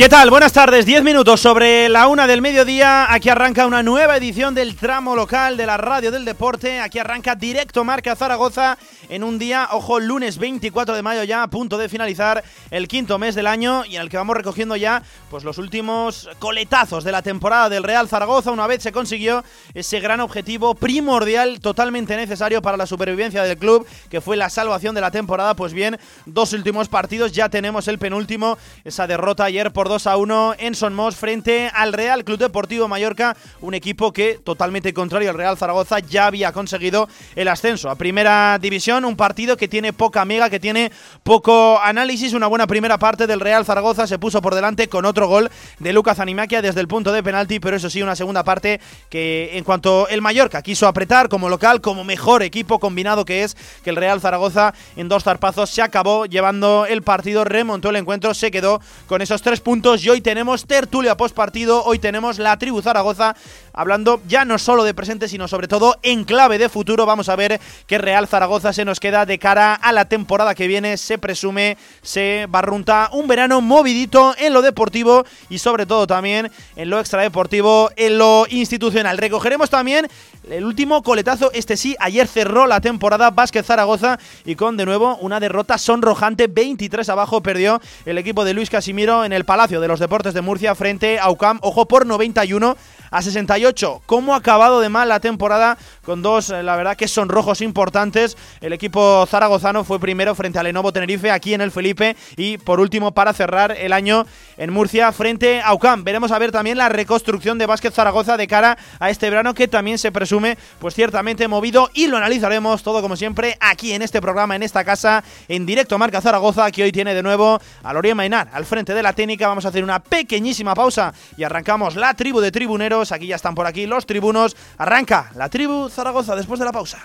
¿Qué tal? Buenas tardes, 10 minutos sobre la una del mediodía. Aquí arranca una nueva edición del tramo local de la Radio del Deporte. Aquí arranca directo Marca Zaragoza en un día, ojo, lunes 24 de mayo ya, a punto de finalizar el quinto mes del año y en el que vamos recogiendo ya pues los últimos coletazos de la temporada del Real Zaragoza. Una vez se consiguió ese gran objetivo primordial, totalmente necesario para la supervivencia del club, que fue la salvación de la temporada. Pues bien, dos últimos partidos, ya tenemos el penúltimo, esa derrota ayer por 2 a 1 en Son Mos frente al Real Club Deportivo Mallorca, un equipo que totalmente contrario al Real Zaragoza ya había conseguido el ascenso a Primera División, un partido que tiene poca mega, que tiene poco análisis, una buena primera parte del Real Zaragoza se puso por delante con otro gol de Lucas Animaquia desde el punto de penalti, pero eso sí, una segunda parte que en cuanto el Mallorca quiso apretar como local, como mejor equipo combinado que es, que el Real Zaragoza en dos zarpazos se acabó llevando el partido, remontó el encuentro, se quedó con esos tres puntos y hoy tenemos tertulia post partido, hoy tenemos la tribu Zaragoza hablando ya no solo de presente sino sobre todo en clave de futuro. Vamos a ver qué Real Zaragoza se nos queda de cara a la temporada que viene. Se presume, se barrunta un verano movidito en lo deportivo y sobre todo también en lo extradeportivo, en lo institucional. Recogeremos también el último coletazo, este sí, ayer cerró la temporada Vázquez Zaragoza y con de nuevo una derrota sonrojante, 23 abajo perdió el equipo de Luis Casimiro en el Palacio de los Deportes de Murcia frente a UCAM, ojo por 91 a 68. ¿Cómo ha acabado de mal la temporada con dos, eh, la verdad que son rojos importantes? El equipo zaragozano fue primero frente al Lenovo Tenerife aquí en el Felipe y por último para cerrar el año en Murcia frente a UCAM. Veremos a ver también la reconstrucción de Vázquez Zaragoza de cara a este verano que también se presume pues ciertamente movido y lo analizaremos todo como siempre aquí en este programa, en esta casa, en directo Marca Zaragoza que hoy tiene de nuevo a Lorien Mainar al frente de la técnica. Vamos a hacer una pequeñísima pausa y arrancamos la tribu de tribuneros Aquí ya están por aquí los tribunos. Arranca la tribu Zaragoza después de la pausa.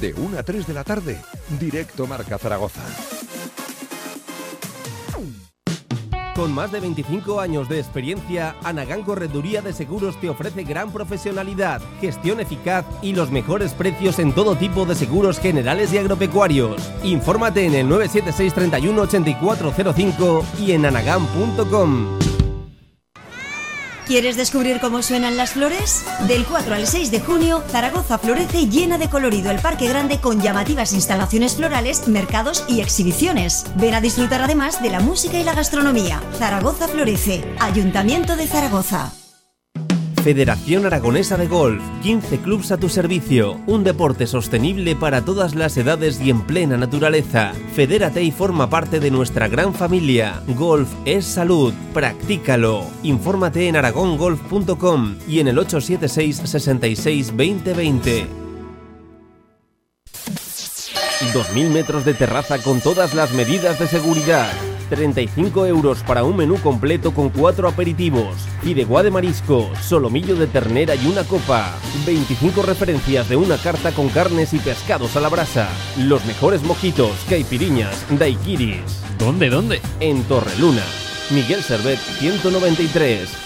De 1 a 3 de la tarde, directo Marca Zaragoza. Con más de 25 años de experiencia, Anagán Correduría de Seguros te ofrece gran profesionalidad, gestión eficaz y los mejores precios en todo tipo de seguros generales y agropecuarios. Infórmate en el 976 31 8405 y en anagán.com. ¿Quieres descubrir cómo suenan las flores? Del 4 al 6 de junio, Zaragoza florece llena de colorido el Parque Grande con llamativas instalaciones florales, mercados y exhibiciones. Ven a disfrutar además de la música y la gastronomía. Zaragoza florece. Ayuntamiento de Zaragoza. Federación Aragonesa de Golf, 15 clubs a tu servicio, un deporte sostenible para todas las edades y en plena naturaleza. Fedérate y forma parte de nuestra gran familia. Golf es salud, practícalo. Infórmate en aragongolf.com y en el 876 66 2020. 2.000 metros de terraza con todas las medidas de seguridad 35 euros para un menú completo con cuatro aperitivos, fideuá de marisco, solomillo de ternera y una copa. 25 referencias de una carta con carnes y pescados a la brasa. Los mejores mojitos, caipiriñas, daiquiris. ¿Dónde, dónde? En Torreluna. Miguel Servet 193.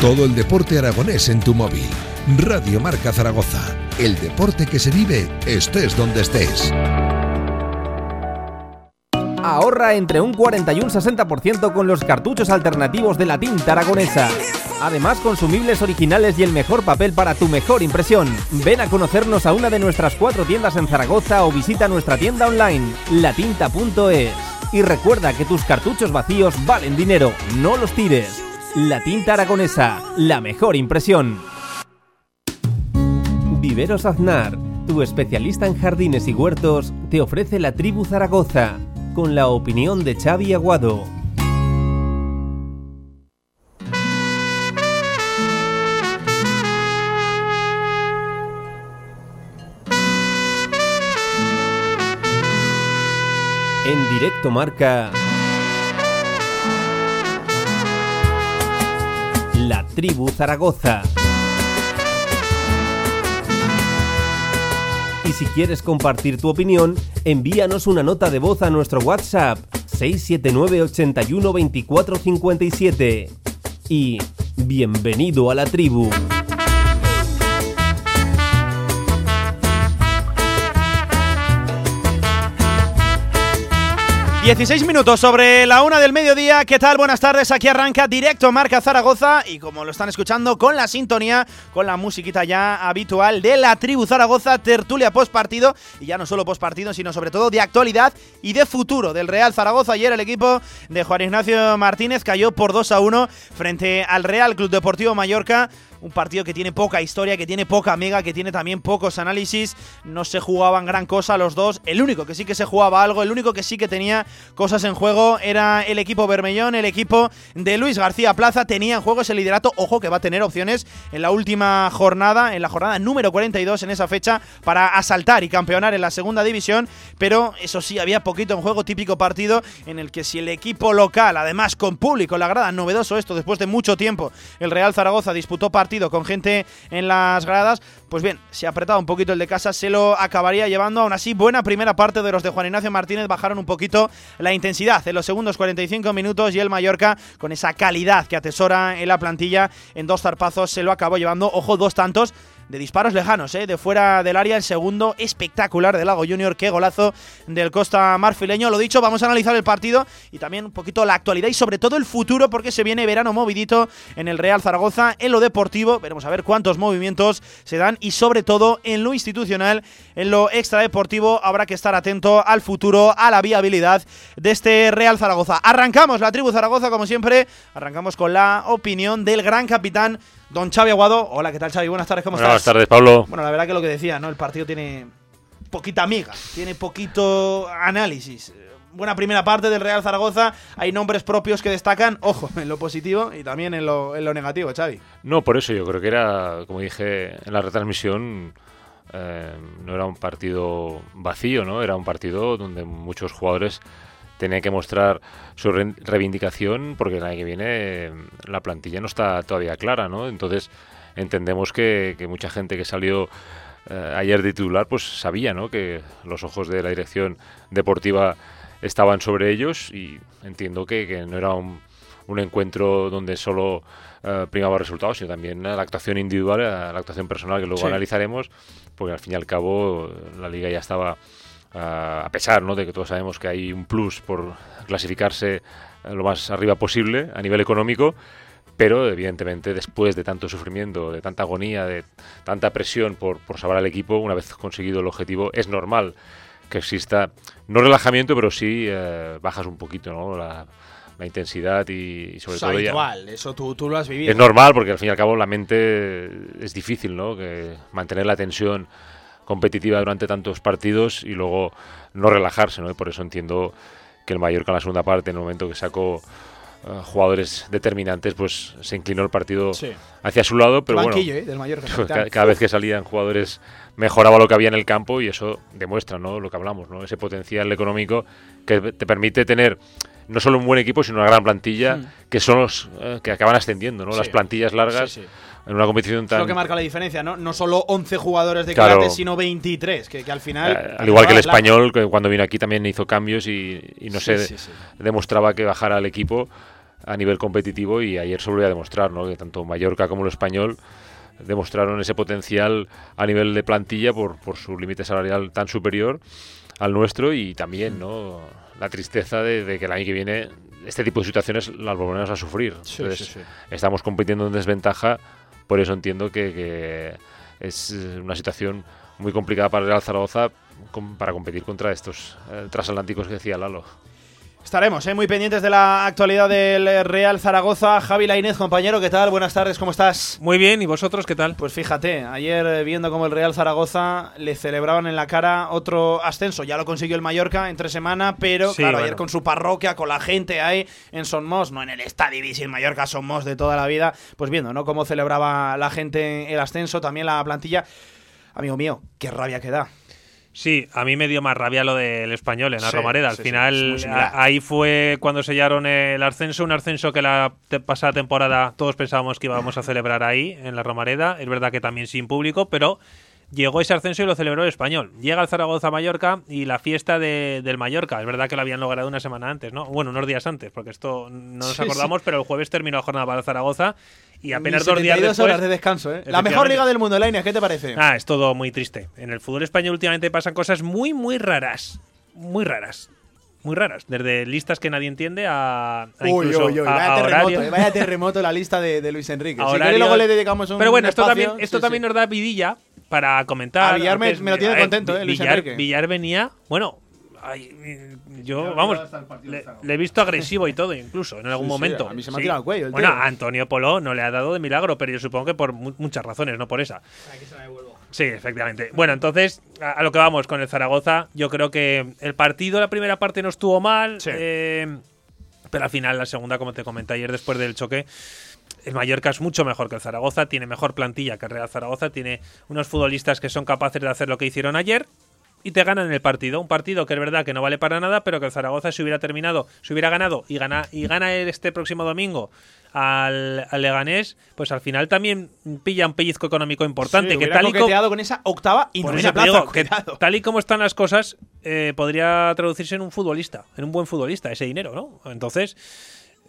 Todo el deporte aragonés en tu móvil. Radio Marca Zaragoza. El deporte que se vive estés donde estés. Ahorra entre un 40 y un 60% con los cartuchos alternativos de la tinta aragonesa. Además, consumibles originales y el mejor papel para tu mejor impresión. Ven a conocernos a una de nuestras cuatro tiendas en Zaragoza o visita nuestra tienda online, latinta.es. Y recuerda que tus cartuchos vacíos valen dinero, no los tires. La tinta aragonesa, la mejor impresión. Viveros Aznar, tu especialista en jardines y huertos, te ofrece la tribu Zaragoza, con la opinión de Xavi Aguado. En directo marca... La Tribu Zaragoza. Y si quieres compartir tu opinión, envíanos una nota de voz a nuestro WhatsApp 679 81 24 57. Y bienvenido a la tribu. 16 minutos sobre la una del mediodía. ¿Qué tal? Buenas tardes. Aquí arranca directo Marca Zaragoza. Y como lo están escuchando, con la sintonía, con la musiquita ya habitual de la tribu Zaragoza, tertulia post partido. Y ya no solo post partido, sino sobre todo de actualidad y de futuro del Real Zaragoza. Ayer el equipo de Juan Ignacio Martínez cayó por 2 a 1 frente al Real Club Deportivo Mallorca un partido que tiene poca historia, que tiene poca mega, que tiene también pocos análisis. No se jugaban gran cosa los dos. El único que sí que se jugaba algo, el único que sí que tenía cosas en juego era el equipo Bermellón, el equipo de Luis García Plaza. Tenía en juego ese liderato. Ojo que va a tener opciones en la última jornada, en la jornada número 42 en esa fecha, para asaltar y campeonar en la segunda división. Pero eso sí, había poquito en juego, típico partido en el que si el equipo local, además con público, la grada, novedoso esto, después de mucho tiempo, el Real Zaragoza disputó con gente en las gradas, pues bien, si apretaba un poquito el de casa, se lo acabaría llevando. Aún así, buena primera parte de los de Juan Ignacio Martínez bajaron un poquito la intensidad en los segundos 45 minutos y el Mallorca, con esa calidad que atesora en la plantilla, en dos zarpazos se lo acabó llevando. Ojo, dos tantos de disparos lejanos, ¿eh? de fuera del área. El segundo espectacular del Lago Junior. Qué golazo del Costa Marfileño. Lo dicho, vamos a analizar el partido y también un poquito la actualidad y sobre todo el futuro porque se viene verano movidito en el Real Zaragoza. En lo deportivo, veremos a ver cuántos movimientos se dan y sobre todo en lo institucional, en lo extradeportivo, habrá que estar atento al futuro, a la viabilidad de este Real Zaragoza. Arrancamos la tribu Zaragoza como siempre. Arrancamos con la opinión del gran capitán Don Xavi Aguado. Hola, ¿qué tal Xavi? Buenas tardes, ¿cómo estás? Buenas tardes, Pablo. Bueno, la verdad que lo que decía, ¿no? El partido tiene poquita amiga, tiene poquito análisis. Buena primera parte del Real Zaragoza, hay nombres propios que destacan, ojo, en lo positivo y también en lo, en lo negativo, Xavi. No, por eso yo creo que era, como dije en la retransmisión, eh, no era un partido vacío, ¿no? Era un partido donde muchos jugadores tenían que mostrar su reivindicación porque el año que viene la plantilla no está todavía clara, ¿no? Entonces entendemos que, mucha gente que salió eh, ayer de titular pues sabía, ¿no? Que los ojos de la dirección deportiva estaban sobre ellos y entiendo que, no era un, encuentro donde solo eh, primaba resultados, sino también la actuación individual, la actuación personal que luego analizaremos, porque al fin y al cabo la liga ya estaba a pesar ¿no? de que todos sabemos que hay un plus por clasificarse lo más arriba posible a nivel económico, pero evidentemente después de tanto sufrimiento, de tanta agonía, de tanta presión por, por salvar al equipo, una vez conseguido el objetivo, es normal que exista, no relajamiento, pero sí eh, bajas un poquito ¿no? la, intensidad y, sobre todo igual, eso tú, tú, lo has vivido. Es normal porque al fin y al cabo la mente es difícil, ¿no? Que mantener la tensión competitiva durante tantos partidos y luego no relajarse, ¿no? Y por eso entiendo que el Mallorca en la segunda parte, en el momento que sacó eh, jugadores determinantes, pues se inclinó el partido hacia su lado, pero bueno, ¿eh? del cada, cada, vez que salían jugadores mejoraba lo que había en el campo y eso demuestra, ¿no? Lo que hablamos, ¿no? Ese potencial económico que te permite tener no solo un buen equipo, sino una gran plantilla, hmm. que son los eh, que acaban ascendiendo, ¿no? Las plantillas largas en una competición tan... Es lo que marca la diferencia, ¿no? No solo 11 jugadores de claro. sino 23, que, al final... Eh, al igual que el español, que cuando vino aquí también hizo cambios y, no se demostraba que bajara el equipo a nivel competitivo y ayer se volvió a demostrar, ¿no? Que tanto Mallorca como el español demostraron ese potencial a nivel de plantilla por, por su límite salarial tan superior al nuestro y también, ¿no? La tristeza de, que el año que viene este tipo de situaciones las volveremos a sufrir. estamos compitiendo en desventaja por eso entiendo que, es una situación muy complicada para el Zaragoza para competir contra estos eh, transatlánticos que decía Lalo. Estaremos ¿eh? muy pendientes de la actualidad del Real Zaragoza. Javi Lainez, compañero, ¿qué tal? Buenas tardes, ¿cómo estás? Muy bien, ¿y vosotros qué tal? Pues fíjate, ayer eh, viendo cómo el Real Zaragoza le celebraban en la cara otro ascenso. Ya lo consiguió el Mallorca entre semana, pero claro, ayer con su parroquia, con la gente ahí en Sonmos, no en el Estadio el Mallorca Sonmos de toda la vida, pues viendo ¿no? cómo celebraba la gente el ascenso, también la plantilla. Amigo mío, qué rabia que da. Sí, a mí me dio más rabia lo del español en la Sí, Romareda. Al sí, final, ahí fue cuando sellaron el ascenso, un ascenso que la te- pasada temporada todos pensábamos que íbamos a celebrar ahí, en la Romareda. Es verdad que también sin público, pero llegó ese ascenso y lo celebró el español. Llega el Zaragoza-Mallorca y la fiesta de- del Mallorca. Es verdad que lo habían logrado una semana antes, ¿no? Bueno, unos días antes, porque esto no nos Sí, acordamos, pero el jueves terminó la jornada para el Zaragoza y apenas dos días 72 después. horas de descanso, ¿eh? La mejor liga del mundo, Lainez, ¿qué te parece? Ah, es todo muy triste. En el fútbol español últimamente pasan cosas muy, muy raras. Muy raras. Muy raras. Desde listas que nadie entiende a, a Uy, incluso uy, uy, vaya a terremoto, eh, vaya terremoto la lista de, de Luis Enrique. Si horarios. luego le dedicamos un Pero bueno, esto espacio. también, esto Sí, también sí. nos da vidilla para comentar. A Villar me- Antes, me lo tiene ver, contento, eh, Luis Villar, Enrique. Villar venía, bueno, ay, yo, vamos, le, le he visto agresivo y todo, incluso, en algún Sí, sí, momento. a mí se me ha tirado al cuello el Bueno, tío. a Antonio Polo no le ha dado de milagro, pero yo supongo que por mu- muchas razones, no por esa. Sí, efectivamente. Bueno, entonces, a, a lo que vamos con el Zaragoza, yo creo que el partido, la primera parte no estuvo mal, Sí. eh, pero al final, la segunda, como te comenté ayer, después del choque, el Mallorca es mucho mejor que el Zaragoza, tiene mejor plantilla que el Real Zaragoza, tiene unos futbolistas que son capaces de hacer lo que hicieron ayer y te ganan el partido. Un partido que es verdad que no vale para nada, pero que el Zaragoza si hubiera terminado, si hubiera ganado y gana, y gana este próximo domingo al, al Leganés, pues al final también pilla un pellizco económico importante. Sí, que tal y co- coqueteado con esa octava y plaza, digo que cuidado. tal y como están las cosas, eh, podría traducirse en un futbolista, en un buen futbolista, ese dinero, ¿no? Entonces,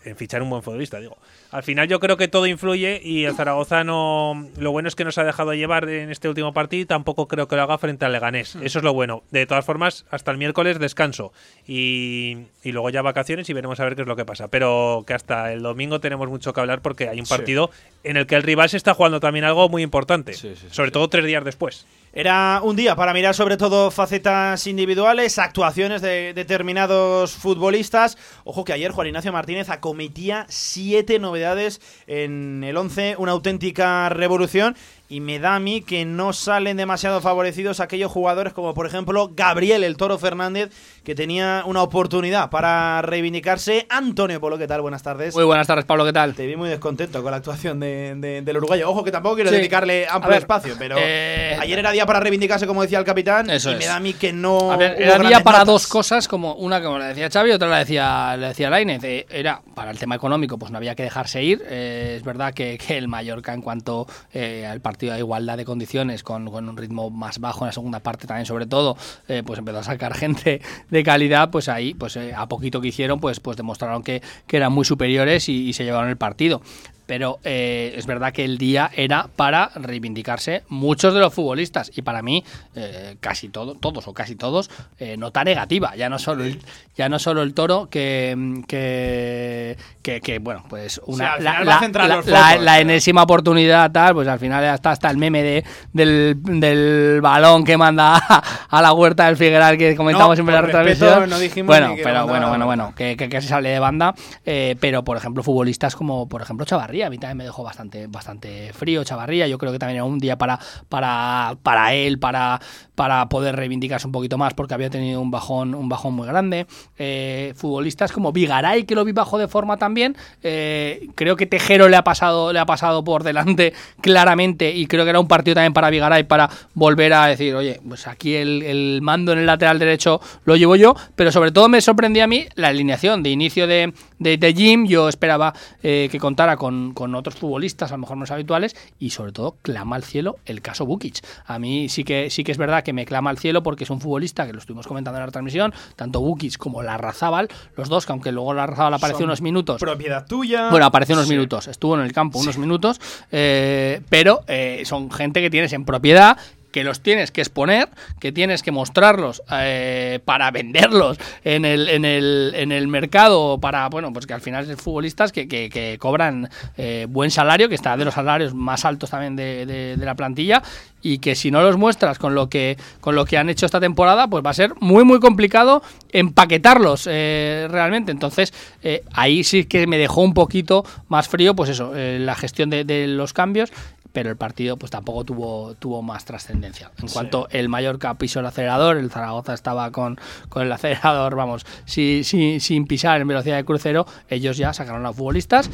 en fichar un buen futbolista, digo. Al final yo creo que todo influye y el Zaragoza no... Lo bueno es que nos ha dejado llevar en este último partido y tampoco creo que lo haga frente al Leganés. Hmm. Eso es lo bueno. De todas formas, hasta el miércoles descanso y, y luego ya vacaciones y veremos a ver qué es lo que pasa. Pero que hasta el domingo tenemos mucho que hablar porque hay un Sí. partido en el que el rival se está jugando también algo muy importante. Sí, sí, sí, sobre todo tres días después. Era un día para mirar sobre todo facetas individuales, actuaciones de determinados futbolistas. Ojo que ayer Juan Ignacio Martínez acometía siete novedades en el 11, una auténtica revolución. Y me da a mí que no salen demasiado favorecidos aquellos jugadores como por ejemplo Gabriel el Toro Fernández, que tenía una oportunidad para reivindicarse. Antonio Polo, ¿qué tal? Buenas tardes. Muy buenas tardes, Pablo, ¿qué tal? Te vi muy descontento con la actuación de- de- del uruguayo. Ojo que tampoco quiero Sí. dedicarle amplio ver, espacio, pero eh, ayer era día para reivindicarse, como decía el capitán, Eso y es. me da a mí que no. A ver, hubo era día para notas. dos cosas, como una como la decía Xavi, otra la decía, la decía Lainez. eh, era para el tema económico, pues no había que dejarse ir. eh, es verdad que, que el Mallorca, en cuanto eh, al partido de igualdad de condiciones, con, con un ritmo más bajo en la segunda parte también, sobre todo, eh, pues empezó a sacar gente de calidad. Pues ahí, pues eh, a poquito que hicieron, pues, pues demostraron que, que eran muy superiores y se llevaron el partido. Pero eh, es verdad que el día era para reivindicarse muchos de los futbolistas y para mí eh, casi todo, todos o casi todos eh, nota negativa. Ya no solo el, ya no solo el toro que que, que, que, bueno pues una al la, focos, enésima oportunidad tal pues al final hasta hasta el meme de del, del balón que manda a, a la huerta del Figueral que comentamos No, siempre en la retransmisión. no dijimos bueno, pero bueno, bueno, bueno, que, que casi sale de banda, eh, pero por ejemplo futbolistas como por ejemplo Chavarría, a mí también me dejó bastante, bastante frío Chavarría, yo creo que también era un día para, para, para él, para, para poder reivindicarse un poquito más porque había tenido un bajón, un bajón muy grande. Eh, futbolistas como Vigaray, que lo vi bajo de forma también, eh, creo que Tejero le ha pasado, le ha pasado por delante claramente y creo que era un partido también para Vigaray para volver a decir, oye, pues aquí el, el mando en el lateral derecho lo llevo yo, pero sobre todo me sorprendía a mí la alineación de inicio de, de, de Jim, yo esperaba eh, que contara con, con otros futbolistas, a lo mejor no habituales, y sobre todo clama al cielo el caso Bukic. A mí sí que, sí que es verdad que me clama al cielo porque es un futbolista que lo estuvimos comentando en la transmisión, tanto Bukic como Larrazábal, los dos, que aunque luego Larrazábal apareció Son unos minutos, Propiedad tuya. bueno, apareció unos Sí. minutos, estuvo en el campo unos minutos, eh, pero eh, son gente que tienes en propiedad que los tienes que exponer, que tienes que mostrarlos eh, para venderlos en el, en, el, en el mercado, para, bueno, pues que al final es futbolistas que, que, que cobran eh, buen salario, que está de los salarios más altos también de, de- de la plantilla, y que si no los muestras con lo que, con lo que han hecho esta temporada, pues va a ser muy, muy complicado empaquetarlos eh, realmente. Entonces, eh, ahí sí que me dejó un poquito más frío, pues eso, eh, la gestión de, de los cambios pero el partido pues tampoco tuvo tuvo más trascendencia. En cuanto el Mallorca pisó el acelerador, el Zaragoza estaba con, con el acelerador, vamos, si, si- sin pisar en velocidad de crucero, ellos ya sacaron a los futbolistas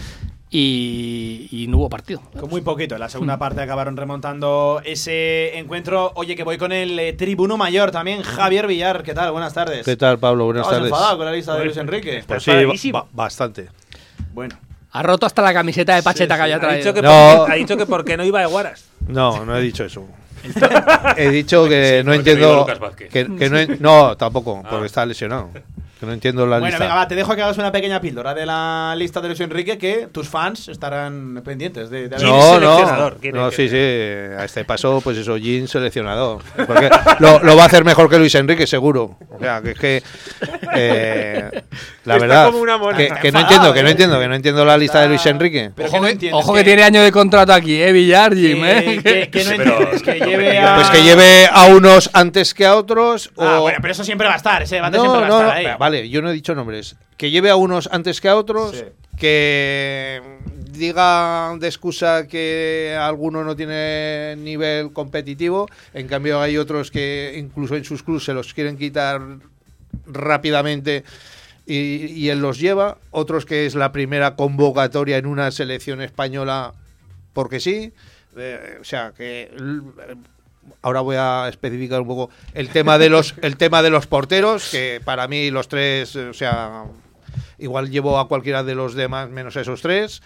y, y no hubo partido. Con muy poquito. En la segunda parte acabaron remontando ese encuentro. Oye, que voy con el eh, tribuno mayor también, Javier Villar. ¿Qué tal? Buenas tardes. ¿Qué tal, Pablo? Buenas ¿Estabas tardes. enfadado con la lista de Luis Enrique? Pues sí, ba- bastante. Bueno. Ha roto hasta la camiseta de Pacheta que había Ha traído. dicho que, No. porque, ha dicho que porque no iba de Guaras. No, no he dicho eso. he dicho que no entiendo. Que, que no, tampoco, Ah. porque está lesionado. Que no entiendo la Bueno, lista. venga, va, te dejo que hagas una pequeña píldora de la lista de Luis Enrique que tus fans estarán pendientes de, de ¿Quién No, no, no, sí, sí, a este paso, pues eso, Jean seleccionador. Porque lo, lo va a hacer mejor que Luis Enrique, seguro. O sea, que es que, eh, la Está verdad, como una que, que no entiendo, que no entiendo, que no entiendo la lista de Luis Enrique. Pero Ojo, que no que, entiendes ojo que tiene año de contrato aquí, ¿eh? Villar, Jim, ¿eh? Que, que- que no entiendes, que lleve a... Pues que lleve a unos antes que a otros. Ah, o... bueno, pero eso siempre va a estar, ese debate no, siempre va no, a no, estar ahí. Vale, yo no he dicho nombres. Que lleve a unos antes que a otros, Sí. que diga de excusa que alguno no tiene nivel competitivo, en cambio hay otros que incluso en sus clubes se los quieren quitar rápidamente y, y él los lleva, otros que es la primera convocatoria en una selección española porque sí, Eh, o sea que ahora voy a especificar un poco el tema de los el tema de los porteros que para mí los tres eh, o sea igual llevo a cualquiera de los demás menos esos tres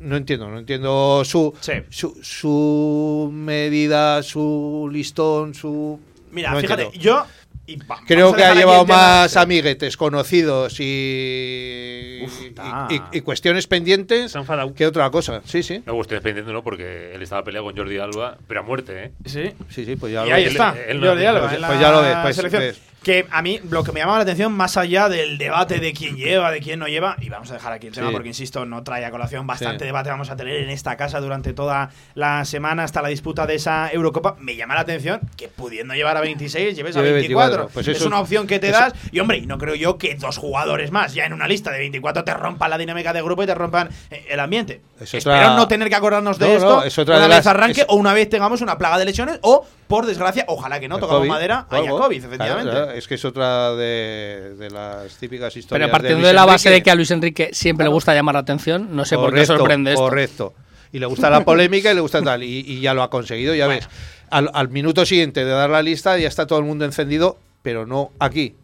no entiendo no entiendo su Sí. su, su medida su listón su Mira, no fíjate, entiendo. yo... y va- Creo que ha llevado tema- más amiguetes conocidos y, Uf, y- está. y- y cuestiones pendientes que otra cosa. Sí, sí. Me gusta pendiente, ¿no? Porque él estaba peleado con Jordi Alba, pero a muerte, ¿eh? Sí. Sí, sí, pues ya Y lo ahí ves. está, él no- Jordi Alba, pues- en la pues ya lo ves, pues, selección. ves. Que a mí lo que me llamaba la atención, más allá del debate de quién lleva, de quién no lleva, y vamos a dejar aquí el tema Sí. porque, insisto, no trae a colación, bastante Sí. debate vamos a tener en esta casa durante toda la semana hasta la disputa de esa Eurocopa. Me llama la atención que pudiendo llevar a 26, lleves a Lleve 24. 24. Pues es eso- una opción que te eso- das, y hombre, no creo yo que dos jugadores más ya en una lista de 24 te rompan la dinámica de grupo y te rompan eh, el ambiente. Es Espero otra- no tener que acordarnos de No, esto no, es otra una de vez las- arranque o una vez tengamos una plaga de lesiones o, por desgracia, ojalá que no, tocamos COVID, madera, o haya algo. COVID, Claro, efectivamente. claro, es que es otra de, de las típicas historias. Pero partiendo Luis de, la base Enrique. de que a Luis Enrique siempre le gusta llamar la atención, no sé por qué sorprende esto. Correcto. Y le gusta la polémica y le gusta tal. Y, y ya lo ha conseguido, ya ves. Al, al minuto siguiente de dar la lista ya está todo el mundo encendido, pero no aquí,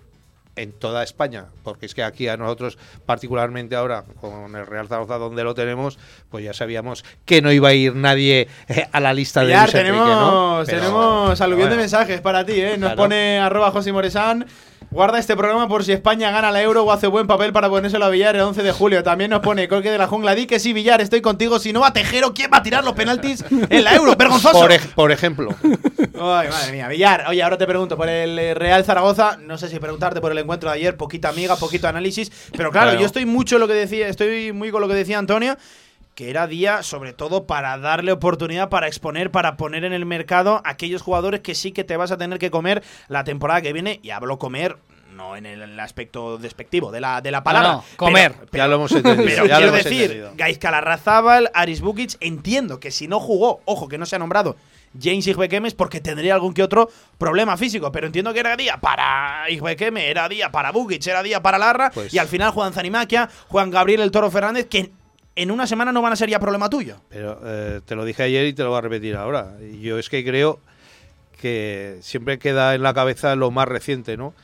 en toda España. Porque es que aquí a nosotros, particularmente ahora, con el Real Zaragoza donde lo tenemos, pues ya sabíamos que no iba a ir nadie eh, a la lista de Luis Enrique, tenemos, ¿no? Pero- tenemos aluvión de bueno. mensajes para ti, ¿eh? Nos Claro. pone arroba José Moresán. Guarda este programa por si España gana la Euro o hace buen papel para ponérselo a Villar el 11 de julio. También nos pone Colque de la Jungla. Di que sí, Villar, estoy contigo. Si no, a Tejero, ¿quién va a tirar los penaltis en la Euro? ¡Vergonzoso! Por, ej- por ejemplo. Ay, madre mía. Villar, oye, ahora te pregunto por el eh, Real Zaragoza. No sé si preguntarte por el encuentro de ayer. Poquita amiga, poquito análisis. Pero claro, Claro. yo estoy mucho lo que decía, estoy muy con lo que decía Antonio. Que era día, sobre todo, para darle oportunidad, para exponer, para poner en el mercado a aquellos jugadores que sí que te vas a tener que comer la temporada que viene. Y hablo comer, no en el aspecto despectivo de la, de la palabra. no, comer. Pero- ya lo hemos entendido. pero ya quiero decir. Gaizka Larrazábal, Aris Bukic, entiendo que si no jugó, ojo que no se ha nombrado James Igbequeme es porque tendría algún que otro problema físico, pero entiendo que era día para Igbequeme, era día para Bukic, era día para Larra, Pues- y al final juegan Zanimaquia, juegan Gabriel el Toro Fernández, que en una semana no van a ser ya problema tuyo. Pero eh, te lo dije ayer y te lo voy a repetir ahora. Yo es que creo que siempre queda en la cabeza lo más reciente, ¿no?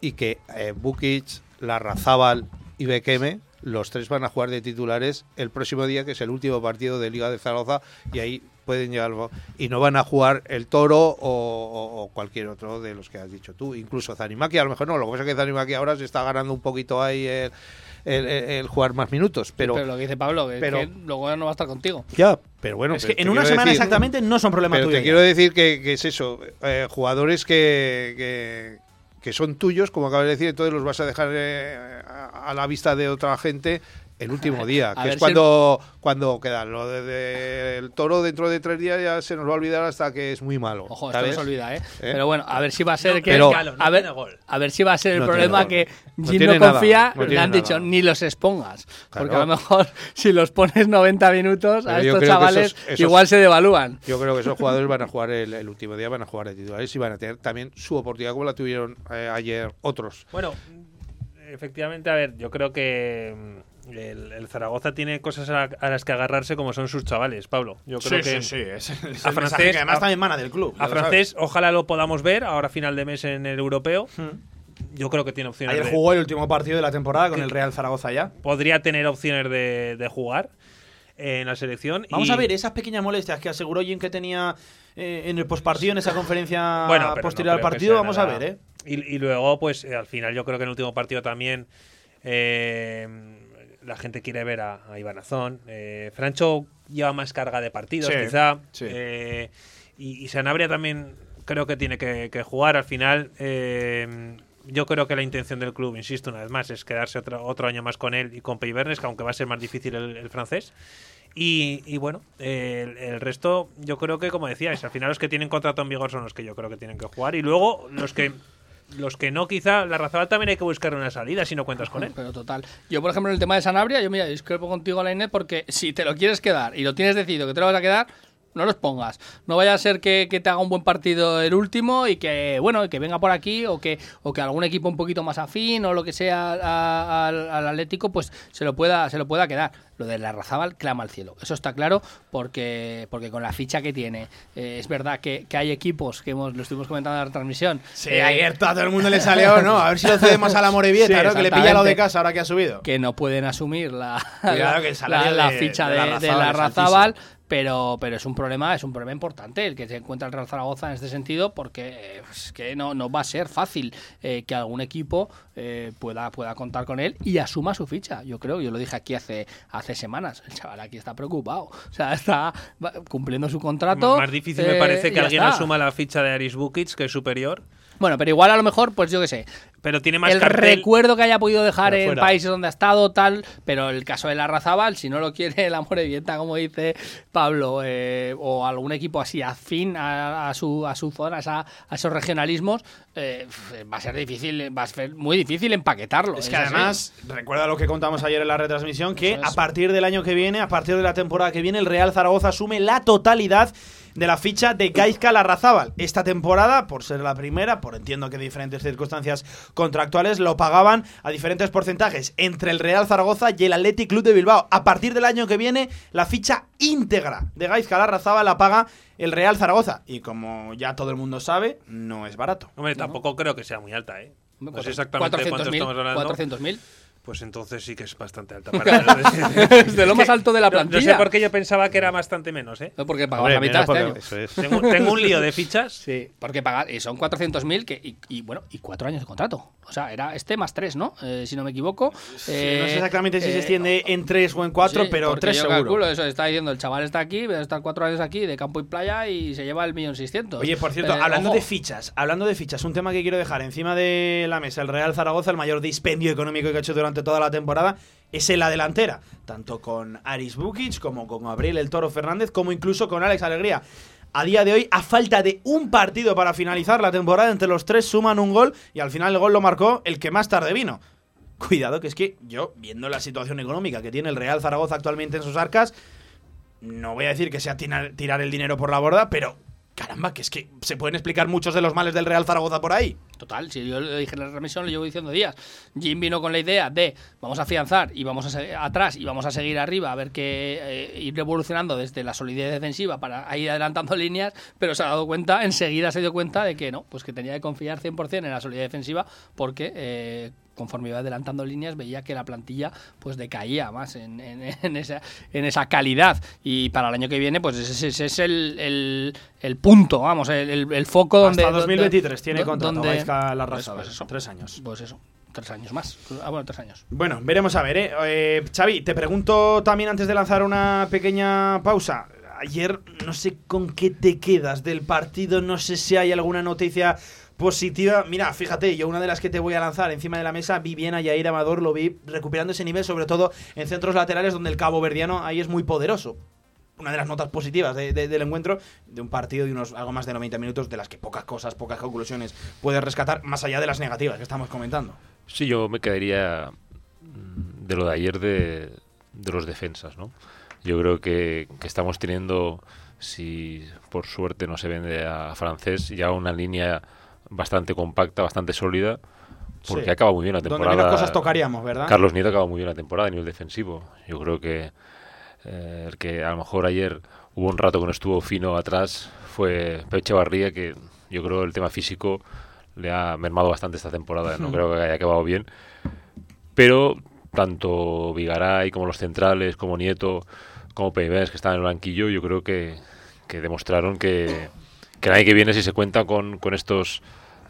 Y que eh, Bukic, Larrazábal y Bekeme, los tres van a jugar de titulares el próximo día, que es el último partido de Liga de Zaragoza, y ahí pueden llegar. Y no van a jugar el Toro o cualquier otro de los que has dicho tú. Incluso Zanimaki, a lo mejor no. Lo que pasa es que Zanimaki ahora se está ganando un poquito ahí el, el- jugar más minutos. Pero, Pero lo que dice Pablo, que, pero- que luego ya no va a estar contigo. ya, pero bueno. es que en una semana decir- exactamente no son problema Pero tuyo. te quiero decir que, que es eso, eh, jugadores que, que, que son tuyos, como acabas de decir, entonces los vas a dejar eh, a, a la vista de otra gente el último día, que es si cuando, cuando queda. Lo de- de- el toro dentro de tres días ya se nos va a olvidar hasta que es muy malo. Ojo, esto se olvida, ¿eh? ¿Eh? Pero bueno, a ver si va a ser No, que. pero- no a, ver, gol. a ver si va a ser el No problema que No Jim no, nada, confía. no le han dicho nada. ni los expongas. Porque a lo mejor si los pones 90 minutos Pero a estos chavales esos- esos- igual se devalúan. Yo creo que esos jugadores van a jugar el, el último día, van a jugar de titulares y van a tener también su oportunidad como la tuvieron eh, ayer otros. Bueno, efectivamente, a ver, yo creo que, el, el Zaragoza tiene cosas a, a las que agarrarse como son sus chavales, Pablo. Yo creo sí, que sí, sí, es, el- es a francés- que además a- también mana del club. a francés ojalá lo podamos ver ahora final de mes en el europeo. Yo creo que tiene opciones. Ayer de- jugó el último partido de la temporada con el Real Zaragoza ya. podría tener opciones de, de jugar en la selección. Vamos y- a ver esas pequeñas molestias que aseguró Jim que tenía eh, en el postpartido, en esa conferencia Bueno, posterior no al partido. Vamos a ver, ¿eh? Y, y luego, pues eh, al final, yo creo que en el último partido también eh, la gente quiere ver a, a Iván Azón. Eh, Francho lleva más carga de partidos, Sí, quizá. sí. Eh, y, y Sanabria también creo que tiene que, que jugar. Al final, eh, yo creo que la intención del club, insisto una vez más, es quedarse otro, otro año más con él y con Peibernes, que aunque va a ser más difícil el, el francés. Y, y bueno, el, el resto, yo creo que, como decíais, al final los que tienen contrato en vigor son los que yo creo que tienen que jugar. Y luego los que los que no, quizá, la Razabal también hay que buscar una salida si no cuentas con él. Pero total. Yo, por ejemplo, en el tema de Sanabria, yo mira, discrepo contigo, Lainet, porque si te lo quieres quedar y lo tienes decidido que te lo vas a quedar, no los pongas. No vaya a ser que, que te haga un buen partido el último y que, bueno, que venga por aquí o que, o que algún equipo un poquito más afín o lo que sea a- al, al Atlético, pues se lo pueda, se lo pueda quedar. Lo de la Razábal clama al cielo. Eso está claro porque, porque con la ficha que tiene, eh, es verdad que, que hay equipos que hemos, lo estuvimos comentando en la transmisión. Sí, eh, ayer a todo el mundo le salió, ¿no? A ver si lo cedemos a la Morevieta, Sí, ¿no? Que le pilla lo de casa ahora que ha subido. que no pueden asumir la, Cuidado la, que la- ficha de de, la Razabal Razabal, pero, pero es un problema, es un problema importante el que se encuentra el Real Zaragoza en este sentido, porque eh, es que no, no va a ser fácil eh, que algún equipo eh, pueda, pueda contar con él y asuma su ficha. Yo creo, yo lo dije aquí hace, hace semanas, el chaval aquí está preocupado. O sea, está cumpliendo su contrato. Más difícil eh, me parece que ya alguien está. asuma la ficha de Aris Bukic, que es superior. Bueno, pero igual a lo mejor, pues yo qué sé, Pero tiene más el cartel. recuerdo que haya podido dejar Pero en fuera. países donde ha estado, tal, pero el caso de la Razabal, si no lo quiere el amor evidente, como dice Pablo, eh, o algún equipo así afín a, a su, a su zona, a, a esos regionalismos, eh, va a ser difícil, va a ser muy difícil empaquetarlo. Es que además, recuerda lo que contamos ayer en la retransmisión, que es. a partir del año que viene, a partir de la temporada que viene, el Real Zaragoza asume la totalidad de la ficha de Gaizka Larrazábal. Esta temporada, por ser la primera, por entiendo que diferentes circunstancias contractuales, lo pagaban a diferentes porcentajes entre el Real Zaragoza y el Athletic Club de Bilbao. A partir del año que viene, la ficha íntegra de Gaizka Larrazábal la paga el Real Zaragoza. Y como ya todo el mundo sabe, no es barato. Hombre, tampoco creo que sea muy alta, ¿eh? No sé exactamente cuánto 400.000, estamos hablando. 400.000. Pues entonces sí que es bastante alta. Para Es de lo más alto de la No- No, sé plantilla. por qué yo pensaba que era bastante menos, ¿eh? No, porque pagamos la mitad este año. eso es. Tengo, tengo un lío de fichas. Sí, porque pagar, y son 400.000 que y, y, bueno, y cuatro años de contrato. O sea, era este más tres, ¿no? Eh, si no me equivoco. Sí, Eh, no sé exactamente si se eh, extiende en tres o en cuatro, Sí, pero tres yo seguro. calculo eso, está diciendo, el chaval está aquí, va a estar cuatro años aquí, de campo y playa, y se lleva el millón seiscientos. Oye, por cierto, Eh, hablando ojo. de fichas, hablando de fichas, un tema que quiero dejar encima de la mesa. El Real Zaragoza, el mayor dispendio económico que ha hecho durante toda la temporada, es en la delantera. Tanto con Aris Bukic, como con Gabriel El Toro Fernández, como incluso con Alex Alegría. A día de hoy, a falta de un partido para finalizar la temporada, entre los tres suman un gol y al final el gol lo marcó el que más tarde vino. Cuidado, que es que yo, viendo la situación económica que tiene el Real Zaragoza actualmente en sus arcas, no voy a decir que sea tirar, tirar el dinero por la borda, pero caramba, que es que se pueden explicar muchos de los males del Real Zaragoza por ahí. Total, si yo lo dije en la transmisión, lo llevo diciendo días. Jim vino con la idea de vamos a afianzar y vamos a seguir atrás y vamos a seguir arriba, a ver que eh, ir evolucionando desde la solidez defensiva para ir adelantando líneas, pero se ha dado cuenta, enseguida se dio cuenta de que no, pues que tenía que confiar 100% en la solidez defensiva porque eh, conforme iba adelantando líneas veía que la plantilla pues decaía más en, en- en esa, en esa calidad y para el año que viene pues ese, ese es el, el- el punto, vamos, el, el- foco donde... Hasta 2023 donde- tiene contrato donde- Gaizka Larrazábal. Pues- pues eso. Tres años. Pues eso, tres años más. Ah, bueno, tres años. Bueno, veremos a ver, ¿eh? Eh, Xavi, te pregunto también antes de lanzar una pequeña pausa. Ayer no sé con qué te quedas del partido, no sé si hay alguna noticia positiva. Mira, fíjate, yo una de las que te voy a lanzar encima de la mesa, vi bien a Yair Amador, lo vi recuperando ese nivel, sobre todo en centros laterales donde el cabo verdiano ahí es muy poderoso. Una de las notas positivas de- de- del encuentro, de un partido de unos algo más de 90 minutos, de las que pocas cosas, pocas conclusiones puedes rescatar, más allá de las negativas que estamos comentando. Sí, yo me quedaría mm, de lo de ayer de, de los defensas, ¿no? Yo creo que, que estamos teniendo, si por suerte no se vende a francés, ya una línea bastante compacta, bastante sólida. porque Sí. acaba muy bien la Donde temporada. menos cosas tocaríamos, ¿verdad? Carlos Nieto acaba muy bien la temporada a nivel defensivo. Yo creo que eh, el que a lo mejor ayer hubo un rato que no estuvo fino atrás fue Peche Barría, que yo creo el tema físico le ha mermado bastante esta temporada. No Hmm. creo que haya acabado bien. Pero tanto Vigaray como los centrales, como Nieto, como Peibes, que están en el banquillo, yo creo que, que demostraron que, que nadie que viene si se cuenta con, con estos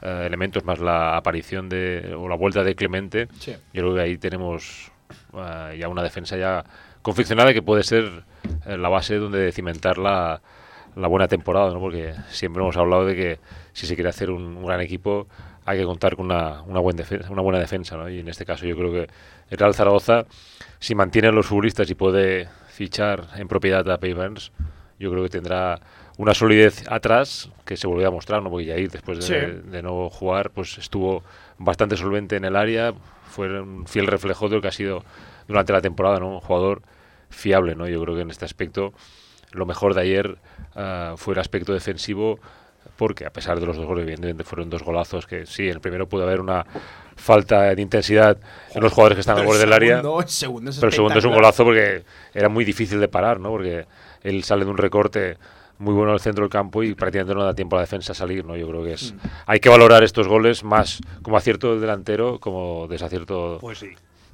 eh, elementos, más la aparición de, o la vuelta de Clemente, Sí. yo creo que ahí tenemos eh, ya una defensa ya confeccionada que puede ser eh, la base donde cimentar la, la buena temporada, ¿no? porque siempre hemos hablado de que si se quiere hacer un, un gran equipo hay que contar con una, una, buen defensa, una buena defensa. ¿no? Y en este caso yo creo que el Real Zaragoza, si mantiene a los futbolistas y puede fichar en propiedad a Pay Burns, yo creo que tendrá una solidez atrás que se volvió a mostrar, ¿no? porque Yair después de, Sí. de no jugar pues estuvo bastante solvente en el área, fue un fiel reflejo de lo que ha sido durante la temporada, ¿no? un jugador fiable. ¿no? Yo creo que en este aspecto lo mejor de ayer ah, fue el aspecto defensivo porque a pesar de los dos goles, evidentemente fueron dos golazos que sí, en el primero pudo haber una falta de intensidad en los jugadores que están al borde el del área. segundo- el segundo es pero el segundo es un golazo porque era muy difícil de parar, ¿no? Porque él sale de un recorte muy bueno al centro del campo y prácticamente no da tiempo a la defensa a salir, ¿no? Yo creo que es Mm. hay que valorar estos goles más como acierto del delantero como desacierto Pues sí.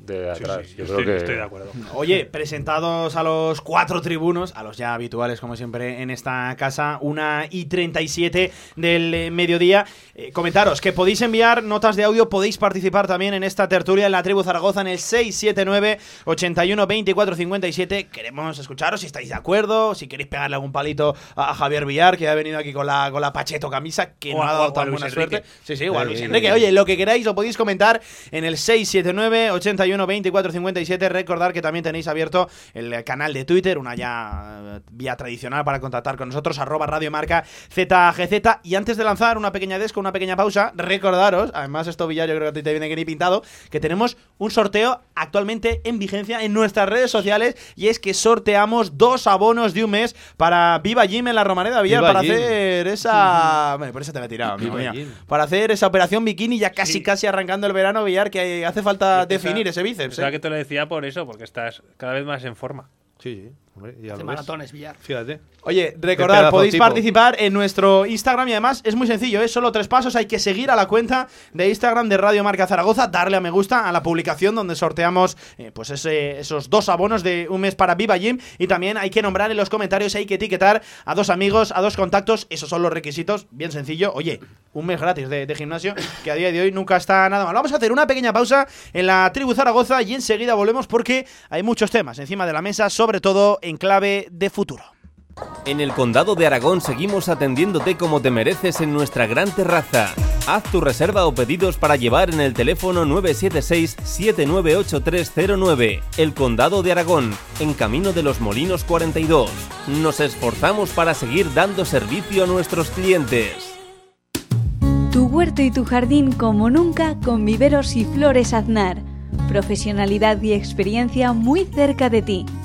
De atrás. sí, Yo estoy- creo que estoy de acuerdo. Oye, presentados a los cuatro tribunos, a los ya habituales, como siempre, en esta casa, una y 37 del eh, mediodía. Eh, comentaros que podéis enviar notas de audio, podéis participar también en esta tertulia en la tribu Zaragoza en el 679 81 24 57. Queremos escucharos si estáis de acuerdo, si queréis pegarle algún palito a, Javier Villar, que ha venido aquí con la, con la Pacheto camisa, que O no ha dado tan buena Enrique. suerte. Sí, sí, Eh, Luis Enrique. Oye, lo que queráis lo podéis comentar en el 679 81 24 57. Recordar que también tenéis abierto el canal de Twitter, una ya eh, vía tradicional para contactar con nosotros, arroba radiomarca ZGZ. Y antes de lanzar una pequeña desco, una pequeña pausa, recordaros, además esto Villar yo creo que a ti te viene que ni pintado, que tenemos un sorteo actualmente en vigencia en nuestras redes sociales y es que sorteamos dos abonos de un mes para Viva Gym en la Romareda Villar Viva para hacer esa... Bueno, por eso te la he tirado, Viva. Para hacer esa operación bikini ya casi Sí. casi arrancando el verano Villar que hace falta definir ese bíceps. Pensaba ¿eh? que te lo decía por eso, porque estás cada vez más en forma. Sí, sí. Hombre, ya Hace lo ves. maratones, Villar. Fíjate. Oye, recordad, podéis tipo. participar en nuestro Instagram y además es muy sencillo, es solo tres pasos, hay que seguir a la cuenta de Instagram de Radio Marca Zaragoza, darle a me gusta a la publicación donde sorteamos eh, pues ese- esos dos abonos de un mes para Viva Gym y también hay que nombrar en los comentarios, hay que etiquetar a dos amigos, a dos contactos, esos son los requisitos, bien sencillo, oye, un mes gratis de, de gimnasio que a día de hoy nunca está nada mal. Vamos a hacer una pequeña pausa en la tribu Zaragoza y enseguida volvemos porque hay muchos temas encima de la mesa, sobre todo en clave de futuro. En el Condado de Aragón seguimos atendiéndote como te mereces en nuestra gran terraza. Haz tu reserva o pedidos para llevar en el teléfono 976-798309. El Condado de Aragón, en Camino de los Molinos 42. Nos esforzamos para seguir dando servicio a nuestros clientes. Tu huerto y tu jardín como nunca con viveros y flores Aznar. Profesionalidad y experiencia muy cerca de ti.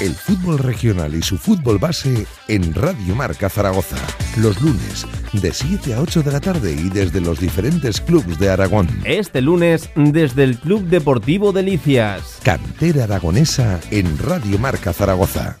El fútbol regional y su fútbol base en Radio Marca Zaragoza. Los lunes, de 7 a 8 de la tarde y desde los diferentes clubes de Aragón. Este lunes, desde el Club Deportivo Delicias. Cantera aragonesa en Radio Marca Zaragoza.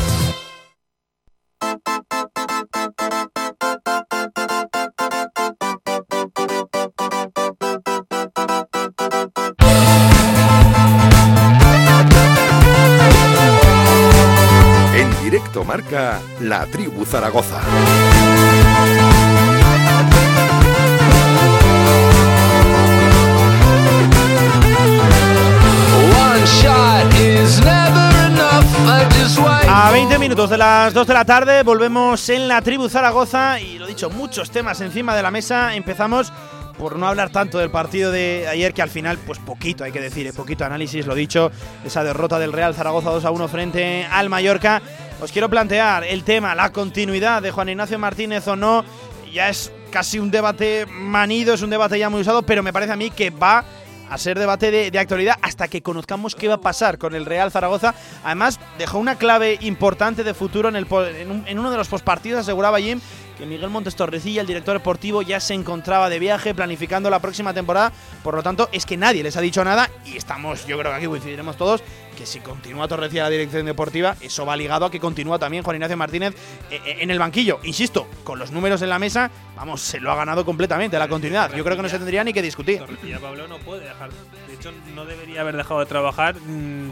Directo marca La Tribu Zaragoza. A 20 minutos de las 2 de la tarde volvemos en la tribu Zaragoza y lo dicho, muchos temas encima de la mesa. Empezamos por no hablar tanto del partido de ayer que al final pues poquito hay que decir, eh, poquito análisis, lo dicho, esa derrota del Real Zaragoza 2 a 1 frente al Mallorca. Os quiero plantear el tema, la continuidad de Juan Ignacio Martínez o no, ya es casi un debate manido, es un debate ya muy usado, pero me parece a mí que va a ser debate de, de, actualidad hasta que conozcamos qué va a pasar con el Real Zaragoza. Además, dejó una clave importante de futuro en, el, en, en uno de los postpartidos, aseguraba Jim que Miguel Montes Torrecilla, el director deportivo, ya se encontraba de viaje planificando la próxima temporada. Por lo tanto, es que nadie les ha dicho nada y estamos, yo creo que aquí coincidiremos todos, que si continúa Torrecilla la dirección deportiva, eso va ligado a que continúa también Juan Ignacio Martínez en el banquillo. Insisto, con los números en la mesa, vamos, se lo ha ganado completamente la continuidad. Yo creo que no se tendría ni que discutir. Torrecilla Pablo no puede dejar, de hecho, no debería haber dejado de trabajar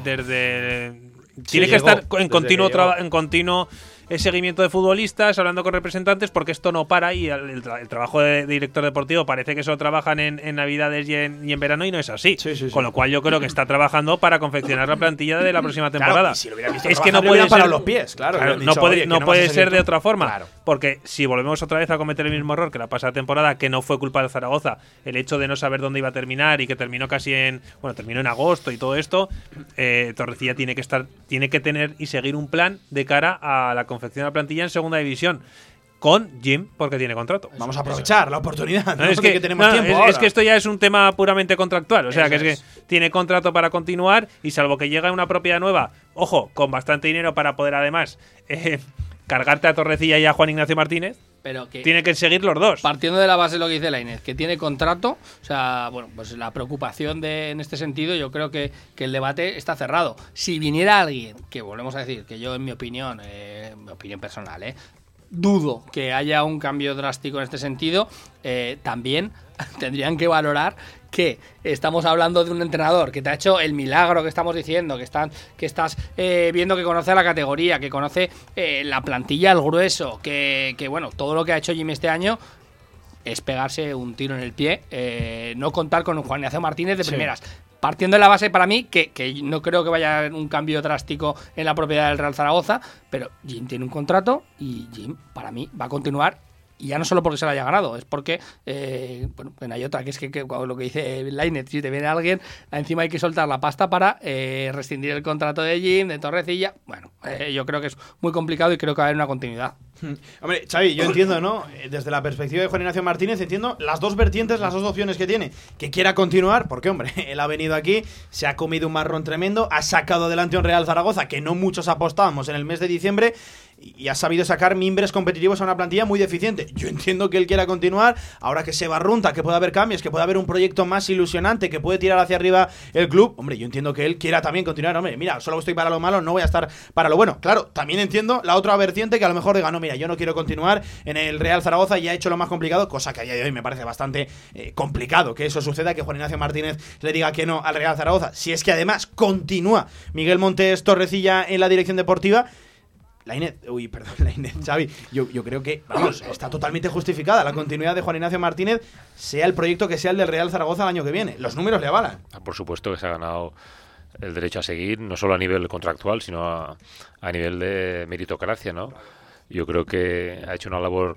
desde. Tiene Sí, que llegó, estar en continuo, en continuo eh, seguimiento de futbolistas, hablando con representantes, porque esto no para y el, el tra- el trabajo de, director deportivo parece que solo trabajan en, en Navidades y en, y en verano y no es así. Con lo cual yo creo que está trabajando para confeccionar la plantilla de la próxima temporada. si lo hubieran visto es que no puede ser los pies, claro, no dicho, puede, "Oye, que no no vas puede a ser de tú". otra forma. Claro. Porque si volvemos otra vez a cometer el mismo error que la pasada temporada, que no fue culpa de Zaragoza, el hecho de no saber dónde iba a terminar y que terminó casi en. Bueno, terminó en agosto y todo esto, eh, Torrecilla tiene que estar, tiene que tener y seguir un plan de cara a la confección de la plantilla en segunda división. Con Jim, porque tiene contrato. Vamos a aprovechar la oportunidad. No, ¿no? es, que, tenemos no, tiempo es- ahora. es que esto ya es un tema puramente contractual. O sea, Eso que es, es. que tiene contrato para continuar y salvo que llega una propiedad nueva, ojo, con bastante dinero para poder además eh, cargarte a Torrecilla y a Juan Ignacio Martínez, Pero que tiene que seguir los dos. Partiendo de la base de lo que dice la Inés, que tiene contrato, o sea, bueno, pues la preocupación de, en este sentido, yo creo que, que el debate está cerrado. Si viniera alguien, que volvemos a decir, que yo en mi opinión, eh, mi opinión personal, eh, dudo que haya un cambio drástico en este sentido, eh, también tendrían que valorar que estamos hablando de un entrenador que te ha hecho el milagro que estamos diciendo, que, están, que estás eh, viendo que conoce la categoría, que conoce eh, la plantilla al grueso, que, que, bueno, todo lo que ha hecho Jimmy este año es pegarse un tiro en el pie, eh, no contar con un Juan Ignacio Martínez de Sí. Partiendo de la base para mí, que no creo que vaya a haber un cambio drástico en la propiedad del Real Zaragoza, pero Jim tiene un contrato y Jim, para mí, va a continuar. Y ya no solo porque se lo haya ganado, es porque, eh, bueno, hay otra, que es que, que lo que dice Lainet, si te viene alguien, encima hay que soltar la pasta para eh, rescindir el contrato de Jim, de Torrecilla. Bueno, eh, yo creo que es muy complicado y creo que va a haber una continuidad. Hombre, Xavi, yo entiendo, ¿no? Eh, Desde la perspectiva de Juan Ignacio Martínez, entiendo las dos vertientes, las dos opciones que tiene. Que quiera continuar, porque, hombre, él ha venido aquí, se ha comido un marrón tremendo, ha sacado adelante un Real Zaragoza que no muchos apostábamos en el mes de diciembre y ha sabido sacar mimbres competitivos a una plantilla muy deficiente. Yo entiendo que él quiera continuar, ahora que se barrunta, que puede haber cambios, que puede haber un proyecto más ilusionante, que puede tirar hacia arriba el club. Hombre, yo entiendo que él quiera también continuar. Hombre, mira, solo estoy para lo malo, no voy a estar para lo bueno. Claro, también entiendo la otra vertiente que a lo mejor diga, no, mira, yo no quiero continuar en el Real Zaragoza y ha hecho lo más complicado, cosa que a día de hoy me parece bastante eh, complicado que eso suceda, que Juan Ignacio Martínez le diga que no al Real Zaragoza. Si es que además continúa Miguel Montes Torrecilla en la dirección deportiva. La Inés, uy, perdón, la Inés, Xavi, yo, yo creo que, vamos, está totalmente justificada la continuidad de Juan Ignacio Martínez, sea el proyecto que sea el del Real Zaragoza el año que viene. Los números le avalan. Ah, Por supuesto que se ha ganado el derecho a seguir, no solo a nivel contractual, sino a, a nivel de meritocracia, ¿no? Yo creo que ha hecho una labor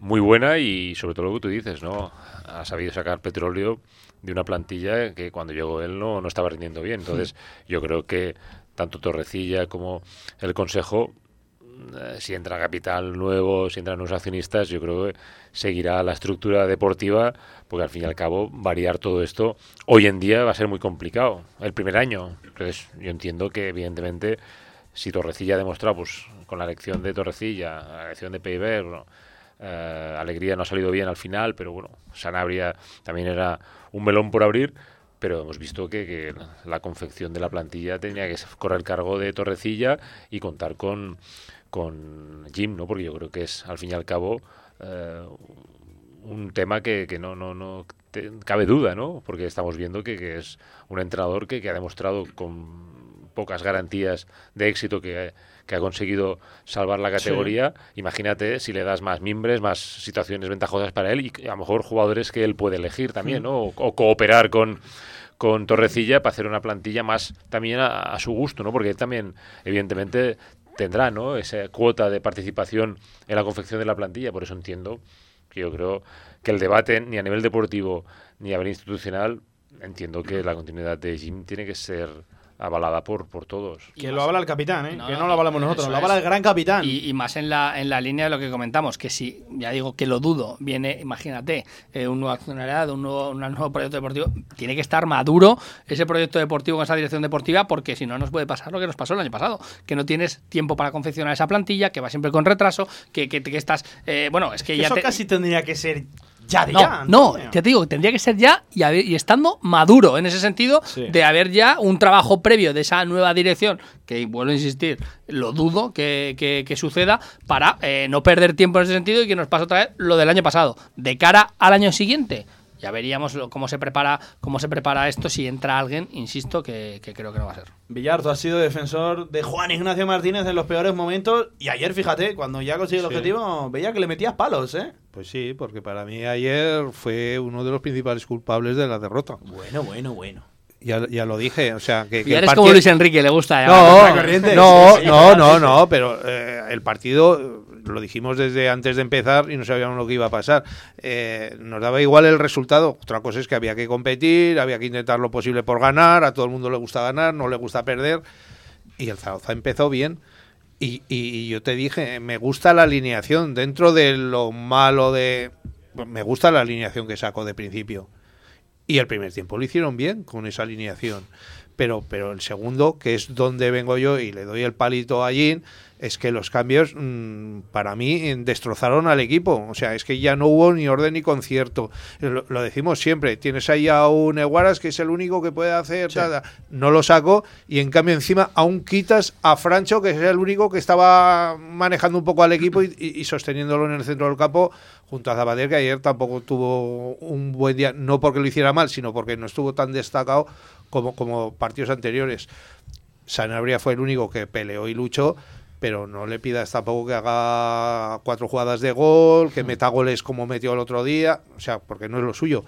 muy buena y sobre todo lo que tú dices, ¿no? Ha sabido sacar petróleo de una plantilla que cuando llegó él no, no estaba rindiendo bien. Entonces, yo creo que tanto Torrecilla como el Consejo si entra capital nuevo, si entran nuevos accionistas, yo creo que seguirá la estructura deportiva, porque al fin y al cabo variar todo esto hoy en día va a ser muy complicado. El primer año, entonces yo entiendo que evidentemente si Torrecilla ha demostrado, pues con la elección de Torrecilla, la elección de Peiber, bueno, eh, Alegría no ha salido bien al final, pero bueno, Sanabria también era un melón por abrir, pero hemos visto que, que la confección de la plantilla tenía que correr cargo de Torrecilla y contar con, con Jim, ¿no? Porque yo creo que es, al fin y al cabo, eh, un tema que, que no, no, no te- cabe duda, ¿no? Porque estamos viendo que, que es un entrenador que, que ha demostrado con pocas garantías de éxito que, que ha conseguido salvar la categoría. Imagínate si le das más mimbres, más situaciones ventajosas para él y a lo mejor jugadores que él puede elegir también, ¿no? O, o cooperar con, con Torrecilla para hacer una plantilla más también a, a su gusto, ¿no? Porque él también, evidentemente, tendrá, ¿no? Esa cuota de participación en la confección de la plantilla. Por eso entiendo que yo creo que el debate, ni a nivel deportivo ni a nivel institucional, entiendo que la continuidad de Jim tiene que ser avalada por, por todos. Que lo habla el capitán, ¿eh? No, que no, lo hablamos eso nosotros, lo es. habla el gran capitán. Y, y más en la, en la línea de lo que comentamos, que si, ya digo que lo dudo, viene, imagínate, eh, un nuevo accionariado, un nuevo, un nuevo proyecto deportivo, tiene que estar maduro ese proyecto deportivo con esa dirección deportiva, porque si no nos puede pasar lo que nos pasó el año pasado, que no tienes tiempo para confeccionar esa plantilla, que va siempre con retraso, que, que, que estás, eh, bueno, es que Que ya eso te- casi tendría que ser ya de no, ya. no, Antonio. te digo, tendría que ser ya y, haber- y estando maduro en ese sentido Sí. de haber ya un trabajo previo de esa nueva dirección, que vuelvo a insistir, lo dudo que, que- que suceda, para eh, no perder tiempo en ese sentido y que nos pase otra vez lo del año pasado. De cara al año siguiente, ya veríamos lo- cómo se prepara cómo se prepara esto si entra alguien, insisto, que, que creo que no va a ser. Villar, tú has sido defensor de Juan Ignacio Martínez en los peores momentos y ayer, fíjate, cuando ya consiguió el Sí. objetivo, veía que le metías palos, ¿eh? Pues sí, porque para mí ayer fue uno de los principales culpables de la derrota. Bueno, bueno, bueno. Ya, ya lo dije, o sea, que, que Y el eres como Luis Enrique, le gusta. No, llamar. corriente. no, no, no, no, pero eh, el partido eh, lo dijimos desde antes de empezar y no sabíamos lo que iba a pasar. Eh, nos daba igual el resultado. Otra cosa es que había que competir, había que intentar lo posible por ganar. A todo el mundo le gusta ganar, no le gusta perder. Y el Zaragoza empezó bien. Y, yo te dije, me gusta la alineación. Dentro de lo malo de. Me gusta la alineación que sacó de principio. Y el primer tiempo lo hicieron bien con esa alineación. Pero, pero el segundo, que es donde vengo yo y le doy el palito a Jin, es que los cambios mm, para mí eh, destrozaron al equipo. O sea, es que ya no hubo ni orden ni concierto. Lo, lo decimos siempre. Tienes ahí a un Eguaras que es el único que puede hacer. tal. No lo saco. Y en cambio, encima, aún quitas a Francho, que es el único que estaba manejando un poco al equipo y, y- y sosteniéndolo en el centro del campo junto a Zapater, que ayer tampoco tuvo un buen día, no porque lo hiciera mal, sino porque no estuvo tan destacado como, como partidos anteriores. Sanabria fue el único que peleó y luchó, pero no le pidas tampoco que haga cuatro jugadas de gol, que meta goles como metió el otro día, o sea, porque no es lo suyo.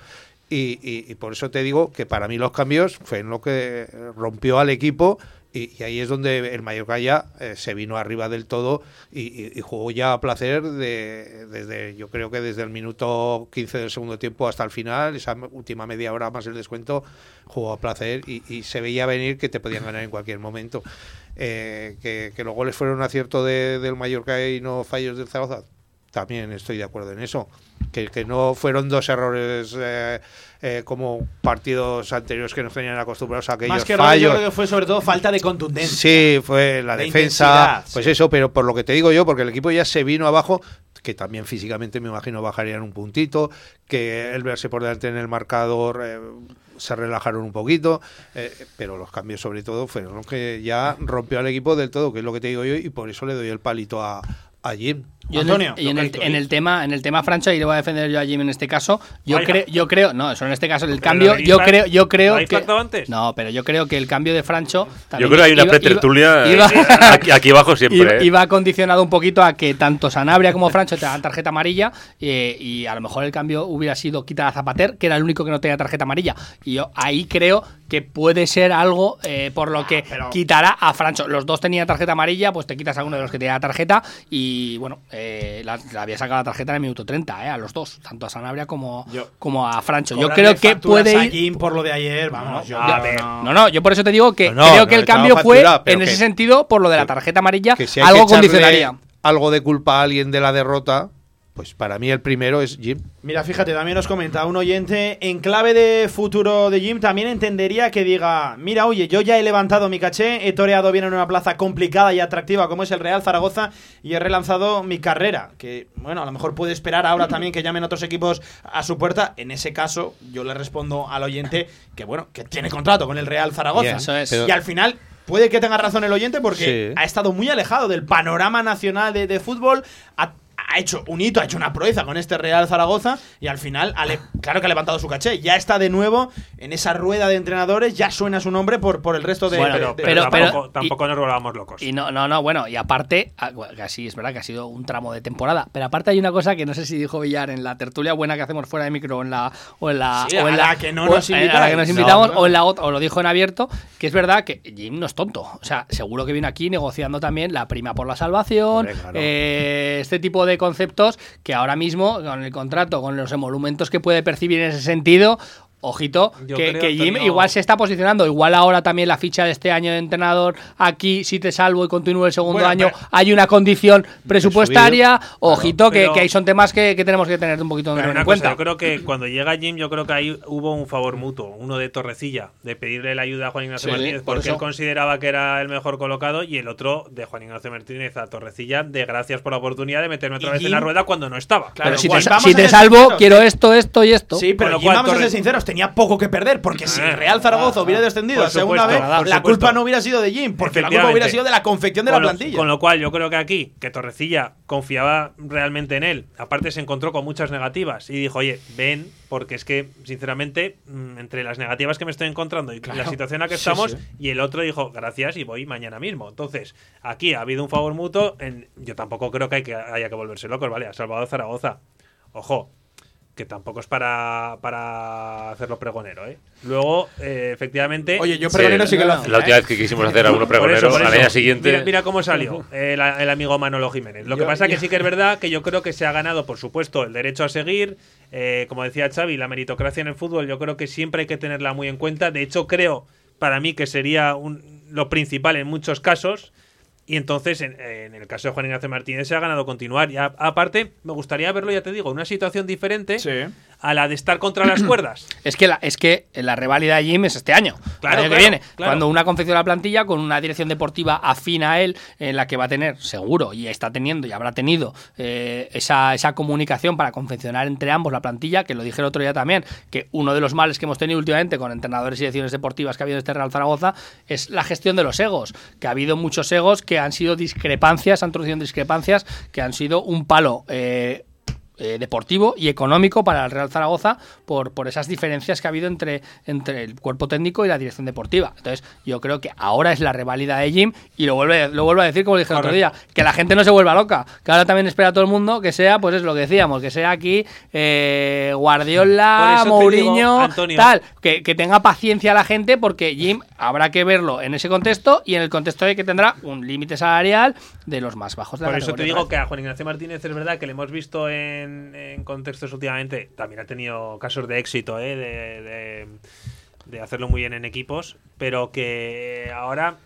Y, y- y por eso te digo que para mí los cambios fue en lo que rompió al equipo y, ahí es donde el Mallorca ya eh, se vino arriba del todo y, jugó ya a placer de, desde yo creo que desde el minuto 15 del segundo tiempo hasta el final, esa última media hora más el descuento, jugó a placer y, y se veía venir que te podían ganar en cualquier momento. Eh, que, que los goles fueron un acierto de- del Mallorca y no fallos del Zaragoza, también estoy de acuerdo en eso. Que, que no fueron dos errores eh, eh, como partidos anteriores que nos tenían acostumbrados a aquellos Más que errores, yo fallos. creo que fue sobre todo falta de contundencia. Sí, fue la De defensa, pues sí. eso, pero por lo que te digo yo, porque el equipo ya se vino abajo, que también físicamente me imagino bajarían un puntito, que el verse por delante en el marcador eh, se relajaron un poquito, eh, pero los cambios sobre todo fueron los que ya rompió al equipo del todo, que es lo que te digo yo, y por eso le doy el palito a, a Jim. Yo en Antonio, el, en, el, en el tema en el tema Francho y le voy a defender yo a Jim en este caso yo creo yo creo no eso en este caso el Pero cambio yo creo yo creo ¿lo habéis que pactado antes? no pero yo creo que el cambio de Francho Yo creo que hay una pretertulia eh, aquí, aquí abajo siempre. Iba, ¿eh? iba condicionado un poquito a que tanto Sanabria como Francho te dan tarjeta amarilla eh, y a lo mejor el cambio hubiera sido quitar a Zapater, que era el único que no tenía tarjeta amarilla. Y yo ahí creo que puede ser algo eh, por lo que quitará a Francho. Los dos tenían tarjeta amarilla, pues te quitas a uno de los que tenía la tarjeta y bueno, eh, la, la había sacado la tarjeta en el minuto 30, eh, a los dos, tanto a Sanabria como, Yo- como a Francho. Yo creo que puede a ir... Jim por lo de ayer, vamos. yo- a ver, No, no, yo por eso te digo que No, no, creo no que el cambio fue factura, en ese sentido por lo de la tarjeta amarilla, Que si algo condicionaría. algo de culpa a alguien de la derrota, pues para mí el primero es Jim. Mira, fíjate, también nos comenta un oyente, en clave de futuro de Jim, también entendería que diga, mira, oye, yo ya he levantado mi caché, he toreado bien en una plaza complicada y atractiva como es el Real Zaragoza y he relanzado mi carrera, que bueno, a lo mejor puede esperar ahora también que llamen otros equipos a su puerta. En ese caso, yo le respondo al oyente que bueno, que tiene contrato con el Real Zaragoza. Es. pero- Y al final... Puede que tenga razón el oyente porque Sí. ha estado muy alejado del panorama nacional de, de fútbol, ha, ha hecho un hito, ha hecho una proeza con este Real Zaragoza y al final, ha le- claro que ha levantado su caché. Ya está de nuevo en esa rueda de entrenadores, ya suena su nombre por, por el resto de. Bueno, de- Pero, de- pero, pero- tampoco, y- tampoco nos volvamos locos. Y no, no, no, bueno, y aparte, ah, que así es verdad que ha sido un tramo de temporada, pero aparte hay una cosa que no sé si dijo Villar en la tertulia buena que hacemos fuera de micro o en la o en la Sí, o en a la, la que no o- nos eh, a la invitáis. que nos No, invitamos o en la otra, o lo dijo en abierto, que es verdad que Jim no es tonto, o sea, seguro que viene aquí negociando también la prima por la salvación, Hombre, claro. eh, este tipo de conceptos que ahora mismo con el contrato, con los emolumentos que puede percibir en ese sentido, Ojito, Yo que, que Jim igual se está posicionando. Igual ahora también la ficha de este año de entrenador, aquí si te salvo y continúo el segundo Bueno, año, pero- hay una condición presupuestaria. Ojito, que, pero- que ahí son temas que, que tenemos que tener un poquito Pero en una cuenta. cosa, yo creo que cuando llega Jim, yo creo que ahí hubo un favor mutuo, uno de Torrecilla, de pedirle la ayuda a Juan Ignacio Sí, Martínez por porque eso. él consideraba que era el mejor colocado y el otro de Juan Ignacio Martínez a Torrecilla de gracias por la oportunidad de meterme otra vez en Jim- la rueda cuando no estaba. Claro, pero si igual, te, si te salvo, sinceros, quiero esto, esto y esto. Sí, pero lo cual, vamos a ser sinceros, tenía poco que perder, porque si Eh, Real Zaragoza hubiera descendido por a segunda vez, la supuesto. culpa no hubiera sido de Jim, porque la culpa hubiera sido de la confección de con la lo- plantilla. Con lo cual, yo creo que aquí, que Torrecilla confiaba realmente en él. Aparte, se encontró con muchas negativas y dijo, oye, ven, porque es que, sinceramente, mm, entre las negativas que me estoy encontrando y la situación en la que estamos, sí. y el otro dijo, gracias y voy mañana mismo. Entonces, aquí ha habido un favor mutuo. En, yo tampoco creo que, hay que haya que volverse locos, ¿vale? Ha salvado Zaragoza. Ojo, que tampoco es para, para hacerlo pregonero, ¿eh? Luego, eh, efectivamente. Oye, yo pregonero sí que lo la- hacía. La última ¿eh? vez que quisimos hacer alguno Por eso, pregonero, al eso. año siguiente. Mira, mira cómo salió eh, el, el amigo Manolo Jiménez. Lo que Yo- pasa que yo- sí que es verdad que yo creo que se ha ganado, por supuesto, el derecho a seguir. Eh, como decía Xavi, la meritocracia en el fútbol yo creo que siempre hay que tenerla muy en cuenta. De hecho, creo para mí que sería un- lo principal en muchos casos. Y entonces, en, el caso de Juan Ignacio Martínez, se ha ganado continuar. Y a- aparte, me gustaría verlo, ya te digo, en una situación diferente Sí. A la de estar contra las cuerdas. Es que la, es que la reválida de Jim es este año. Claro, el año que viene. claro. Cuando una confecciona la plantilla con una dirección deportiva afín a él, en la que va a tener, seguro, y está teniendo y habrá tenido eh, esa, esa comunicación para confeccionar entre ambos la plantilla, que lo dije el otro día también, que uno de los males que hemos tenido últimamente con entrenadores y direcciones deportivas que ha habido en este Real Zaragoza es la gestión de los egos. Que ha habido muchos egos que han sido discrepancias, han introducido discrepancias que han sido un palo. eh, eh, deportivo y económico para el Real Zaragoza por, por esas diferencias que ha habido entre, entre el cuerpo técnico y la dirección deportiva. Entonces, yo creo que ahora es la reválida de Jim y lo vuelve, lo vuelvo a decir como dije el otro día, que la gente no se vuelva loca, que ahora también espera todo el mundo que sea, pues es lo que decíamos, que sea aquí eh, Guardiola, Mourinho, digo, tal, que, que tenga paciencia la gente porque Jim habrá que verlo en ese contexto y en el contexto de que tendrá un límite salarial de los más bajos de la Por eso te digo que a Juan Ignacio Martínez es verdad que le hemos visto en, en contextos últimamente. También ha tenido casos de éxito, ¿eh? de, de- de hacerlo muy bien en equipos, pero que ahora.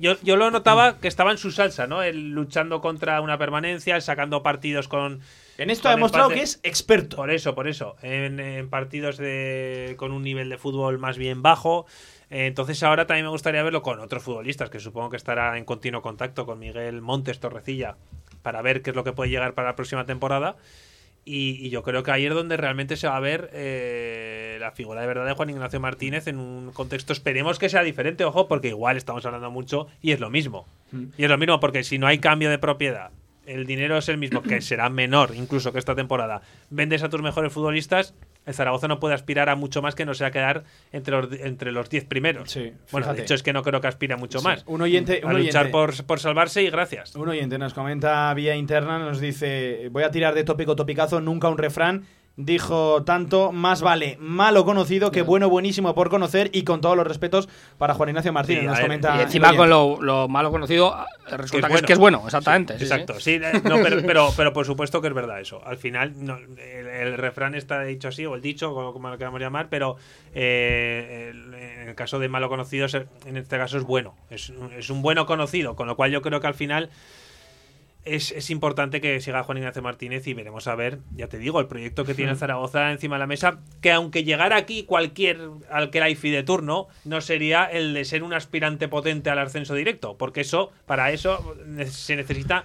Yo, yo lo notaba que estaba en su salsa, ¿no? El luchando contra una permanencia, sacando partidos con. En esto ha demostrado que es experto. Por eso, por eso. En, en partidos de, con un nivel de fútbol más bien bajo. Eh, Entonces ahora también me gustaría verlo con otros futbolistas, que supongo que estará en continuo contacto con Miguel Montes Torrecilla para ver qué es lo que puede llegar para la próxima temporada. Y, y yo creo que ahí es donde realmente se va a ver eh, la figura de verdad de Juan Ignacio Martínez en un contexto, esperemos que sea diferente, ojo, porque igual estamos hablando mucho y es lo mismo. Y es lo mismo porque si no hay cambio de propiedad, el dinero es el mismo, que será menor incluso que esta temporada, vendes a tus mejores futbolistas, el Zaragoza no puede aspirar a mucho más que no sea quedar entre los, entre los 10 primeros. Sí, bueno, de hecho es que no creo que aspire a mucho Sí. más. Un oyente- a un luchar oyente. por, por salvarse y gracias. Un oyente nos comenta vía interna, nos dice, voy a tirar de tópico topicazo, nunca un refrán. Dijo tanto, más vale malo conocido que bueno buenísimo por conocer y con todos los respetos para Juan Ignacio Martínez. Sí, nos ver, comenta Y encima con lo, lo malo conocido, eh, resulta que es, que es bueno, exactamente. sí, sí. Exacto, sí, eh, no, pero, pero, pero por supuesto que es verdad eso. Al final, no, el, el refrán está dicho así, o el dicho, como, como lo queramos llamar, pero eh, el- en el caso de malo conocido, en este caso es bueno. Es un bueno conocido, con lo cual yo creo que al final es, es importante que siga Juan Ignacio Martínez y veremos a ver, ya te digo, el proyecto que tiene Zaragoza encima de la mesa, que aunque llegara aquí cualquier Alqueraifi de turno, no sería el de ser un aspirante potente al ascenso directo, porque eso, para eso se necesita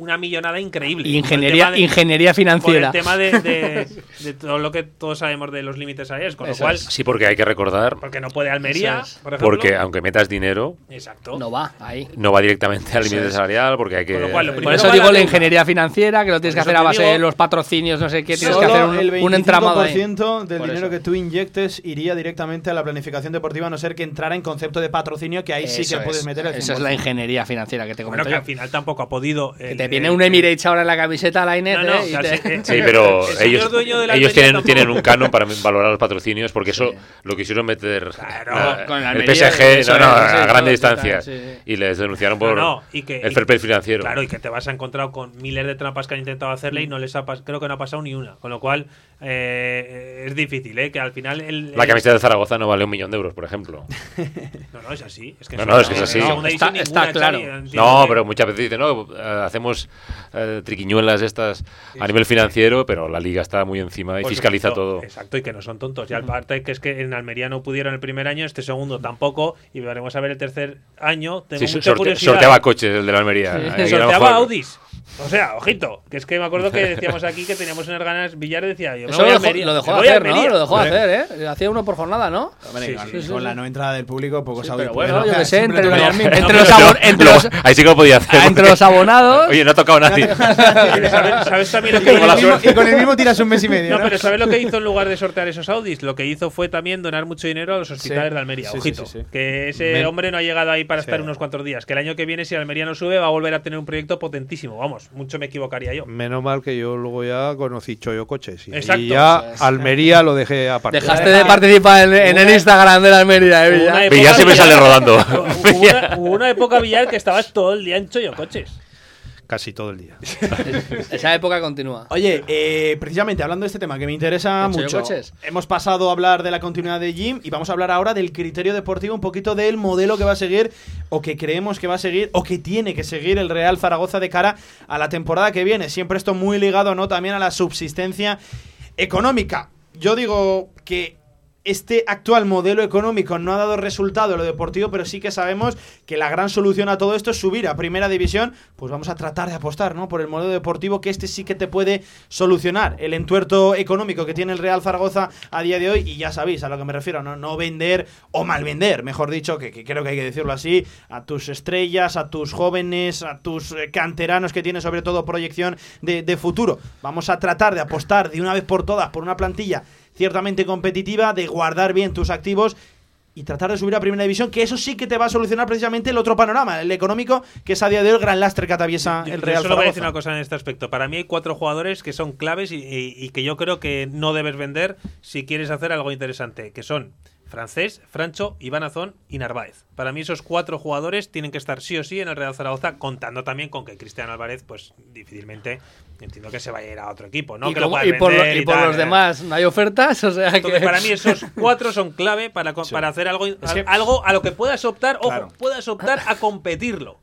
una millonada increíble. Ingeniería, Por de- ingeniería Por financiera. el tema de, de- de todo lo que todos sabemos de los límites aéreos, con lo cual, es. Sí, porque hay que recordar, porque no puede Almería, Eso es. por ejemplo. porque aunque metas dinero, Exacto. No va ahí. no va directamente al límite salarial, porque hay que... Con lo cual, lo Por eso digo la ingeniería financiera, que lo tienes que Por hacer a base digo- de los patrocinios, no sé qué, tienes que hacer un, el un entramado ahí. 25% del Por dinero eso. que tú inyectes iría directamente a la planificación deportiva, a no ser que entrara en concepto de patrocinio, que ahí sí que puedes es. meter el Esa es 100%. la ingeniería financiera que te Bueno, comento que yo. al final tampoco ha podido. Que el- te viene el- un Emirates ahora en la camiseta, la Inés, No, no, ¿eh? te- sí, eh, Sí, pero ellos, ellos tienen, un canon para valorar los patrocinios, porque eso lo quisieron meter Claro, eh, con la el PSG eso no, no, es, sí, a grandes distancias sí, sí. y les denunciaron por no, y que, el fair play financiero. Claro, y que te vas a encontrar con miles de trampas que han intentado hacerle y no les ha creo que no ha pasado ni una. Con lo cual, eh, es difícil, ¿eh? Que al final. El, La camiseta de Zaragoza no vale un millón de euros, por ejemplo. No, no, es así. Es que No, es que es así. Está- está claro. No, pero muchas veces dicen, no, eh, hacemos eh, triquiñuelas estas a nivel financiero, pero la liga está muy encima y Por fiscaliza supuesto, todo. Exacto, y que no son tontos. Y aparte que es que en Almería no pudieron el primer año, este segundo tampoco, y veremos a ver el tercer año. Tengo Sí, mucha sorte- curiosidad. sorteaba coches el de la Almería. Sí. Sorteaba Audis. O sea, ojito, que es que me acuerdo que decíamos aquí que teníamos unas ganas. Villar decía, yo me Eso voy lo a dejó, Almería. lo dejó voy a hacer, ¿no? Almería. Lo dejó de Hombre, hacer, ¿eh? Hacía uno por jornada, ¿no? Hombre, Sí, con, sí, sí, con sí. la no entrada del público, pocos Sí, audios pero bueno, yo que sé, entre, los- No, pero- ahí sí que lo podía hacer. entre los abonados. Oye, no ha tocado nadie. ¿Sabes, sabes también lo Y que con, Como la el mismo, suerte. y con el mismo tiras un mes y medio. No, ¿no? pero ¿sabes lo que hizo en lugar de sortear esos Audis? Lo que hizo fue también donar mucho dinero a los hospitales Sí. de Almería. Sí, sí, Ojito. sí, sí. Que ese hombre no ha llegado ahí para Sí. estar unos cuantos días. Que el año que viene, si Almería no sube, va a volver a tener un proyecto potentísimo. Vamos, mucho me equivocaría yo. Menos mal que yo luego ya conocí Choyo Coches. Y, Exacto. ya Eso es. Almería lo dejé aparte. Dejaste de participar en, en el Instagram de la Almería, ¿eh, Villar época- siempre sale rodando. Hubo una, hubo una época, Villar, que estabas todo el día en Choyo Coches. Casi todo el día. Esa época continúa. Oye, eh, precisamente hablando de este tema que me interesa ¿De Choyo mucho, Coches? hemos pasado a hablar de la continuidad de Jim y vamos a hablar ahora del criterio deportivo, un poquito del modelo que va a seguir o que creemos que va a seguir o que tiene que seguir el Real Zaragoza de cara a la temporada que viene. Siempre esto muy ligado, ¿no? También a la subsistencia económica. Yo digo que este actual modelo económico no ha dado resultado en lo deportivo, pero sí que sabemos que la gran solución a todo esto es subir a primera división. Pues vamos a tratar de apostar, ¿no? Por el modelo deportivo que este sí que te puede solucionar el entuerto económico que tiene el Real Zaragoza a día de hoy. Y ya sabéis a lo que me refiero, no, no vender o mal vender, mejor dicho, que, creo que hay que decirlo así, a tus estrellas, a tus jóvenes, a tus eh, canteranos que tienen sobre todo proyección de, de futuro. Vamos a tratar de apostar de una vez por todas por una plantilla ciertamente competitiva, de guardar bien tus activos y tratar de subir a primera división, que eso sí que te va a solucionar precisamente el otro panorama, el económico, que es a día de hoy el gran lastre que atraviesa Yo- el yo Real solo voy a decir una cosa en este aspecto. Para mí hay cuatro jugadores que son claves y, y- y que yo creo que no debes vender si quieres hacer algo interesante, que son Francés, Francho, Iván Azón y Narváez. Para mí esos cuatro jugadores tienen que estar sí o sí en el Real Zaragoza, contando también con que Cristian Álvarez, pues difícilmente entiendo que se vaya a ir a otro equipo, ¿no? y que lo como- puedas y por, lo- vender y por tal, los eh. demás no hay ofertas, o sea que... Para mí esos cuatro son clave para, co- para hacer algo, que- algo a lo que puedas optar, ojo, Claro. puedas optar a competirlo.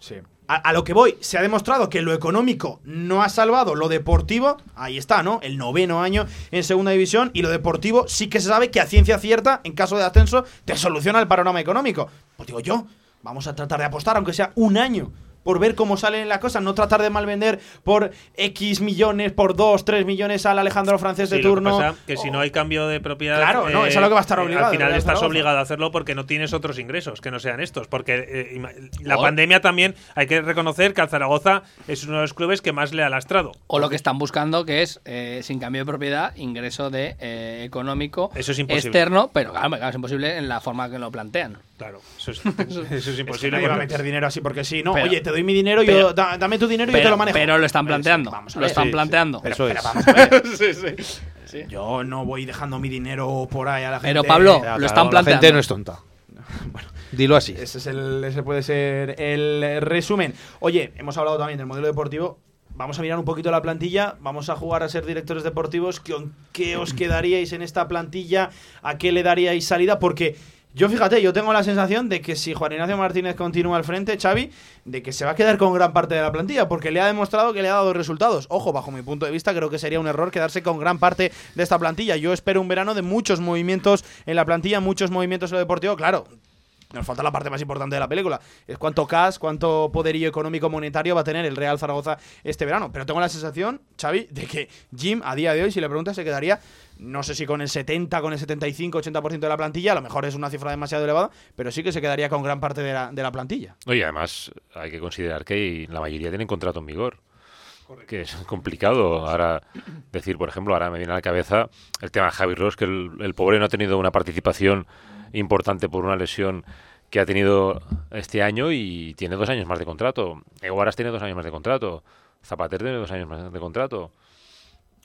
A, lo que voy, se ha demostrado que lo económico no ha salvado lo deportivo. Ahí está, ¿no? El noveno año en segunda división. Y lo deportivo sí que se sabe que a ciencia cierta, en caso de ascenso, te soluciona el panorama económico. Pues digo yo, vamos a tratar de apostar, aunque sea un año. Por ver cómo salen las cosas, no tratar de malvender por X millones, por 2, 3 millones al Alejandro francés de Sí, lo que turno. pasa que si no hay cambio de propiedad, Claro, no, es a lo que va a estar eh, obligado Al final estás obligado a hacerlo porque no tienes otros ingresos que no sean estos. Porque eh, la pandemia también hay que reconocer que al Zaragoza es uno de los clubes que más le ha lastrado. O lo que están buscando, que es, eh, sin cambio de propiedad, ingreso de eh, económico Eso es imposible. externo, pero claro, claro, es imposible en la forma que lo plantean. Claro, eso es, eso es Es que imposible. nadie va a meter dinero así porque sí. No, Pero- oye, te doy mi dinero, yo, da- dame tu dinero y yo te lo manejo. pero lo están planteando. vamos a lo están sí, sí. planteando. Eso es. vamos a ver. Sí. Yo no voy dejando mi dinero por ahí a la gente. Pero, Pablo, lo están La planteando. gente no es tonta. bueno, dilo así. Ese, es el, ese puede ser el resumen. Oye, hemos hablado también del modelo deportivo. Vamos a mirar un poquito la plantilla. Vamos a jugar a ser directores deportivos. ¿Con qué os quedaríais en esta plantilla? ¿A qué le daríais salida? Porque yo, fíjate, yo tengo la sensación de que si Juan Ignacio Martínez continúa al frente, Xavi, de que se va a quedar con gran parte de la plantilla, porque le ha demostrado que le ha dado resultados. Ojo, bajo mi punto de vista, creo que sería un error quedarse con gran parte de esta plantilla. Yo espero un verano de muchos movimientos en la plantilla, muchos movimientos en lo deportivo. Claro, nos falta la parte más importante de la película. Es cuánto cash, cuánto poderío económico monetario va a tener el Real Zaragoza este verano. Pero tengo la sensación, Xavi, de que Jim, a día de hoy, si le preguntas, se quedaría, no sé si con el 70, con el 75, 80% de la plantilla. A lo mejor es una cifra demasiado elevada, pero sí que se quedaría con gran parte de la, de la plantilla. Oye, además hay que considerar que la mayoría tienen contrato en vigor. Que es complicado ahora decir, por ejemplo, ahora me viene a la cabeza el tema de Javi Ross, que el, el pobre no ha tenido una participación importante por una lesión que ha tenido este año y tiene dos años más de contrato. Eguaras tiene dos años más de contrato. Zapater tiene dos años más de contrato.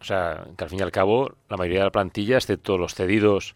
O sea, que al fin y al cabo la mayoría de la plantilla, excepto los cedidos,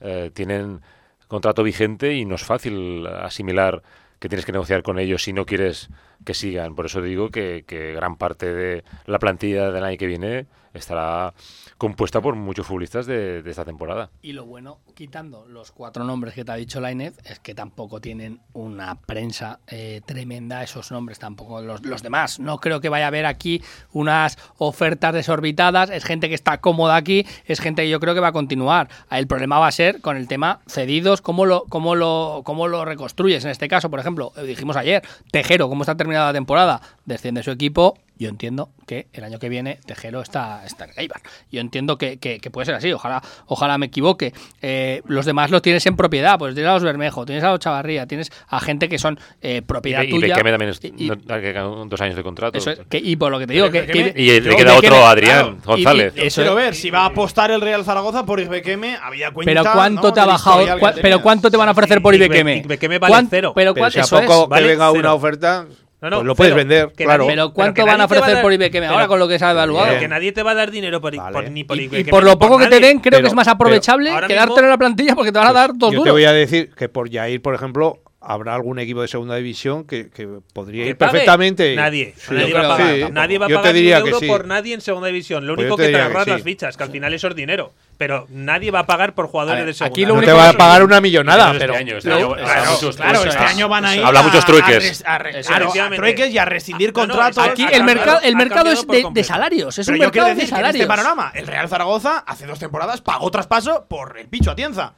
eh, tienen contrato vigente y no es fácil asimilar que tienes que negociar con ellos si no quieres que sigan. Por eso digo que, que gran parte de la plantilla del año que viene estará compuesta por muchos futbolistas de, esta temporada. Y lo bueno, quitando los cuatro nombres que te ha dicho Lainez, es que tampoco tienen una prensa eh, tremenda esos nombres, tampoco los, los, demás. No creo que vaya a haber aquí unas ofertas desorbitadas, es gente que está cómoda aquí, es gente que yo creo que va a continuar. El problema va a ser con el tema cedidos, cómo lo, cómo lo, cómo lo reconstruyes. En este caso, por ejemplo, dijimos ayer, Tejero, cómo está terminada la temporada, desciende su equipo, yo entiendo que el año que viene Tejero está, está en Eibar. Yo entiendo que, que, que, puede ser así, ojalá, ojalá me equivoque. Eh, los demás los tienes en propiedad, pues tienes a los Bermejo, tienes a los Chavarría, tienes a gente que son eh, propiedad y, tuya. Y Bekeme también es, y, no, que dos años de contrato. Eso es, que, y por lo que te digo, que, que y le queda otro Adrián claro, González. Y, eso quiero ver si va a apostar el Real Zaragoza por Ibequeme, había cuenta. Pero cuánto ¿no? te ha bajado, cua, pero cuánto te van a ofrecer por Ibequeme. Ibequeme vale cero. Pero, pero si a poco es, que venga una oferta no, no, pues lo puedes cero. vender, Que claro. Pero ¿cuánto que van a te va ofrecer dar- por Ibequeme ahora pero- con lo que se ha evaluado? Pero que nadie te va a dar dinero por, Vale. por- ni por Y, y Ibequeme por lo poco que te nadie. den, creo Pero- que es más pero aprovechable ahora quedártelo mismo- en la plantilla porque te van a dar dos Yo duros. te voy a decir que por Yair, por ejemplo, habrá algún equipo de segunda división que, que podría ¿Que ir pague? perfectamente. Nadie. Sí, nadie va a pagar. sí. Nadie va a pagar un euro sí. por nadie en segunda división. Lo Pues único que te ahorras sí. las fichas, que al final eso es dinero. Pero nadie va a pagar por jugadores ver, de segunda. aquí lo No único te va a pagar una millonada, Este año, este lo- año, claro, habrá muchos- Claro, muchos- este año van a ir Habrá a- muchos a trueques. a re- claro, a efectivamente. trueques y a rescindir No, no, contratos. Aquí el mercado, el mercado es de, de salarios, es Pero un yo quiero mercado de decir que en este salarios. panorama, el Real Zaragoza hace dos temporadas pagó traspaso por el Picho Atienza.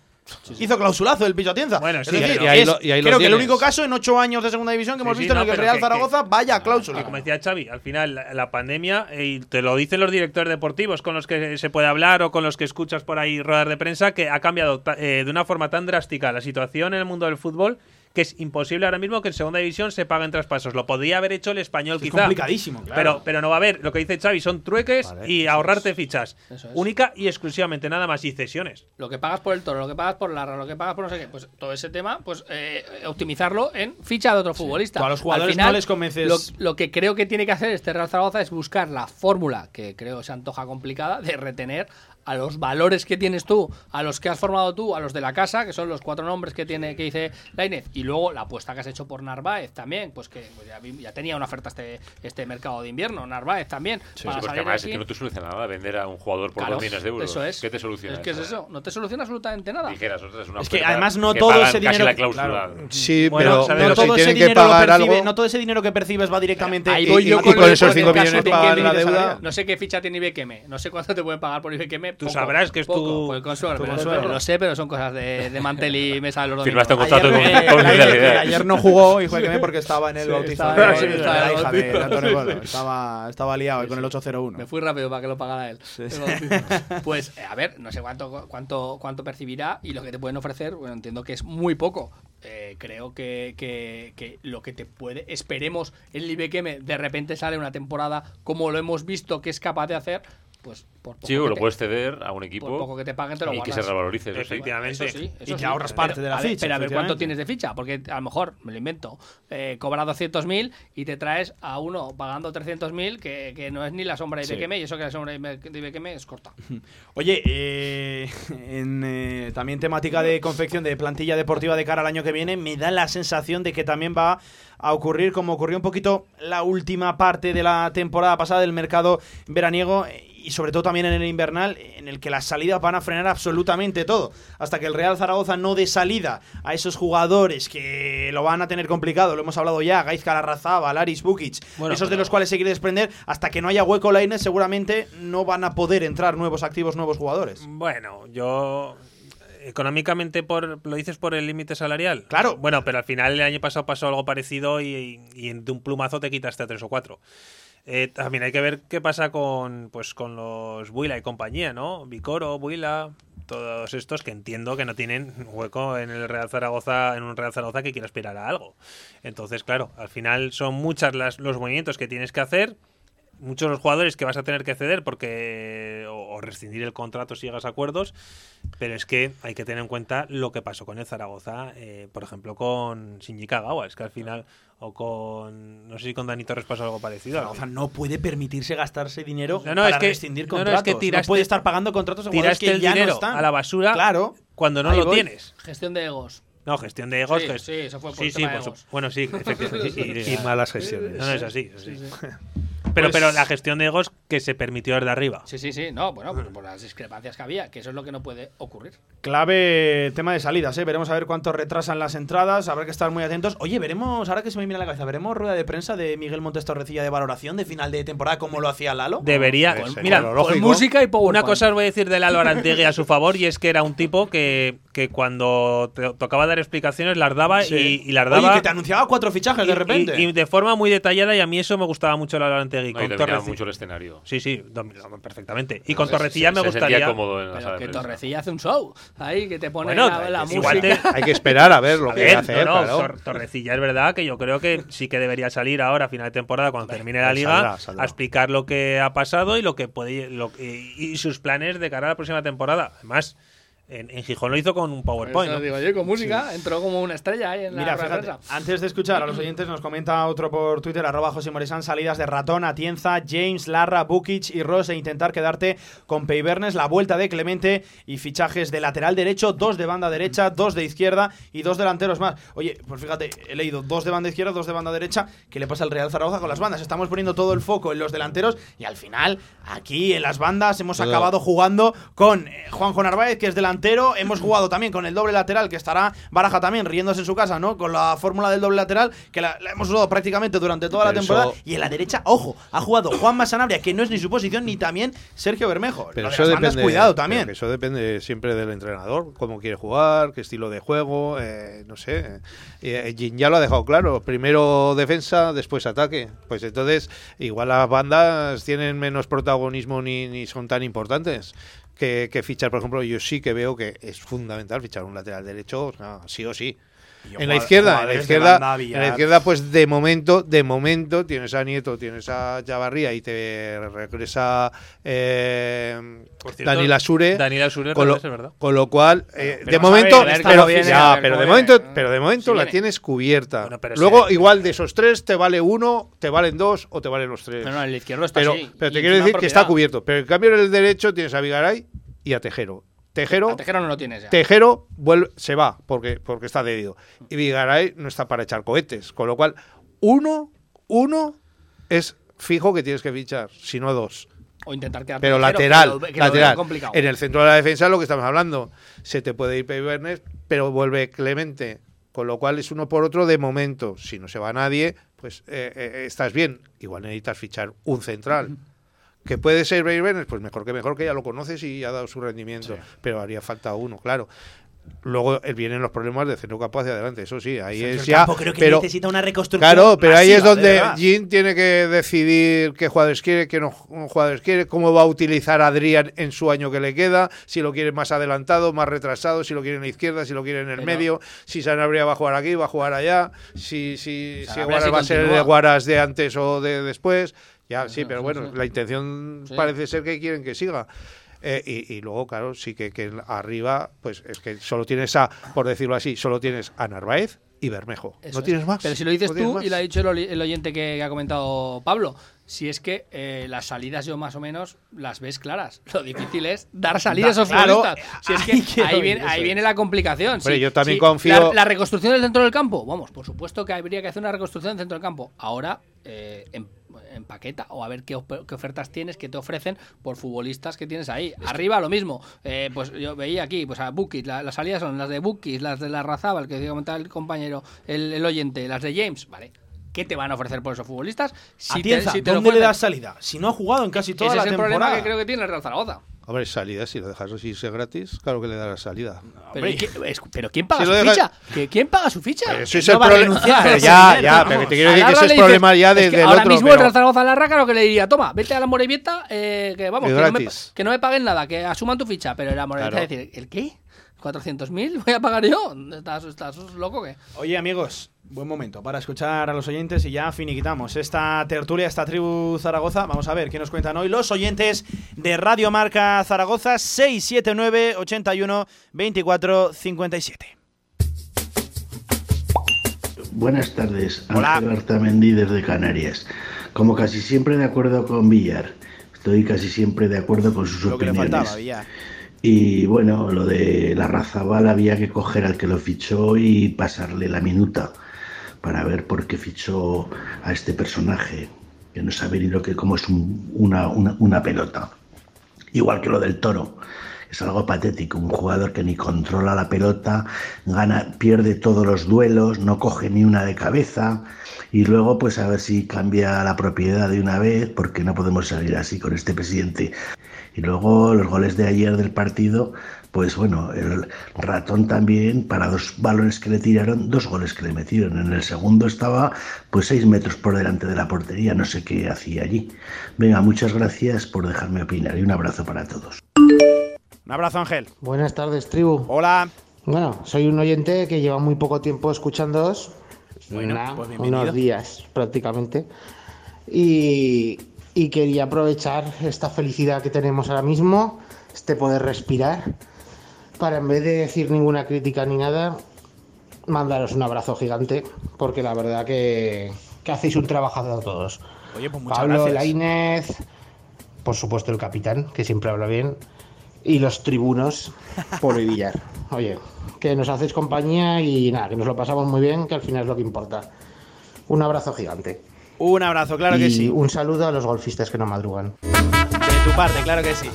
Hizo clausulazo el Picho Atienza. Bueno, es sí, decir, pero- y ahí es- lo- y ahí creo que el único caso en ocho años de segunda división que hemos Sí, sí, visto no, en el que Real que- Zaragoza vaya a cláusula. Y como decía Xavi, al final la, la pandemia, eh, y te lo dicen los directores deportivos con los que se puede hablar o con los que escuchas por ahí ruedas de prensa, que ha cambiado ta- eh, de una forma tan drástica la situación en el mundo del fútbol que es imposible ahora mismo que en segunda división se paguen traspasos. Lo podría haber hecho el español Es quizá. complicadísimo, claro. Pero, pero no va a haber. Lo que dice Xavi son trueques Vale, y ahorrarte fichas. Eso es. Única y exclusivamente, nada más. Y cesiones. Lo que pagas por el toro, lo que pagas por la lo que pagas por no sé qué, pues todo ese tema, pues eh, optimizarlo en ficha de otro futbolista. Tú a los Al jugadores final, no les convences- Lo, lo que creo que tiene que hacer este Real Zaragoza es buscar la fórmula, que creo se antoja complicada, de retener a los valores que tienes tú, a los que has formado tú, a los de la casa, que son los cuatro nombres que tiene que dice Lainez, y luego la apuesta que has hecho por Narváez también, pues que pues ya, tenía una oferta este, este mercado de invierno, Narváez también. Sí, para porque salir además aquí. es que no te soluciona nada vender a un jugador por Claro, dos millones de euros. Eso es. ¿Qué te soluciona? Es que es eso, no te soluciona absolutamente nada. Dijeras, ostras, es una Es que además no que todo ese dinero que- claro. Sí, Bueno, pero, no, todo si ese que dinero percibe- algo. no todo ese dinero que percibes va directamente Ahí voy y- yo y con, con esos millones Ibequeme. la deuda. No sé qué ficha tiene Ibequeme, no sé cuánto te pueden pagar por Ibequeme. Tú poco, sabrás que es poco, tu- el consuelo, tu pero- consuelo. pero Lo sé, pero son cosas de, de mantel y mesa de los domingos. Firmaste un contrato con, Ayer, con ayer- no jugó y fue porque estaba en el Sí, bautizo estaba- de, sí, de estaba en la el hija de, Antonio Sí, Polo. sí. Estaba, estaba liado con el 801. Me fui rápido para que lo pagara él. Pues, a ver, no sé cuánto, cuánto, cuánto percibirá y lo que te pueden ofrecer, bueno, entiendo que es muy poco. Eh, creo que, que- que lo que te puede, esperemos, el Ibequeme de repente sale una temporada como lo hemos visto que es capaz de hacer, pues por poco Sí, que lo te- puedes ceder a un equipo por poco que te paguen te lo y que se revalorice. eso sí. Efectivamente. Eso sí, eso Y te sí. ahorras Pero- parte de la a ver, ficha, Pero a ver cuánto tienes de ficha, porque a lo mejor, me lo invento, eh, cobra 200.000 y te traes a uno pagando 300.000 que, que no es ni la sombra de Sí. Ibequeme y eso que la sombra de Ibequeme es corta. Oye, eh, en, eh, también temática de confección de plantilla deportiva de cara al año que viene, me da la sensación de que también va a ocurrir como ocurrió un poquito la última parte de la temporada pasada del mercado veraniego y sobre todo también en el invernal, en el que las salidas van a frenar absolutamente todo. Hasta que el Real Zaragoza no dé salida a esos jugadores que lo van a tener complicado, lo hemos hablado ya, Gaizka Larrazaba, Laris Bukic, Bueno, esos de los cuales se quiere desprender, hasta que no haya hueco Lainez, seguramente no van a poder entrar nuevos activos, nuevos jugadores. Bueno, yo. Económicamente por lo dices por el límite salarial. Claro. Bueno, pero al final el año pasado pasó algo parecido y, y de un plumazo te quitaste a tres o cuatro. Eh, también hay que ver qué pasa con pues con los Buila y compañía, ¿no? Vicoro, Buila, todos estos que entiendo que no tienen hueco en el Real Zaragoza, en un Real Zaragoza que quiera aspirar a algo. Entonces, claro, al final son muchas las, los movimientos que tienes que hacer muchos los jugadores que vas a tener que ceder porque o, rescindir el contrato si llegas a acuerdos, pero es que hay que tener en cuenta lo que pasó con el Zaragoza, eh, por ejemplo, con Shinji Kagawa, es que al final o con no sé si con Dani Torres pasó algo parecido. Zaragoza no puede permitirse gastarse dinero no, no, para es que, rescindir no, no, contratos. es que tiraste, no puede estar pagando contratos a jugadores tiraste que el ya dinero no están. a la basura Claro. cuando no lo voy. tienes. Gestión de egos. No, gestión de egos. Sí, que- sí, eso fue por sí, sí, de egos. Bueno, sí, efectivamente. Y sí. malas gestiones. No, no es así. es así. Pero, Pues- pero la gestión de egos que se permitió desde arriba. Sí, sí, sí. No, bueno, pues por las discrepancias que había, que eso es lo que no puede ocurrir. Clave tema de salidas, ¿eh? Veremos a ver cuánto retrasan las entradas, habrá que estar muy atentos. Oye, veremos, ahora que se me viene a la cabeza, veremos rueda de prensa de Miguel Montes Torrecilla de valoración de final de temporada como lo hacía Lalo. Debería. Pues, mira, Con música y PowerPoint. Una cosa os voy a decir de Lalo Arantegui a su favor, y es que era un tipo que, que cuando te tocaba dar explicaciones las daba Sí. y, y las daba. Oye, que te anunciaba cuatro fichajes de repente. Y, y de forma muy detallada, y a mí eso me gustaba mucho Lalo Arantegui. No, y con mucho el escenario. Sí, sí, perfectamente. Y con Torrecilla se- me se gustaría. cómodo en la sala Pero de que. Torrecilla hace un show. Ahí, que te pone Bueno, la, la música. igual te- Hay que esperar a ver lo A que ver, hace, no, no, claro. Tor- Torrecilla es verdad que yo creo que sí que debería salir ahora a final de temporada cuando termine la pues liga saldrá, saldrá. a explicar lo que ha pasado y lo que puede lo, y, y sus planes de cara a la próxima temporada. Además, en, en Gijón lo hizo con un PowerPoint. Eso ¿no? digo yo, con música, entró como una estrella ahí en la Mira, de fíjate, antes de escuchar a los oyentes, nos comenta otro por Twitter, arroba José Moresán, salidas de Ratón, Atienza, James, Larra, Bukic y Ross e intentar quedarte con Peibernes, la vuelta de Clemente y fichajes de lateral derecho, dos de banda derecha, dos de izquierda y dos delanteros más. Oye, pues fíjate, he leído dos de banda izquierda, dos de banda derecha. ¿Qué le pasa al Real Zaragoza con las bandas? Estamos poniendo todo el foco en los delanteros y al final, aquí en las bandas, hemos acabado jugando con eh, Juanjo Narváez, que es delantero, hemos jugado también con el doble lateral, que estará Baraja también riéndose en su casa, ¿no? Con la fórmula del doble lateral, que la, la hemos usado prácticamente durante toda la temporada. eso- Y en la derecha, ojo, ha jugado Juan Masanabria, que no es ni su posición, ni también Sergio Bermejo. Pero Lo de eso las bandas, depende, cuidado también. eso depende siempre del entrenador, cómo quiere jugar, qué estilo de juego, eh, no sé. Eh, Jin ya lo ha dejado claro, primero defensa, después ataque. Pues entonces, igual las bandas tienen menos protagonismo ni, ni son tan importantes. Que, que fichar, por ejemplo, yo sí que veo que es fundamental fichar un lateral derecho, o sí o sí. En la izquierda, en la izquierda, en la izquierda, pues de momento, de momento tienes a Nieto, tienes a Chavarría y te regresa eh, Por cierto, Daniel Asure. Daniel Asure con lo, regresa, es verdad. con lo cual, eh, Pero de a momento, ver, pero, ya, ver pero de momento, pero de momento Sí la tienes cubierta. Bueno, pero Luego, sí. igual de esos tres te vale uno, te valen dos o te valen los tres. No, no, el izquierdo está pero, así. pero te quiero decir que está cubierto. Pero en cambio en el derecho tienes a Vigaray y a Tejero. Tejero, A Tejero no lo tienes ya. Tejero vuelve, se va porque, porque está cedido. Y Vigaray no está para echar cohetes. Con lo cual, uno, uno es fijo que tienes que fichar, si no dos. O intentar quedar Pero lateral, que lo- lateral. complicado. En el centro de la defensa es lo que estamos hablando. Se te puede ir Peibernes, pero vuelve Clemente. Con lo cual es uno por otro de momento. Si no se va nadie, pues eh, eh, estás bien. Igual necesitas fichar un central. Que puede ser Peibernes, pues mejor que mejor, que ya lo conoces y ha dado su rendimiento. Pero haría falta uno, claro. Luego eh, vienen los problemas de centro campo hacia adelante, eso sí, ahí es ya. Campo creo que pero, necesita una reconstrucción. Claro, pero ahí es donde. Jin tiene que decidir qué jugadores quiere, qué no jugadores quiere, cómo va a utilizar a Adrián en su año que le queda, si lo quiere más adelantado, más retrasado, si lo quiere en la izquierda, si lo quiere en el Pero- medio, si Sanabria va a jugar aquí, va a jugar allá, si, si, si Guaras sí va a ser el de. Guaras de antes o de después. Ya, sí, pero bueno, la intención parece ser que quieren que siga. Eh, y, y luego, claro, sí que, que arriba, pues es que solo tienes a, por decirlo así, solo tienes a Narváez y Bermejo. Eso no es. tienes más. Pero si lo dices no tú y lo ha dicho el, oyente que, que ha comentado Pablo, si es que eh, las salidas yo más o menos las ves claras. Lo difícil es dar salida a esos Claro. Si es que ahí viene, ahí viene la complicación. Sí, yo también sí, confío- La, la reconstrucción del centro del campo, vamos, por supuesto que habría que hacer una reconstrucción del centro del campo. Ahora, eh, en, empaqueta o a ver qué, ofertas tienes, que te ofrecen por futbolistas que tienes ahí. Arriba lo mismo. Eh, pues yo veía aquí, pues a Bukis, la- las salidas son las de Bukis, las de la Razabal, que comentaba el compañero, el, el oyente, las de James, vale. ¿Qué te van a ofrecer por esos futbolistas? Si te- Atienza, si te ¿dónde le das salida? Si no ha jugado en casi toda Ese la es el temporada. problema que creo que tiene el Real Zaragoza. Hombre, salida, si lo dejas irse gratis, claro que le darás salida. Pero, ¿y qué- es- pero ¿quién paga Si su ficha? ¿Que- ¿Quién paga su ficha? Pero Que es no el problema. Ya, ya, ¿no? pero que te quiero decir que ese es problema ya de- es que del ahora otro, mismo pero- el Zaragoza Larra, claro que le diría, toma, vete a la Morevieta, eh, que vamos, que no, me, que no me paguen nada, que asuman tu ficha. Pero la Morevieta Claro. decir, ¿el qué? ¿400.000 voy a pagar yo? ¿Estás, estás loco o qué? Oye, amigos, buen momento para escuchar a los oyentes y ya finiquitamos esta tertulia, esta tribu Zaragoza. Vamos a ver qué nos cuentan hoy los oyentes de Radio Marca Zaragoza 679 81 24 57. Buenas tardes. Ángel Artamendi desde Canarias. Como casi siempre de acuerdo con Villar, estoy casi siempre de acuerdo con sus Lo que le opiniones. faltaba, Villar. Y bueno, lo de la Razabal había que coger al que lo fichó y pasarle la minuta para ver por qué fichó a este personaje, que no sabe ni lo que cómo es un- una, una- una pelota. Igual que lo del toro. Es algo patético, un jugador que ni controla la pelota, gana, pierde todos los duelos, no coge ni una de cabeza y luego pues a ver si cambia la propiedad de una vez porque no podemos salir así con este presidente. Y luego los goles de ayer del partido, pues bueno, el ratón también, para dos balones que le tiraron, dos goles que le metieron. En el segundo estaba pues seis metros por delante de la portería, no sé qué hacía allí. Venga, muchas gracias por dejarme opinar y un abrazo para todos. Un abrazo, Ángel. Buenas tardes, tribu. Hola. Bueno, soy un oyente que lleva muy poco tiempo escuchándoos. Bueno, Nada, pues unos días prácticamente. Y, y quería aprovechar esta felicidad que tenemos ahora mismo, este poder respirar, para en vez de decir ninguna crítica ni nada, mandaros un abrazo gigante, porque la verdad que, que hacéis un trabajazo todos. Oye, pues muchas Pablo. Lainez, por supuesto el capitán, que siempre habla bien, y los tribunos, y Villar. Oye, que nos hacéis compañía y nada, que nos lo pasamos muy bien, que al final es lo que importa. Un abrazo gigante. Un abrazo, claro que sí. Un saludo a los golfistas que no madrugan. De tu parte, claro que sí.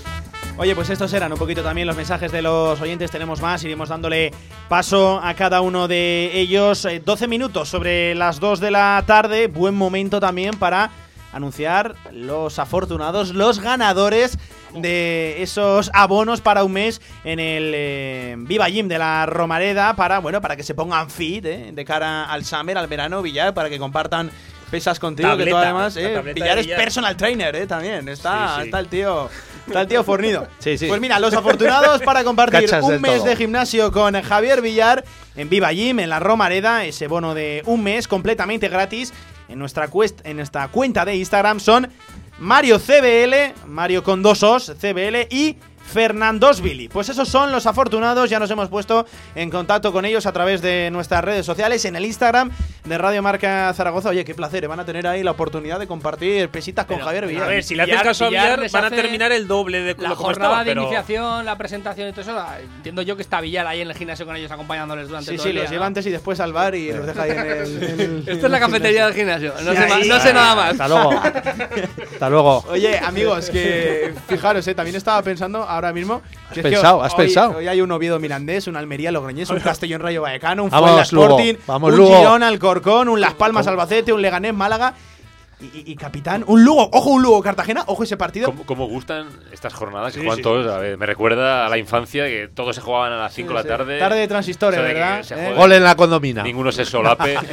Oye, pues estos eran un poquito también los mensajes de los oyentes. Tenemos más, iremos dándole paso a cada uno de ellos. Eh, 12 minutos sobre las 2 de la tarde. Buen momento también para anunciar los afortunados, los ganadores de esos abonos para un mes en el eh, Viva Gym de la Romareda para, bueno, para que se pongan fit eh, de cara al summer, al verano, Villar, para que compartan pesas contigo, que tú Tableta, además, eh, tableta es personal trainer, eh, también, está, Sí, sí. está el tío, está el tío fornido. Sí, sí. Pues mira, los afortunados para compartir Cachas un mes todo. de gimnasio con Javier Villar en Viva Gym, en la Romareda, ese bono de un mes completamente gratis en nuestra, cuest- en nuestra cuenta de Instagram son Mario CBL, Mario con dos os, CBL y Fernandosvili. Pues esos son los afortunados, ya nos hemos puesto en contacto con ellos a través de nuestras redes sociales, en el Instagram de Radio Marca Zaragoza. Oye, qué placer, eh, van a tener ahí la oportunidad de compartir pesitas con Javier Villar. A ver, si le haces caso a Villar Villar, les van a terminar el doble de La jornada estaba, de pero iniciación, la presentación y todo eso, ah, entiendo yo que está Villar ahí en el gimnasio con ellos acompañándoles durante Sí, todo sí, el día, los ¿no? lleva antes y después al bar y los deja ahí en el. en el- Esto es la cafetería del gimnasio, no, Sí, sé, ma- ahí. no sé nada más. Hasta luego. Hasta luego. Oye, amigos, que fijaros, eh, también estaba pensando ahora mismo. Es que pensado? ¿Has hoy- pensado? Hoy hay un Oviedo Mirandés, un Almería Logroñés, un Castellón Rayo Vallecano, un Fuenla Lugo. Sporting, Vamos, un Lugo. Girón Alcorcón, un Las Palmas Albacete, un Leganés Málaga. Y, capitán, un Lugo, ojo, un Lugo Cartagena, ojo ese partido. ¿Cómo, cómo gustan estas jornadas que Sí, juegan sí, todos? A ver, me recuerda a la infancia que todos se jugaban a las 5 de la sí. tarde. Tarde de transistores, ¿verdad? se Eh. Gol en la condomina. Ninguno se solape.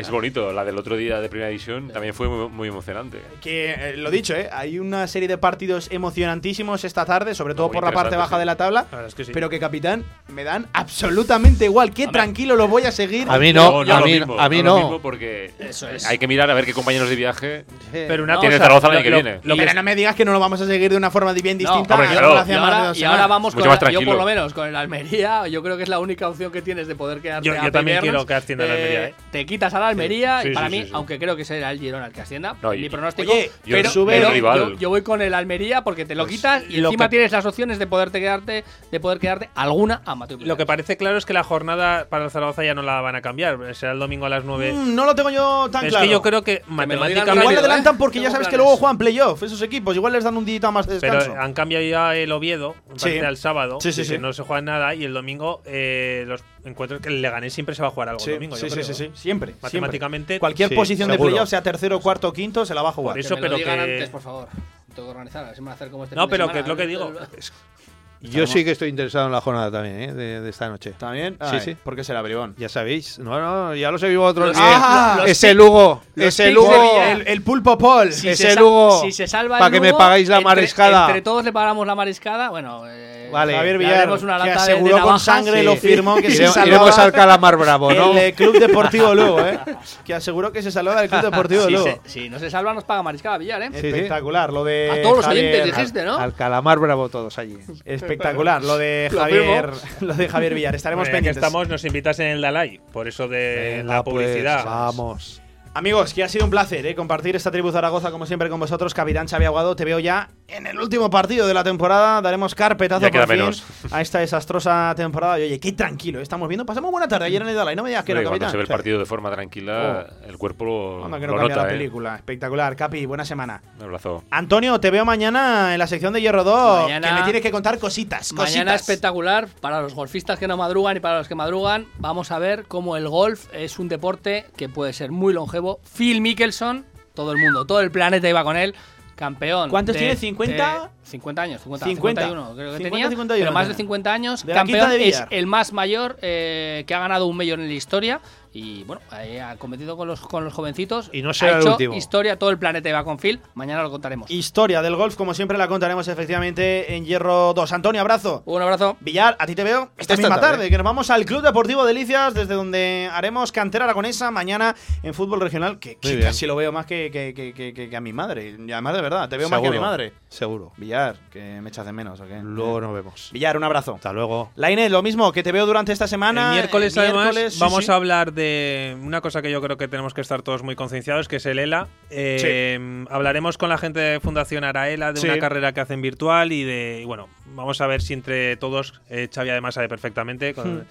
Es bonito. La del otro día de Primera División también fue muy, muy emocionante. Que, eh, lo dicho, ¿eh? hay una serie de partidos emocionantísimos esta tarde, sobre todo Muy por la parte baja sí. de la tabla. La verdad es que sí. Pero que, capitán, me dan absolutamente igual. Qué tranquilo lo voy a seguir. A mí no, No, a mí, mismo, a mí no. mismo porque Eso es. Hay que mirar a ver qué compañeros de viaje pero una tiene cosa, Zaragoza el año que lo- viene. lo que Pero no me digas que no lo vamos a seguir de una forma bien distinta. hombre, a claro. lo Y ahora, dos y ahora semanas. vamos Mucho con más la- yo por lo menos con el Almería, yo creo que es la única opción que tienes de poder quedarte Yo- a yo también quiero que ascienda el Almería, ¿eh? Te quitas al Almería Sí, y sí, para sí, mí, sí. aunque creo que será el Girona el que ascienda, No, y- mi pronóstico, Oye, Yo pero, sube pero el rival. yo, yo voy con el Almería porque te lo Pues quitas y lo encima que- tienes las opciones de poderte quedarte, de poder quedarte alguna amateur. Lo que parece claro es que la jornada para el Zaragoza ya no la van a cambiar. Será el domingo a las 9. Mm, no lo tengo yo tan es claro. que yo creo que matemáticamente. Igual rápido, adelantan ¿eh? porque ya sabes que luego juegan playoff esos equipos. Igual les dan un día más de Pero descanso. han cambiado ya el Oviedo, Sí. al sábado. Sí, sí, que sí. no se juega nada. Y el domingo, eh, los encuentros que el Leganés siempre se va a jugar algo Sí, el domingo. sí, yo sí, creo. sí, sí. Siempre. Matemáticamente. siempre. Cualquier Sí, posición de playoff, sea tercero, cuarto, quinto, se la va a jugar. Por eso, que me lo pero digan que- antes, por favor. Tengo que organizar, a ver si me van a hacer como este No, pero semana, que es lo que el- digo. el- Yo sí que estoy interesado en la jornada también, ¿eh? de, de esta noche. ¿También? Sí, Ay, sí. ¿Por qué será bribón? Ya sabéis. No, no, ya los he visto otros Los-. Ah, los ese Lugo, ese Lugo. El, el pulpo Paul. Si ese se Lugo, si se salva el pa' que me pagáis la entre- mariscada. Entre todos le pagamos la mariscada. Bueno, eh, Vale. Javier le Villar, una que lata de- de aseguró con sangre, Sí. lo firmó que se Iremos, salvaba iremos al Calamar Bravo, ¿no? el Club Deportivo Lugo, ¿eh? Que aseguró que se salvaba del Club Deportivo si, Lugo. se- si no se salva, nos paga mariscada Villar, ¿eh? Sí, sí. Espectacular, lo de A todos los oyentes dijiste, ¿no? Al Calamar Bravo todos allí. Espectacular, lo de Javier, lo de Javier Villar. Estaremos Bueno, ya que pendientes. estamos, nos invitas en el Dalai, por eso de Venga, la pues, publicidad. vamos. Amigos, que ha sido un placer ¿eh? compartir esta tribu Zaragoza como siempre con vosotros. Capitán Xavi Aguado, te veo ya en el último partido de la temporada. Daremos carpetazo por fin menos. a esta desastrosa temporada. Y oye, qué tranquilo, estamos viendo. Pasamos buena tarde ayer en el Dalai, no me digas que no, cuando capitán. se ve el partido de forma tranquila, el cuerpo lo, Anda, que no lo cambia nota, la ¿eh? película. Espectacular. Capi, buena semana. Un abrazo. Antonio, te veo mañana en la sección de Hierro 2. Mañana- que me tienes que contar cositas. Mañana cositas. espectacular para los golfistas que no madrugan y para los que madrugan. Vamos a ver cómo el golf es un deporte que puede ser muy longevo. Phil Mickelson, todo el mundo, todo el planeta iba con él. Campeón. ¿Cuántos de- tiene? ¿50? De- 50 años, 50, 50. 51 creo que 50, tenía. 51 pero más de tenía. 50 años. De campeón de es el más mayor eh, que ha ganado un millón en la historia. Y bueno, ahí ha competido con los, con los jovencitos. Y no será ha el hecho último. historia, todo el planeta iba con Phil. Mañana lo contaremos. Historia del golf, como siempre, la contaremos efectivamente en Hierro 2. Antonio, abrazo. Un abrazo. Villar, a ti te veo esta Esta misma tarde. tarde, que nos vamos al Club Deportivo Delicias, desde donde haremos cantera aragonesa mañana en fútbol regional, que, que casi lo veo más que, que- que- que- que- que a mi madre. Y además, de verdad, te veo más que a mi Seguro, madre. Seguro. Villar, que me echas de menos, ¿o qué? Luego nos vemos. Villar, un abrazo. Hasta luego. Laine, lo mismo, que te veo durante esta semana. El miércoles, El además, sí, vamos sí. a hablar de una cosa que yo creo que tenemos que estar todos muy concienciados, que es el ELA. Eh, Hablaremos con la gente de Fundación Araela de Sí. una carrera que hacen virtual y de. y bueno, vamos a ver si entre todos, eh, Xavi además sabe perfectamente. con- Hmm.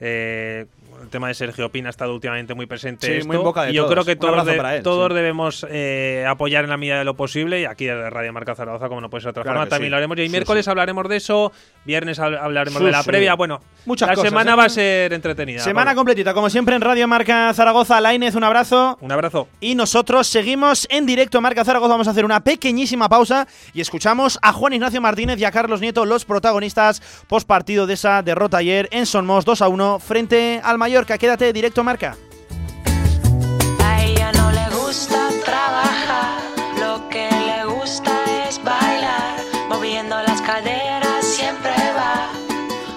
eh, el tema de Sergio Pina ha estado últimamente muy presente. Sí, esto, muy en boca de y yo todos. creo que todos, de- él, todos sí. debemos eh, apoyar en la medida de lo posible. Y aquí desde Radio Marca Zaragoza, como no puede ser de otra Claro forma, también sí. lo haremos. Y el miércoles hablaremos de eso. Viernes hab- hablaremos de la previa. Bueno, Muchas la cosas, semana ¿eh? va a ser entretenida. Semana Pablo. completita, como siempre en Radio Marca Zaragoza. Lainez, un abrazo. Un abrazo. Y nosotros seguimos en directo a Marca Zaragoza. Vamos a hacer una pequeñísima pausa y escuchamos a Juan Ignacio Martínez y a Carlos Nieto, los protagonistas post partido de esa derrota ayer en Sonmos 2 a 1 frente al Mallorca. Quédate directo Marca. A ella no le gusta trabajar, lo que le gusta es bailar, moviendo las caderas siempre va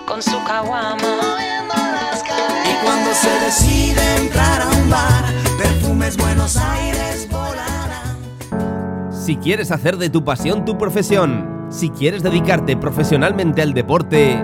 con su caguama. Y cuando se decide entrar a un bar, perfumes Buenos Aires volarán. Si quieres hacer de tu pasión tu profesión, si quieres dedicarte profesionalmente al deporte,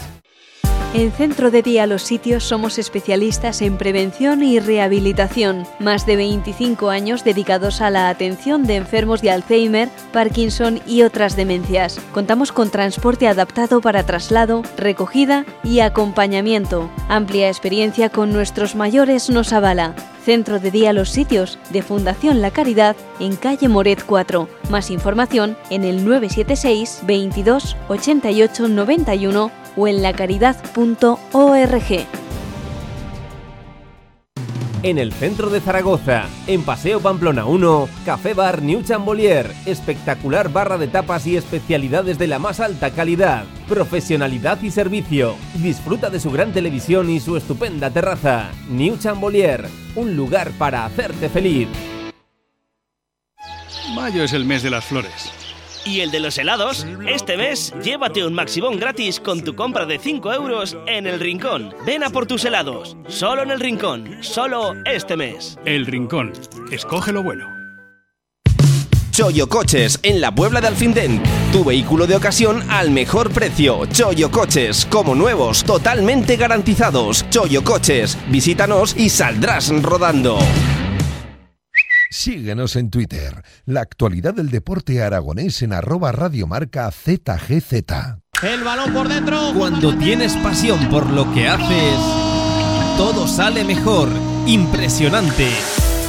En Centro de Día Los Sitios somos especialistas en prevención y rehabilitación. Más de 25 años dedicados a la atención de enfermos de Alzheimer, Parkinson y otras demencias. Contamos con transporte adaptado para traslado, recogida y acompañamiento. Amplia experiencia con nuestros mayores nos avala. Centro de Día Los Sitios de Fundación La Caridad en calle Moret 4. Más información en el 976 22 88 91 o en lacaridad.org. En el centro de Zaragoza, en Paseo Pamplona 1, Café Bar New Chambolier, espectacular barra de tapas y especialidades de la más alta calidad, profesionalidad y servicio. Disfruta de su gran televisión y su estupenda terraza. New Chambolier, un lugar para hacerte feliz. Mayo es el mes de las flores. Y el de los helados, este mes llévate un Maxibón gratis con tu compra de 5 euros en El Rincón. Ven a por tus helados, solo en El Rincón, solo este mes. El Rincón. Escoge lo bueno. Choyo Coches, en la Puebla de Alfindén. Tu vehículo de ocasión al mejor precio. Choyo Coches, como nuevos, totalmente garantizados. Choyo Coches, visítanos y saldrás rodando. Síguenos en Twitter. La actualidad del deporte aragonés en arroba radiomarca ZGZ. El balón por dentro. Cuando tienes pasión por lo que haces, todo sale mejor. Impresionante.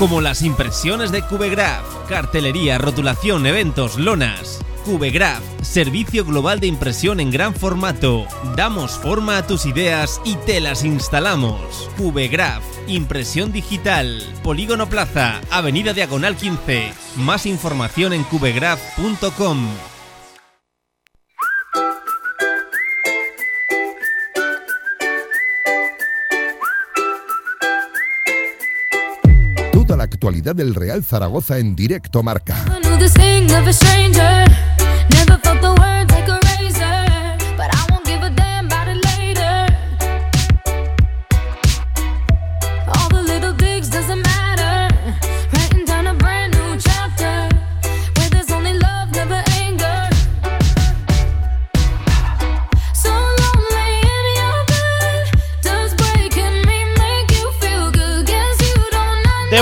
Como las impresiones de Cubegraph, Cartelería, rotulación, eventos, lonas. CubeGraph, servicio global de impresión en gran formato. Damos forma a tus ideas y te las instalamos. CubeGraph, impresión digital. Polígono Plaza, Avenida Diagonal 15. Más información en cubegraph.com. Toda la actualidad del Real Zaragoza en directo marca. Thing of a stranger. Never felt the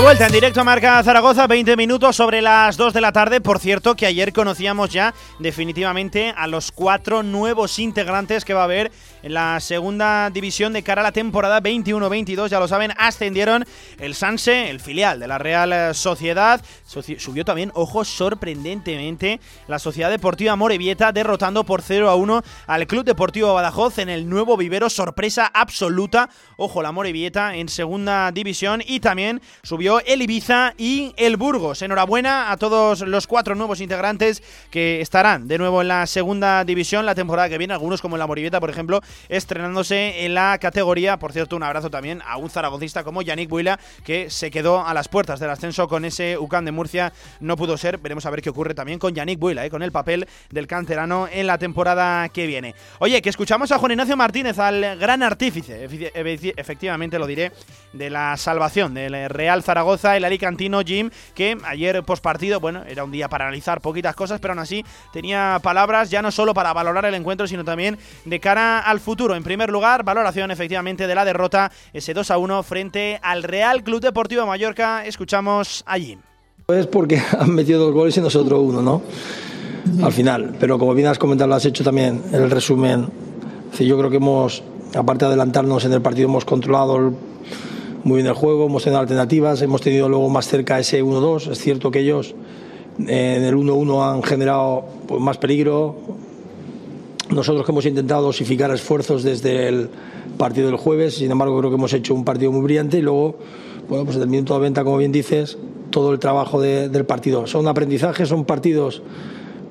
vuelta en directo Marca Zaragoza, 20 minutos sobre las 2 de la tarde. Por cierto, que ayer conocíamos ya definitivamente a los cuatro nuevos integrantes que va a haber en la segunda división de cara a la temporada 21-22. Ya lo saben, ascendieron el Sanse, el filial de la Real Sociedad. Soci- subió también, ojo, sorprendentemente, la Sociedad Deportiva Morevieta, derrotando por 0 a 1 al Club Deportivo Badajoz en el nuevo vivero. Sorpresa absoluta. Ojo, la Morevieta en segunda división. Y también subió el Ibiza y el Burgos. Enhorabuena a todos los cuatro nuevos integrantes que estarán de nuevo en la segunda división la temporada que viene. Algunos, como la Morevieta, por ejemplo, estrenándose en la categoría. Por cierto, un abrazo también a un zaragocista como Yannick Buila, que se quedó a las puertas del ascenso con ese UCAN de Murcia. No pudo ser. Veremos a ver qué ocurre también con Yannick Buila, eh, con el papel del canterano en la temporada que viene. Oye, que escuchamos a Juan Ignacio Martínez, al gran artífice, efectivamente lo diré, de la salvación del Real Zaragoza, el alicantino Jim, que ayer postpartido, bueno, era un día para analizar poquitas cosas, pero aún así tenía palabras ya no solo para valorar el encuentro, sino también de cara al futuro. En primer lugar, valoración efectivamente de la derrota, ese 2 a 1 frente al Real Club Deportivo Mallorca. Escuchamos a Jim. Pues porque han metido dos goles y nosotros uno, ¿no? Al final. Pero como bien has comentado, lo has hecho también en el resumen. Es Yo creo que hemos, aparte de adelantarnos en el partido, hemos controlado el- muy bien el juego, hemos tenido alternativas, hemos tenido luego más cerca ese 1-2. Es cierto que ellos eh, en el 1-1 han generado pues, más peligro. Nosotros que hemos intentado dosificar esfuerzos desde el partido del jueves, sin embargo creo que hemos hecho un partido muy brillante y luego, bueno, pues el minuto de venta, como bien dices, todo el trabajo de- del partido. Son aprendizajes, son partidos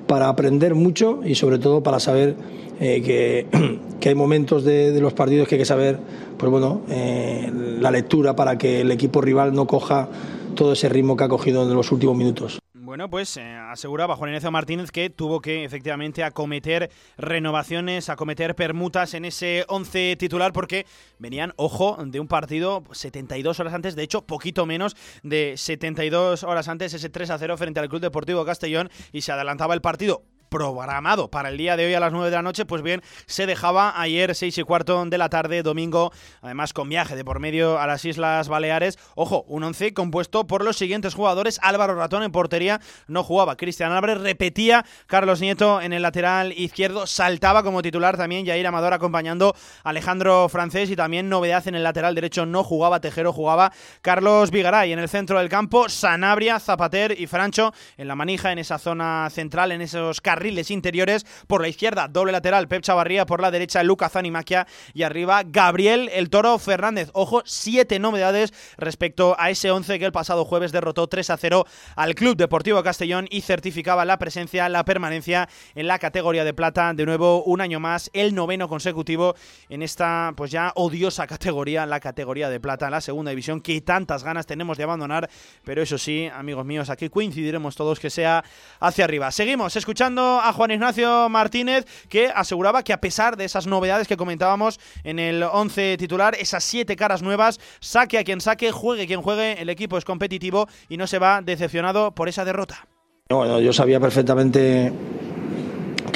para aprender mucho y sobre todo para saber eh, que, que hay momentos de, de los partidos que hay que saber, pues bueno, eh, la lectura para que el equipo rival no coja todo ese ritmo que ha cogido en los últimos minutos. Bueno, pues eh, aseguraba Juan Ignacio Martínez que tuvo que efectivamente acometer renovaciones, acometer permutas en ese 11 titular porque venían, ojo, de un partido 72 horas antes, de hecho, poquito menos de 72 horas antes, ese 3 a 0 frente al Club Deportivo Castellón y se adelantaba el partido programado para el día de hoy a las 9 de la noche, pues bien, se dejaba ayer 6 y cuarto de la tarde, domingo, además con viaje de por medio a las Islas Baleares. Ojo, un 11 compuesto por los siguientes jugadores. Álvaro Ratón en portería, no jugaba. Cristian Álvarez repetía. Carlos Nieto en el lateral izquierdo, saltaba como titular también. Jair Amador acompañando a Alejandro Francés y también novedad en el lateral derecho, no jugaba Tejero, jugaba Carlos Vigaray en el centro del campo, Sanabria, Zapater y Francho en la manija, en esa zona central, en esos carriles interiores. Por la izquierda, doble lateral, Pep Chavarría. Por la derecha, Luca Zanimaquia. Y arriba, Gabriel El Toro Fernández. Ojo, siete novedades respecto a ese 11 que el pasado jueves derrotó 3 a 0 al Club Deportivo Castellón y certificaba la presencia, la permanencia en la categoría de plata. De nuevo, un año más, el noveno consecutivo en esta, pues ya odiosa categoría, la categoría de plata, la segunda división, que tantas ganas tenemos de abandonar. Pero eso sí, amigos míos, aquí coincidiremos todos que sea hacia arriba. Seguimos escuchando a Juan Ignacio Martínez, que aseguraba que a pesar de esas novedades que comentábamos en el 11 titular, esas siete caras nuevas, saque a quien saque, juegue quien juegue, el equipo es competitivo y no se va decepcionado por esa derrota. Bueno, yo sabía perfectamente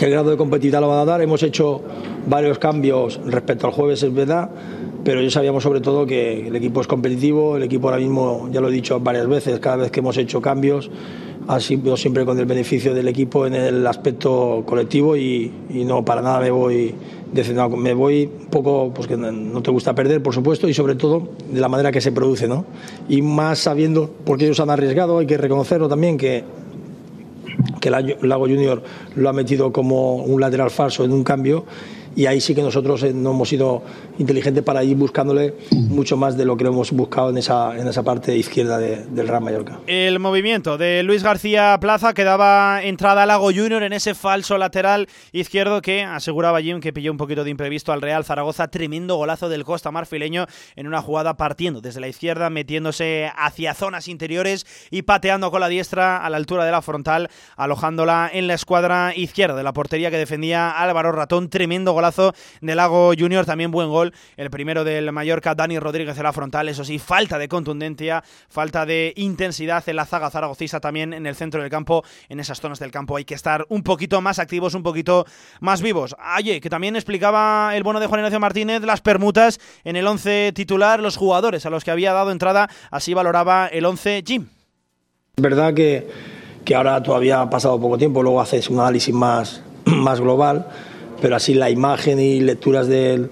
el grado de competitividad lo van a dar. Hemos hecho varios cambios respecto al jueves, es verdad, pero ya sabíamos sobre todo que el equipo es competitivo, el equipo ahora mismo, ya lo he dicho varias veces, cada vez que hemos hecho cambios, ha sido siempre con el beneficio del equipo en el aspecto colectivo y, no para nada me voy decepcionado. Me voy un poco, pues que no te gusta perder, por supuesto, y sobre todo de la manera que se produce, ¿no? Y más sabiendo, porque ellos han arriesgado, hay que reconocerlo también, que que Lago Junior lo ha metido como un lateral falso en un cambio y ahí sí que nosotros eh, no hemos sido inteligentes para ir buscándole mucho más de lo que hemos buscado en esa, en esa parte izquierda de, del Real Mallorca. El movimiento de Luis García Plaza que daba entrada a Lago Junior en ese falso lateral izquierdo que aseguraba Jim que pilló un poquito de imprevisto al Real Zaragoza. Tremendo golazo del Costa Marfileño en una jugada partiendo desde la izquierda, metiéndose hacia zonas interiores y pateando con la diestra a la altura de la frontal, alojándola en la escuadra izquierda de la portería que defendía Álvaro Ratón. Tremendo golazo de Lago Junior, también buen gol, el primero del Mallorca, Dani Rodríguez de la frontal, eso sí, falta de contundencia, falta de intensidad en la zaga zaragocista también en el centro del campo, en esas zonas del campo hay que estar un poquito más activos, un poquito más vivos. Aye, que también explicaba el bueno de Juan Ignacio Martínez las permutas en el 11 titular, los jugadores a los que había dado entrada, así valoraba el 11 Jim. Es verdad que, que ahora todavía ha pasado poco tiempo, luego haces un análisis más, más global pero así la imagen y lecturas de,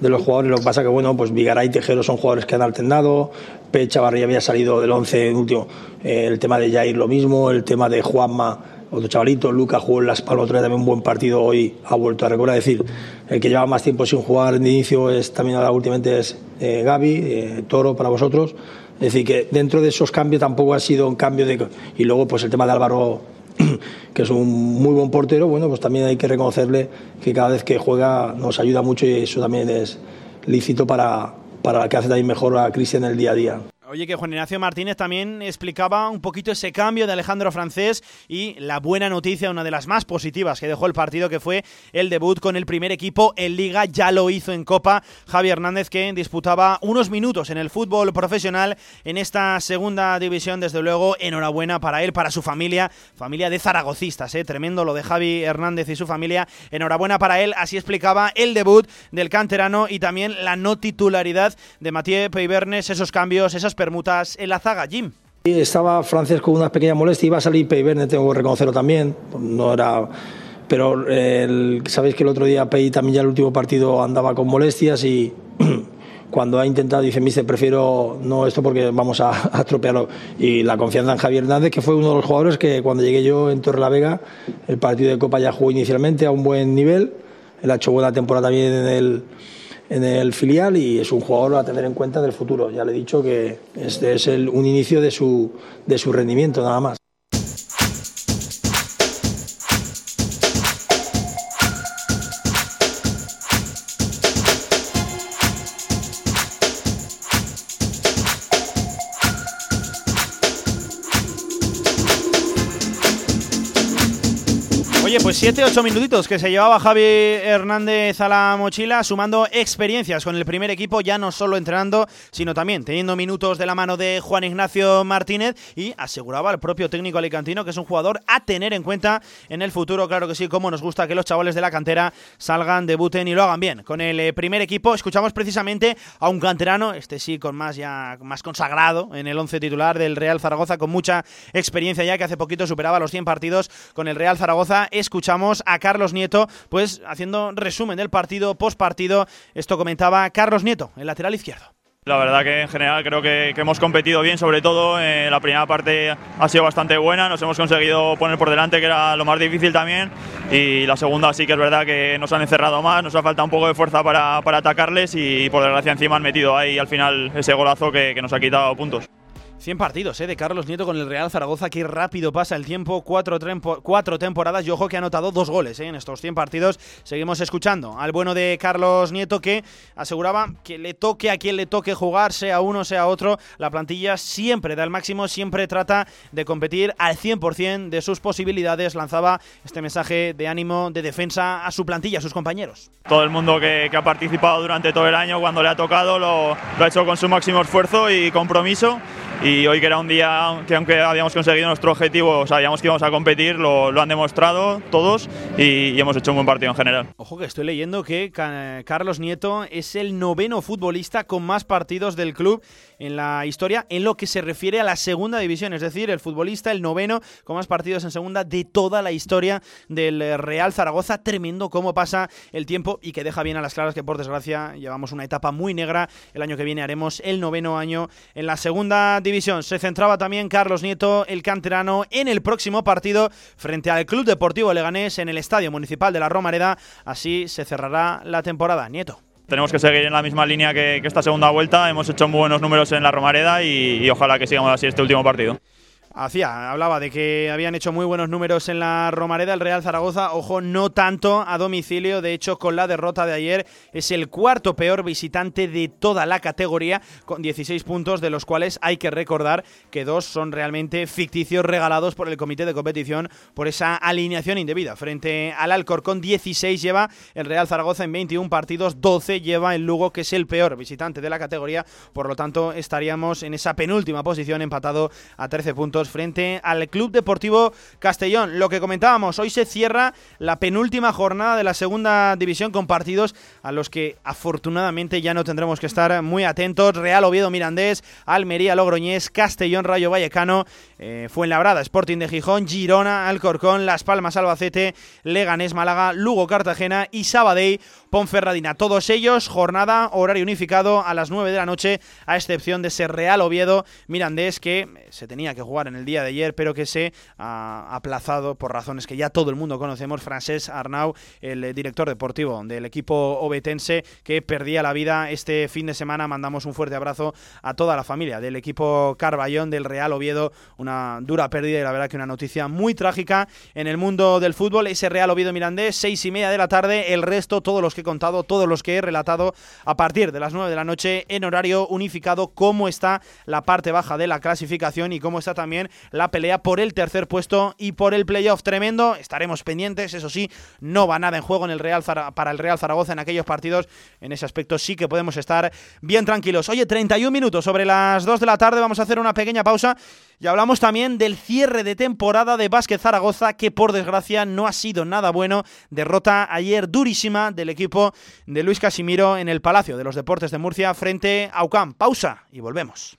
los jugadores, lo que pasa que bueno, pues Vigaray y Tejero son jugadores que han alternado, Pe Chavarría había salido del 11 en último, eh, el tema de Jair lo mismo, el tema de Juanma, otro chavalito, Luca jugó en Las Palmas, otro día también un buen partido, hoy ha vuelto a recordar, es decir, el que lleva más tiempo sin jugar de inicio es también ahora últimamente es eh, Gaby, eh, Toro para vosotros, es decir, que dentro de esos cambios tampoco ha sido un cambio de... Y luego pues el tema de Álvaro que es un muy buen portero, bueno, pues también hay que reconocerle que cada vez que juega nos ayuda mucho y eso también es lícito para, para que hace también mejor a Cristian el día a día. Oye, que Juan Ignacio Martínez también explicaba un poquito ese cambio de Alejandro Francés y la buena noticia, una de las más positivas que dejó el partido, que fue el debut con el primer equipo en Liga. Ya lo hizo en Copa Javi Hernández, que disputaba unos minutos en el fútbol profesional en esta segunda división. Desde luego, enhorabuena para él, para su familia, familia de zaragocistas. ¿eh? Tremendo lo de Javi Hernández y su familia. Enhorabuena para él. Así explicaba el debut del canterano y también la no titularidad de Mathieu Peibernes, esos cambios, esas permutas en la zaga, Jim. Estaba Francés con una pequeña molestia, iba a salir Peiverne, tengo que reconocerlo también, no era... Pero el, sabéis que el otro día Pei también ya el último partido andaba con molestias y cuando ha intentado dice, mister, prefiero no esto porque vamos a, a estropearlo. Y la confianza en Javier Hernández, que fue uno de los jugadores que cuando llegué yo en Torre Vega, el partido de Copa ya jugó inicialmente a un buen nivel, él ha hecho buena temporada también en el en el filial y es un jugador a tener en cuenta del futuro. Ya le he dicho que este es el, un inicio de su, de su rendimiento nada más. Pues 7-8 minutitos que se llevaba Javi Hernández a la mochila, sumando experiencias con el primer equipo, ya no solo entrenando, sino también teniendo minutos de la mano de Juan Ignacio Martínez y aseguraba al propio técnico alicantino que es un jugador a tener en cuenta en el futuro, claro que sí, como nos gusta que los chavales de la cantera salgan, debuten y lo hagan bien. Con el eh, primer equipo escuchamos precisamente a un canterano, este sí con más ya más consagrado en el 11 titular del Real Zaragoza, con mucha experiencia ya que hace poquito superaba los 100 partidos con el Real Zaragoza escuchamos a Carlos Nieto, pues haciendo resumen del partido, post partido. Esto comentaba Carlos Nieto, el lateral izquierdo. La verdad que en general creo que, que hemos competido bien, sobre todo eh, la primera parte ha sido bastante buena, nos hemos conseguido poner por delante, que era lo más difícil también, y la segunda sí que es verdad que nos han encerrado más, nos ha faltado un poco de fuerza para, para atacarles y por desgracia encima han metido ahí al final ese golazo que, que nos ha quitado puntos. 100 partidos ¿eh? de Carlos Nieto con el Real Zaragoza. Qué rápido pasa el tiempo. Cuatro, cuatro temporadas y ojo que ha anotado dos goles ¿eh? en estos 100 partidos. Seguimos escuchando al bueno de Carlos Nieto que aseguraba que le toque a quien le toque jugar, sea uno, sea otro. La plantilla siempre da el máximo, siempre trata de competir al 100% de sus posibilidades. Lanzaba este mensaje de ánimo, de defensa a su plantilla, a sus compañeros. Todo el mundo que, ha participado durante todo el año, cuando le ha tocado, lo, ha hecho con su máximo esfuerzo y compromiso. Y hoy que era un día que aunque habíamos conseguido nuestro objetivo, sabíamos que íbamos a competir, lo, lo han demostrado todos y, y hemos hecho un buen partido en general. Ojo que estoy leyendo que Ca- Carlos Nieto es el noveno futbolista con más partidos del club en la historia en lo que se refiere a la segunda división, es decir, el futbolista el noveno con más partidos en segunda de toda la historia del eh, Real Zaragoza. Tremendo cómo pasa el tiempo y que deja bien a las claras que por desgracia llevamos una etapa muy negra. El año que viene haremos el noveno año en la segunda división. Se centraba también Carlos Nieto, el canterano, en el próximo partido frente al Club Deportivo Leganés en el Estadio Municipal de la Romareda. Así se cerrará la temporada. Nieto. Tenemos que seguir en la misma línea que, esta segunda vuelta. Hemos hecho muy buenos números en la Romareda y ojalá que sigamos así este último partido. Hacía, hablaba de que habían hecho muy buenos números en la Romareda, el Real Zaragoza, ojo, no tanto a domicilio, de hecho con la derrota de ayer es el cuarto peor visitante de toda la categoría, con 16 puntos, de los cuales hay que recordar que dos son realmente ficticios regalados por el comité de competición por esa alineación indebida. Frente al Alcorcón, 16 lleva el Real Zaragoza en 21 partidos, 12 lleva el Lugo, que es el peor visitante de la categoría, por lo tanto estaríamos en esa penúltima posición empatado a 13 puntos frente al Club Deportivo Castellón. Lo que comentábamos, hoy se cierra la penúltima jornada de la segunda división con partidos a los que afortunadamente ya no tendremos que estar muy atentos. Real Oviedo Mirandés, Almería Logroñés, Castellón Rayo Vallecano, eh, Fuenlabrada Sporting de Gijón, Girona Alcorcón, Las Palmas Albacete, Leganés Málaga, Lugo Cartagena y Sabadell Ponferradina. Todos ellos, jornada, horario unificado a las 9 de la noche, a excepción de ese Real Oviedo Mirandés que eh, se tenía que jugar en el día de ayer, pero que se ha aplazado por razones que ya todo el mundo conocemos. Francés Arnau, el eh, director deportivo del equipo obetense, que perdía la vida este fin de semana. Mandamos un fuerte abrazo a toda la familia del equipo Carballón del Real Oviedo. Una dura pérdida y la verdad que una noticia muy trágica en el mundo del fútbol. Ese Real Oviedo Mirandés, seis y media de la tarde. El resto, todos los que contado, todos los que he relatado, a partir de las 9 de la noche en horario unificado, cómo está la parte baja de la clasificación y cómo está también la pelea por el tercer puesto y por el playoff tremendo. Estaremos pendientes, eso sí, no va nada en juego en el Real para el Real Zaragoza en aquellos partidos. En ese aspecto sí que podemos estar bien tranquilos. Oye, 31 minutos sobre las 2 de la tarde, vamos a hacer una pequeña pausa y hablamos también del cierre de temporada de Básquet Zaragoza, que por desgracia no ha sido nada bueno. Derrota ayer durísima del equipo de Luis Casimiro en el Palacio de los Deportes de Murcia frente a UCAM. Pausa y volvemos.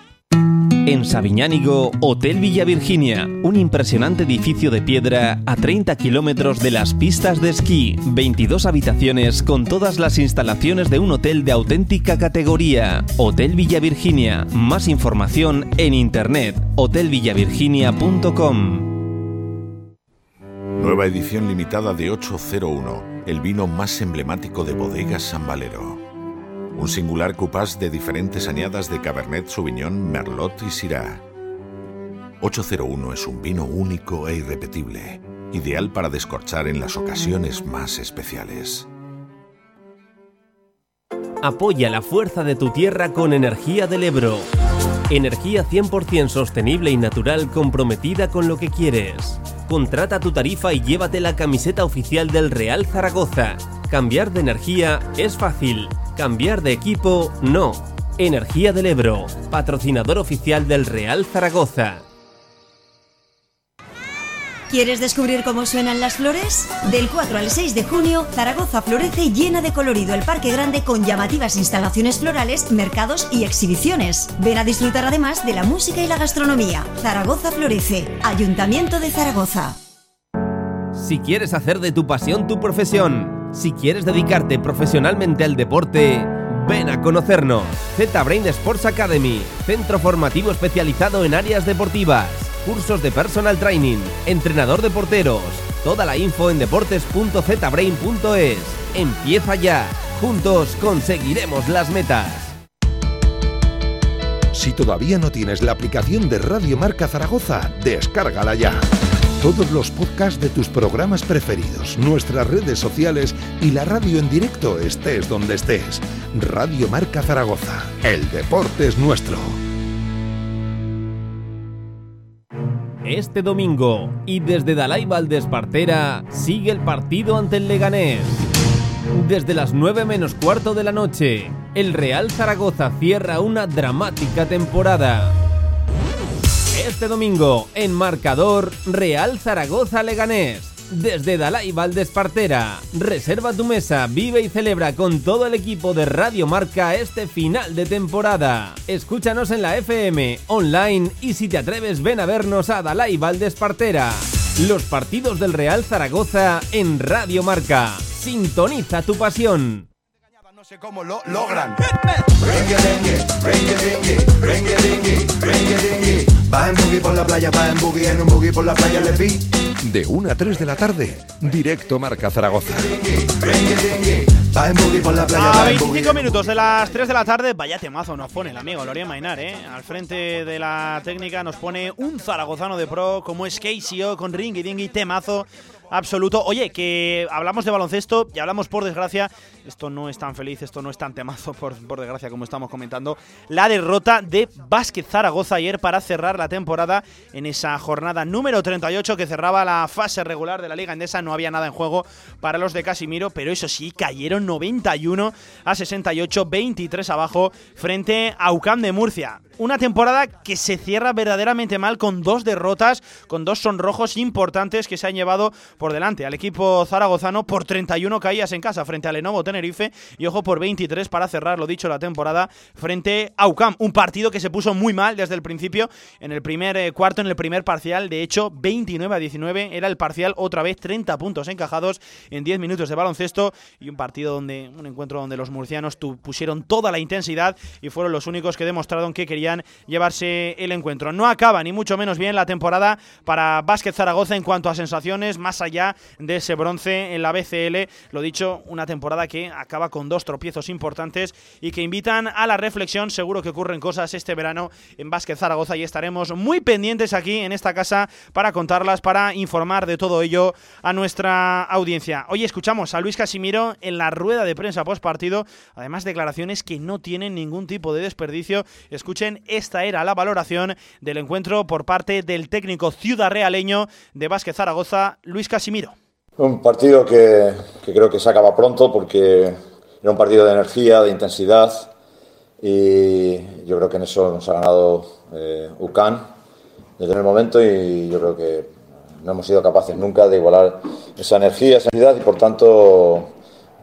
En Sabiñánigo, Hotel Villa Virginia, un impresionante edificio de piedra a 30 kilómetros de las pistas de esquí, 22 habitaciones con todas las instalaciones de un hotel de auténtica categoría. Hotel Villa Virginia, más información en internet, hotelvillavirginia.com. Nueva edición limitada de 801, el vino más emblemático de bodegas San Valero. Un singular cupás de diferentes añadas de Cabernet Sauvignon, Merlot y Syrah. 801 es un vino único e irrepetible, ideal para descorchar en las ocasiones más especiales. Apoya la fuerza de tu tierra con Energía del Ebro. Energía 100% sostenible y natural comprometida con lo que quieres. Contrata tu tarifa y llévate la camiseta oficial del Real Zaragoza. Cambiar de energía es fácil, cambiar de equipo no. Energía del Ebro, patrocinador oficial del Real Zaragoza. ¿Quieres descubrir cómo suenan las flores? Del 4 al 6 de junio, Zaragoza florece llena de colorido el Parque Grande con llamativas instalaciones florales, mercados y exhibiciones. Ven a disfrutar además de la música y la gastronomía. Zaragoza florece. Ayuntamiento de Zaragoza. Si quieres hacer de tu pasión tu profesión, si quieres dedicarte profesionalmente al deporte, Ven a conocernos. Z-Brain Sports Academy, centro formativo especializado en áreas deportivas, cursos de personal training, entrenador de porteros. Toda la info en deportes.zbrain.es. Empieza ya. Juntos conseguiremos las metas. Si todavía no tienes la aplicación de Radio Marca Zaragoza, descárgala ya. Todos los podcasts de tus programas preferidos, nuestras redes sociales y la radio en directo estés donde estés. Radio Marca Zaragoza. El deporte es nuestro. Este domingo y desde Dalai Valdespartera sigue el partido ante el Leganés. Desde las 9 menos cuarto de la noche, el Real Zaragoza cierra una dramática temporada. Este domingo, en marcador, Real Zaragoza Leganés. Desde Dalai Valdespartera, reserva tu mesa, vive y celebra con todo el equipo de Radio Marca este final de temporada. Escúchanos en la FM, online y si te atreves ven a vernos a Dalai Valdespartera. Los partidos del Real Zaragoza en Radio Marca. Sintoniza tu pasión. Sé cómo lo logran. Va en buggy por la playa, va en buggy, en un buggy por la playa le vi. De 1 a 3 de la tarde, directo Marca Zaragoza. A va en buggy. 25 minutos de las 3 de la tarde, vaya temazo nos pone el amigo Loria Mainar, ¿eh? Al frente de la técnica nos pone un zaragozano de pro como es KCO con Ringy Dingy, temazo absoluto. Oye, que hablamos de baloncesto y hablamos por desgracia, esto no es tan feliz, esto no es tan temazo por, desgracia como estamos comentando, la derrota de Básquet Zaragoza ayer para cerrar la temporada en esa jornada número 38 que cerraba la fase regular de la Liga Endesa. No había nada en juego para los de Casimiro, pero eso sí, cayeron 91 a 68, 23 abajo frente a UCAM de Murcia. Una temporada que se cierra verdaderamente mal con dos derrotas, con dos sonrojos importantes que se han llevado por delante al equipo zaragozano por 31 caídas en casa frente al Lenovo Tenerife y ojo por 23 para cerrar lo dicho la temporada frente a UCAM. Un partido que se puso muy mal desde el principio en el primer eh, cuarto, en el primer parcial. De hecho, 29 a 19 era el parcial, otra vez 30 puntos encajados en 10 minutos de baloncesto y un partido donde, un encuentro donde los murcianos pusieron toda la intensidad y fueron los únicos que demostraron que querían llevarse el encuentro. No acaba ni mucho menos bien la temporada para Básquet Zaragoza en cuanto a sensaciones, más allá de ese bronce en la BCL. Lo dicho, una temporada que acaba con dos tropiezos importantes y que invitan a la reflexión. Seguro que ocurren cosas este verano en Básquet Zaragoza y estaremos muy pendientes aquí en esta casa para contarlas, para informar de todo ello a nuestra audiencia. Hoy escuchamos a Luis Casimiro en la rueda de prensa post partido, además declaraciones que no tienen ningún tipo de desperdicio. Escuchen, esta era la valoración del encuentro por parte del técnico ciudad realeño de Básquet Zaragoza, Luis Casimiro. Un partido que, creo que se acaba pronto porque era un partido de energía, de intensidad y yo creo que en eso nos ha ganado eh, UCAN desde el momento y yo creo que no hemos sido capaces nunca de igualar esa energía, esa intensidad y por tanto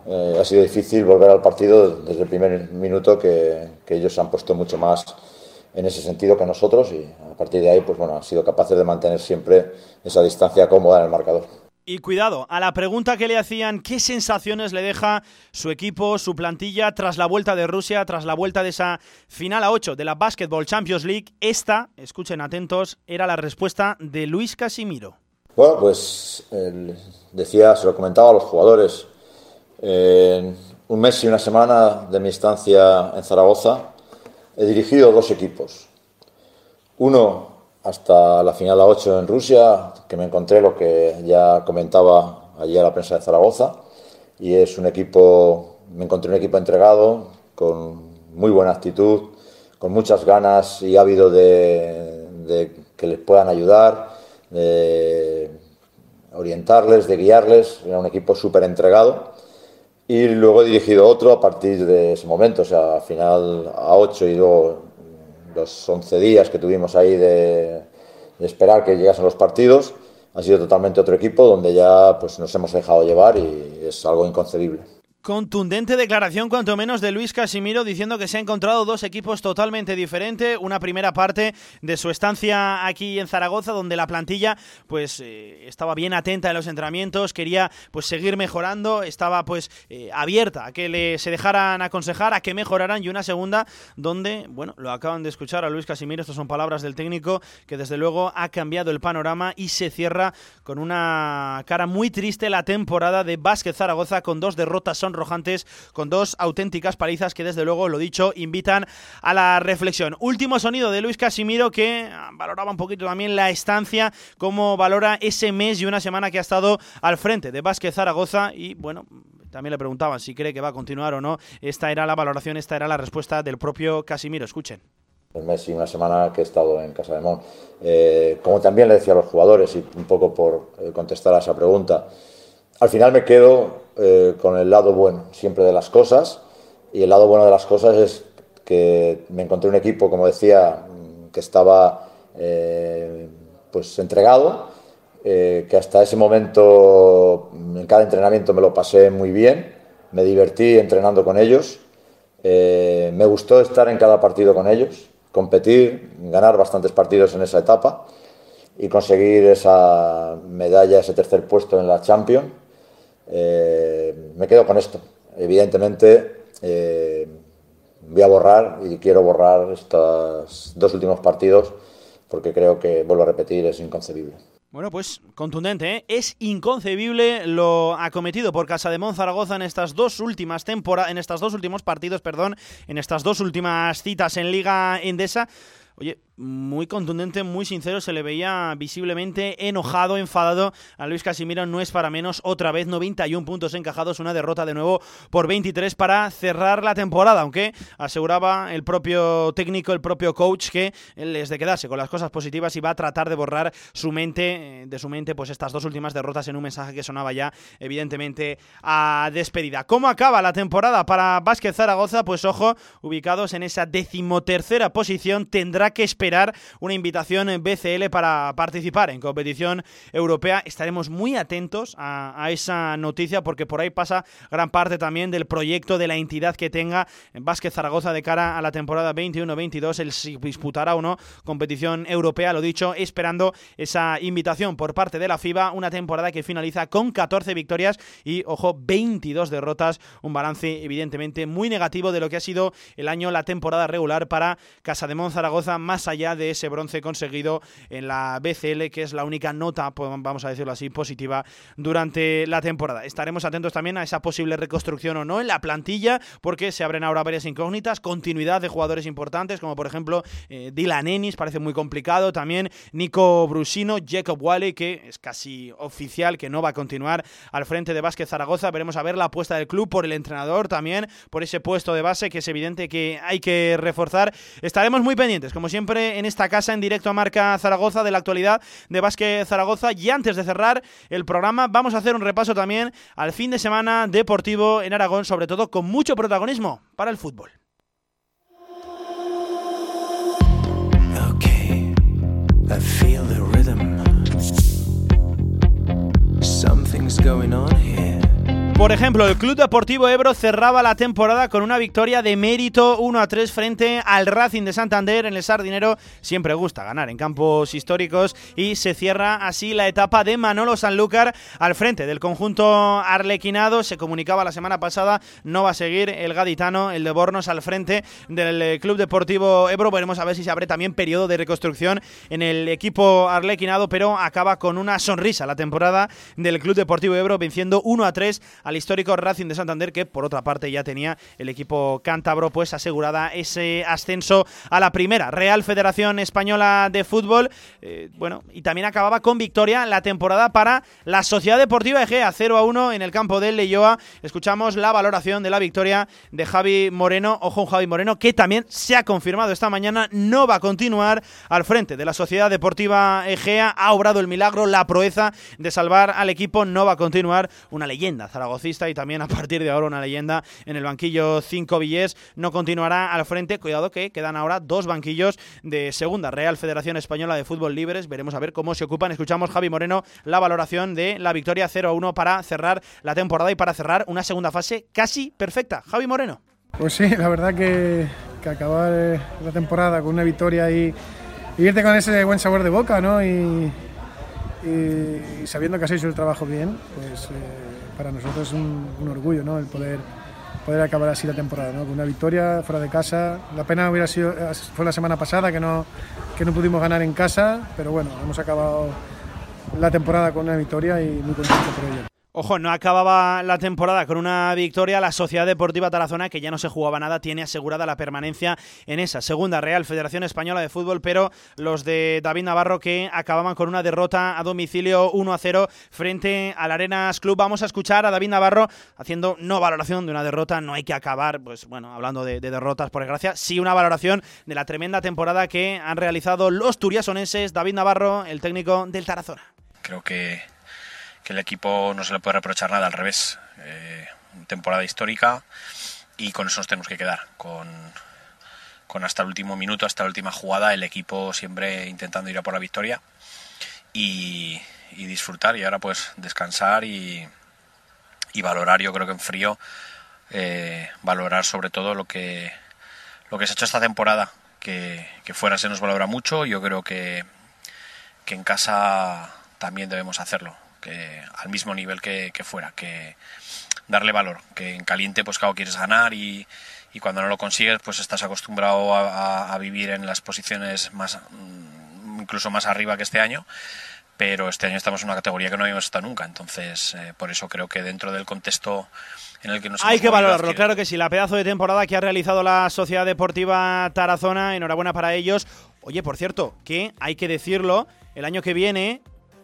eh, ha sido difícil volver al partido desde el primer minuto que, que ellos se han puesto mucho más en ese sentido que nosotros y a partir de ahí pues bueno han sido capaces de mantener siempre esa distancia cómoda en el marcador. Y cuidado, a la pregunta que le hacían qué sensaciones le deja su equipo, su plantilla tras la vuelta de Rusia, tras la vuelta de esa final a 8 de la Basketball Champions League, esta, escuchen atentos, era la respuesta de Luis Casimiro. Bueno, pues eh, decía, se lo comentaba a los jugadores, en un mes y una semana de mi estancia en Zaragoza he dirigido dos equipos. Uno hasta la final a 8 en Rusia, que me encontré lo que ya comentaba ayer la prensa de Zaragoza, y es un equipo, me encontré un equipo entregado, con muy buena actitud, con muchas ganas y ávido de, de que les puedan ayudar, de orientarles, de guiarles, era un equipo súper entregado. Y luego he dirigido otro a partir de ese momento, o sea, al final a 8 y luego los 11 días que tuvimos ahí de, de esperar que llegasen los partidos, ha sido totalmente otro equipo donde ya pues, nos hemos dejado llevar y es algo inconcebible. Contundente declaración, cuanto menos, de Luis Casimiro diciendo que se ha encontrado dos equipos totalmente diferentes. Una primera parte de su estancia aquí en Zaragoza, donde la plantilla pues eh, estaba bien atenta en los entrenamientos, quería pues seguir mejorando, estaba pues eh, abierta a que le, se dejaran aconsejar, a que mejoraran. Y una segunda, donde, bueno, lo acaban de escuchar a Luis Casimiro, estas son palabras del técnico, que desde luego ha cambiado el panorama y se cierra con una cara muy triste la temporada de Básquet Zaragoza con dos derrotas sonrojantes, con dos auténticas palizas que desde luego, lo dicho, invitan a la reflexión. Último sonido de Luis Casimiro que valoraba un poquito también la estancia, cómo valora ese mes y una semana que ha estado al frente de Básquet Zaragoza y bueno, también le preguntaban si cree que va a continuar o no. Esta era la valoración, esta era la respuesta del propio Casimiro. Escuchen. El mes y una semana que he estado en Casa de Mon. Eh, como también le decía a los jugadores, y un poco por eh, contestar a esa pregunta, al final me quedo eh, con el lado bueno siempre de las cosas. Y el lado bueno de las cosas es que me encontré un equipo, como decía, que estaba eh, pues entregado, eh, que hasta ese momento en cada entrenamiento me lo pasé muy bien, me divertí entrenando con ellos, eh, me gustó estar en cada partido con ellos, competir, ganar bastantes partidos en esa etapa y conseguir esa medalla, ese tercer puesto en la Champions. Eh, me quedo con esto. Evidentemente eh, voy a borrar y quiero borrar estos dos últimos partidos porque creo que, vuelvo a repetir, es inconcebible. Bueno, pues contundente, ¿eh? es inconcebible lo acometido por Casa de Zaragoza en estas dos últimas temporadas, en estos dos últimos partidos, perdón, en estas dos últimas citas en Liga Endesa. Oye, muy contundente, muy sincero, se le veía visiblemente enojado, enfadado a Luis Casimiro, no es para menos, otra vez 91 puntos encajados, una derrota de nuevo por 23 para cerrar la temporada, aunque aseguraba el propio técnico, el propio coach que él es de quedarse con las cosas positivas y va a tratar de borrar su mente, de su mente, pues estas dos últimas derrotas en un mensaje que sonaba ya evidentemente a despedida. ¿Cómo acaba la temporada para Vázquez Zaragoza? Pues ojo, ubicados en esa decimotercera posición, tendrá que esperar una invitación en BCL para participar en competición europea. Estaremos muy atentos a, esa noticia porque por ahí pasa gran parte también del proyecto de la entidad que tenga en Vázquez Zaragoza de cara a la temporada 21-22, el si disputará o no competición europea, lo dicho, esperando esa invitación por parte de la FIBA, una temporada que finaliza con 14 victorias y, ojo, 22 derrotas, un balance evidentemente muy negativo de lo que ha sido el año, la temporada regular para Casa de Zaragoza, más allá de ese bronce conseguido en la BCL, que es la única nota, vamos a decirlo así, positiva durante la temporada. Estaremos atentos también a esa posible reconstrucción o no en la plantilla, porque se abren ahora varias incógnitas, continuidad de jugadores importantes, como por ejemplo eh, Dylan Ennis, parece muy complicado, también Nico Brusino, Jacob Wally, que es casi oficial que no va a continuar al frente de Vázquez Zaragoza, veremos a ver la apuesta del club por el entrenador también, por ese puesto de base que es evidente que hay que reforzar. Estaremos muy pendientes, como siempre, en esta casa en directo a Marca Zaragoza de la actualidad de Vázquez Zaragoza. Y antes de cerrar el programa, vamos a hacer un repaso también al fin de semana deportivo en Aragón, sobre todo con mucho protagonismo para el fútbol. Okay, I feel the rhythm. Something's going on here. Por ejemplo, el Club Deportivo Ebro cerraba la temporada con una victoria de mérito 1 a 3 frente al Racing de Santander en el Sardinero. Siempre gusta ganar en campos históricos y se cierra así la etapa de Manolo Sanlúcar al frente del conjunto arlequinado. Se comunicaba la semana pasada, no va a seguir el gaditano, el de Bornos al frente del Club Deportivo Ebro. Veremos a ver si se abre también periodo de reconstrucción en el equipo arlequinado, pero acaba con una sonrisa la temporada del Club Deportivo Ebro venciendo 1 a 3 al histórico Racing de Santander, que por otra parte ya tenía el equipo cántabro pues asegurada ese ascenso a la primera Real Federación Española de Fútbol. Eh, bueno, y también acababa con victoria la temporada para la Sociedad Deportiva Egea, 0 a 1 en el campo del Leyoa. Escuchamos la valoración de la victoria de Javi Moreno, ojo Javi Moreno, que también se ha confirmado esta mañana, no va a continuar al frente de la Sociedad Deportiva Egea. Ha obrado el milagro, la proeza de salvar al equipo, no va a continuar una leyenda Zaragoza y también a partir de ahora una leyenda en el banquillo 5 Villés. No continuará al frente. Cuidado que quedan ahora dos banquillos de segunda. Real Federación Española de Fútbol Libres. Veremos a ver cómo se ocupan. Escuchamos Javi Moreno la valoración de la victoria 0-1 para cerrar la temporada y para cerrar una segunda fase casi perfecta. Javi Moreno. Pues sí, la verdad que, que acabar eh, la temporada con una victoria y, y irte con ese buen sabor de boca, ¿no? Y, y- y sabiendo que has hecho el trabajo bien, pues eh, para nosotros es un, un orgullo, ¿no? El poder, poder acabar así la temporada, ¿no? Con una victoria fuera de casa. La pena hubiera sido, fue la semana pasada que no, que no pudimos ganar en casa, pero bueno, hemos acabado la temporada con una victoria y muy contento por ello. Ojo, no acababa la temporada con una victoria. La Sociedad Deportiva Tarazona, que ya no se jugaba nada, tiene asegurada la permanencia en esa segunda Real Federación Española de Fútbol, pero los de David Navarro que acababan con una derrota a domicilio 1 a 0 frente al Arenas Club. Vamos a escuchar a David Navarro haciendo no valoración de una derrota. No hay que acabar, pues bueno, hablando de, de derrotas, por desgracia, sí una valoración de la tremenda temporada que han realizado los turiasonenses. David Navarro, el técnico del Tarazona. Creo que, que el equipo no se le puede reprochar nada, al revés. Eh, temporada histórica y con eso nos tenemos que quedar. Con, con hasta el último minuto, hasta la última jugada, el equipo siempre intentando ir a por la victoria y, disfrutar. Y ahora pues descansar y, y valorar, yo creo que en frío, eh, valorar sobre todo lo que, lo que se ha hecho esta temporada. Que, que fuera se nos valora mucho. Yo creo que, que en casa también debemos hacerlo, que al mismo nivel que, que fuera, que darle valor, que en caliente pues claro quieres ganar y, y cuando no lo consigues pues estás acostumbrado a, a- a vivir en las posiciones más mm, incluso más arriba que este año pero este año estamos en una categoría que no habíamos estado nunca entonces eh, por eso creo que dentro del contexto en el que nos Hay que valorarlo, claro que sí. La pedazo de temporada que ha realizado la Sociedad Deportiva Tarazona, enhorabuena para ellos. Oye, por cierto, que hay que decirlo, el año que viene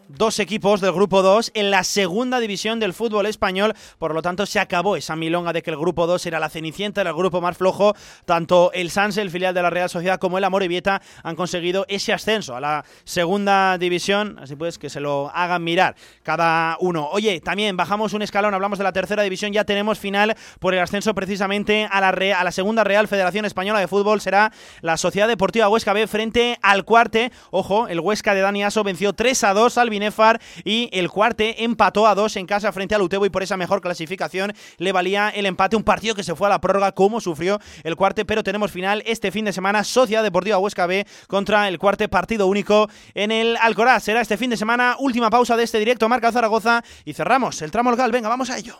dos equipos del grupo 2 en la segunda división del fútbol español, por lo tanto se acabó esa milonga de que el grupo 2 era la cenicienta, era el grupo más flojo, tanto el Sanse, el filial de la Real Sociedad, como el Amorebieta han conseguido ese ascenso a la segunda división, así pues que se lo hagan mirar cada uno. Oye, también bajamos un escalón, hablamos de la tercera división, ya tenemos final por el ascenso precisamente a la, Re- a la segunda Real Federación Española de Fútbol, será la Sociedad Deportiva Huesca B frente al Cuarte, ojo, el Huesca de Dani Aso venció 3 a 2 al Y el Cuarte empató a 2 en casa frente al Utebo y por esa mejor clasificación le valía el empate, un partido que se fue a la prórroga como sufrió el Cuarte, pero tenemos final este fin de semana, Sociedad Deportiva Huesca B contra el Cuarte, partido único en el Alcoraz, será este fin de semana, última pausa de este directo Marca Zaragoza y cerramos el tramo local, venga, vamos a ello.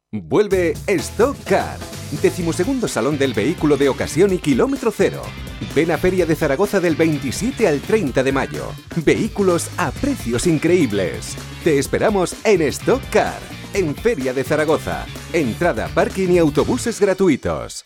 Vuelve Stock Car, decimosegundo Salón del Vehículo de Ocasión y Kilómetro Cero. Ven a Feria de Zaragoza del 27 al 30 de mayo. Vehículos a precios increíbles. Te esperamos en Stock Car, en Feria de Zaragoza. Entrada, parking y autobuses gratuitos.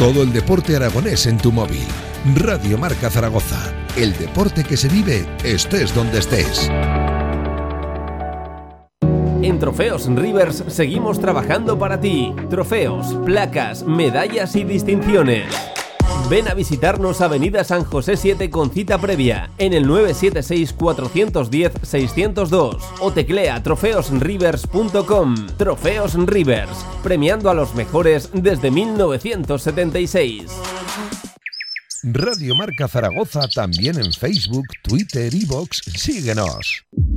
Todo el deporte aragonés en tu móvil. Radio Marca Zaragoza. El deporte que se vive estés donde estés. En Trofeos Rivers seguimos trabajando para ti. Trofeos, placas, medallas y distinciones. Ven a visitarnos Avenida San José 7 con cita previa en el 976-410-602 o teclea trofeosrivers.com. Trofeos Rivers, premiando a los mejores desde 1976. Radio Marca Zaragoza también en Facebook, Twitter y Vox. Síguenos.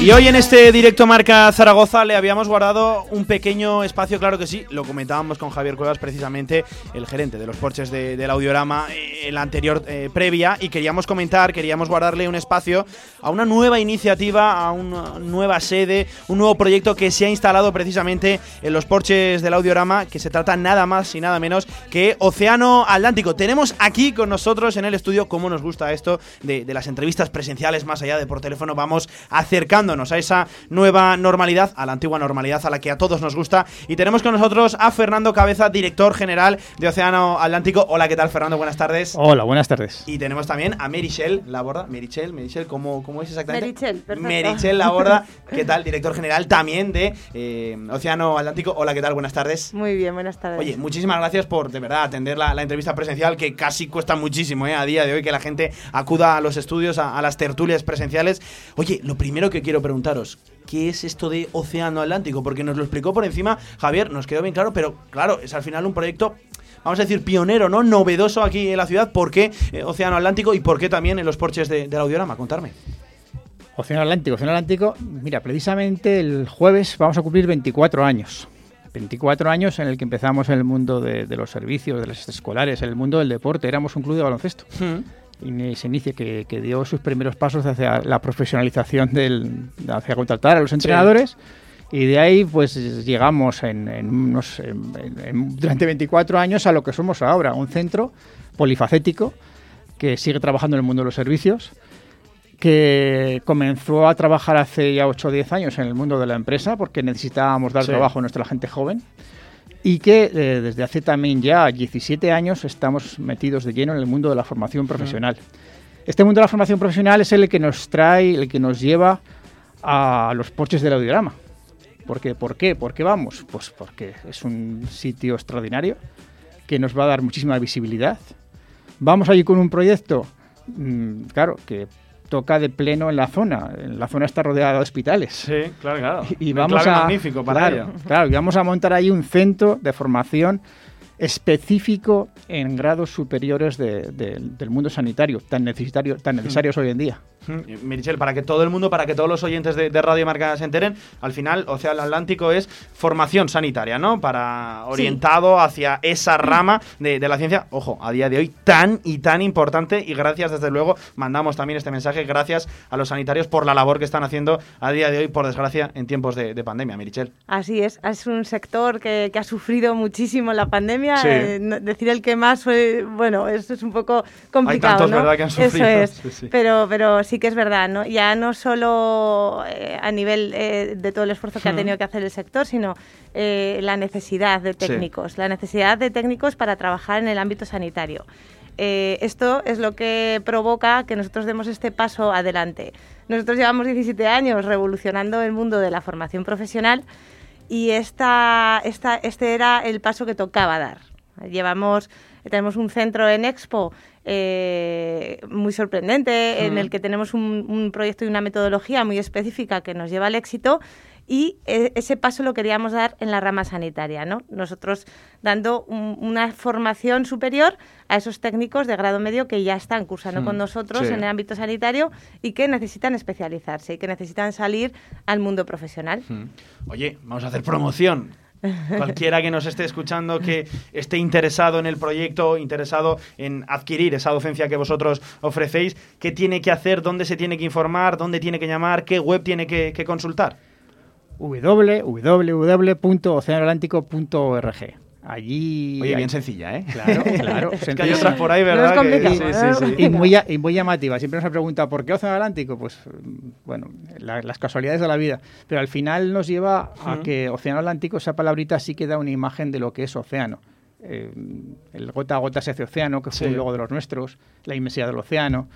Y hoy en este directo Marca Zaragoza le habíamos guardado un pequeño espacio, claro que sí, lo comentábamos con Javier Cuevas, precisamente el gerente de los Porches de- del Audiorama eh, en la anterior eh, previa, y queríamos comentar, queríamos guardarle un espacio a una nueva iniciativa, a una nueva sede, un nuevo proyecto que se ha instalado precisamente en los Porches del Audiorama, que se trata nada más y nada menos que Océano Atlántico. Tenemos aquí con nosotros en el estudio, cómo nos gusta esto de, de las entrevistas presenciales, más allá de por teléfono, vamos acercándonos a esa nueva normalidad, a la antigua normalidad a la que a todos nos gusta. Y tenemos con nosotros a Fernando Cabeza, director general de Océano Atlántico. Hola, ¿qué tal, Fernando? Buenas tardes. Hola, buenas tardes. Y tenemos también a Merichel Laborda. Merichel, Merichel, ¿cómo, cómo es exactamente? Merichel, perfecto. Merichel Laborda, ¿qué tal? Director general también de eh, Océano Atlántico. Hola, ¿qué tal? Buenas tardes. Muy bien, buenas tardes. Oye, muchísimas gracias por de verdad atender la, la entrevista presencial, que casi cuesta muchísimo ¿eh? a día de hoy que la gente acuda a los estudios, a, a las tertulias presenciales. Oye, lo primero que quiero preguntaros, ¿qué es esto de Océano Atlántico? Porque nos lo explicó por encima Javier, nos quedó bien claro, pero claro, es al final un proyecto. Vamos a decir pionero, ¿no? Novedoso aquí en la ciudad. ¿Por qué eh, Océano Atlántico y por qué también en los porches de, del audiorama? Contarme. Océano Atlántico, Océano Atlántico. Mira, precisamente el jueves vamos a cumplir 24 años. 24 años en el que empezamos en el mundo de, de los servicios, de las escolares, en el mundo del deporte. Éramos un club de baloncesto. Y se inicia que, que dio sus primeros pasos hacia la profesionalización del, hacia contratar a los entrenadores. Y de ahí, pues llegamos en, en unos, en- durante 24 años a lo que somos ahora, un centro polifacético que sigue trabajando en el mundo de los servicios, que comenzó a trabajar hace ya 8 o 10 años en el mundo de la empresa porque necesitábamos dar Sí. trabajo a nuestra gente joven y que eh, desde hace también ya 17 años estamos metidos de lleno en el mundo de la formación profesional. Este mundo de la formación profesional es el que nos trae, el que nos lleva a los porches del audiograma. ¿Por qué? ¿Por qué? ¿Por qué vamos? Pues porque es un sitio extraordinario que nos va a dar muchísima visibilidad. Vamos allí con un proyecto, mm, claro, que toca de pleno en la zona. La zona está rodeada de hospitales. Sí, claro, claro. Y vamos a magnífico para claro, ello. claro, y vamos a montar ahí un centro de formación específico en grados superiores de- de- del mundo sanitario, tan, necesitario, tan necesarios hoy en día. Mm, Merichel, para que todo el mundo, para que todos los oyentes de, de Radio Marca se enteren, al final Océano Atlántico es formación sanitaria, ¿no? Para orientado hacia esa rama de, de la ciencia, ojo, a día de hoy tan y tan importante y gracias desde luego, mandamos también este mensaje, gracias a los sanitarios por la labor que están haciendo a día de hoy, por desgracia, en tiempos de, de pandemia, Merichel. Así es, es un sector que, que ha sufrido muchísimo la pandemia. Sí. eh, decir el que más fue, bueno, eso es un poco complicado. tantos, ¿no? ¿verdad?, que han sufrido. Eso es. Sí. Pero, pero sí que es verdad, ¿no? Ya no solo eh, a nivel eh, de todo el esfuerzo que ha Hmm. tenido que hacer el sector, sino la necesidad de técnicos, la necesidad de técnicos para trabajar en el ámbito sanitario. Eh, esto es lo que provoca que nosotros demos este paso adelante. Nosotros llevamos 17 años revolucionando el mundo de la formación profesional y esta, esta, este era el paso que tocaba dar. Llevamos, tenemos un centro en Expo eh, muy sorprendente, en Mm. el que tenemos un, un proyecto y una metodología muy específica que nos lleva al éxito y eh, ese paso lo queríamos dar en la rama sanitaria, ¿no? Nosotros dando un- una formación superior a esos técnicos de grado medio que ya están cursando con nosotros sí. en el ámbito sanitario y que necesitan especializarse y que necesitan salir al mundo profesional. Oye, vamos a hacer promoción. Cualquiera que nos esté escuchando que esté interesado en el proyecto, interesado en adquirir esa docencia que vosotros ofrecéis, ¿qué tiene que hacer? ¿Dónde se tiene que informar? ¿Dónde tiene que llamar? ¿Qué web tiene que, que consultar? www.oceanoatlántico.org. Allí. Oye, hay- bien sencilla, ¿eh? Claro, claro. Es que hay otras por ahí, ¿verdad? No es que- sí, sí, sí. Y muy, y muy llamativa. Siempre nos ha preguntado ¿por qué Océano Atlántico? Pues, mm, bueno, la- las casualidades de la vida. Pero al final nos lleva a que Océano Atlántico, esa palabrita sí que da una imagen de lo que es océano. eh, el gota a gota se hace océano, que fue un logo de los nuestros, la inmensidad del océano,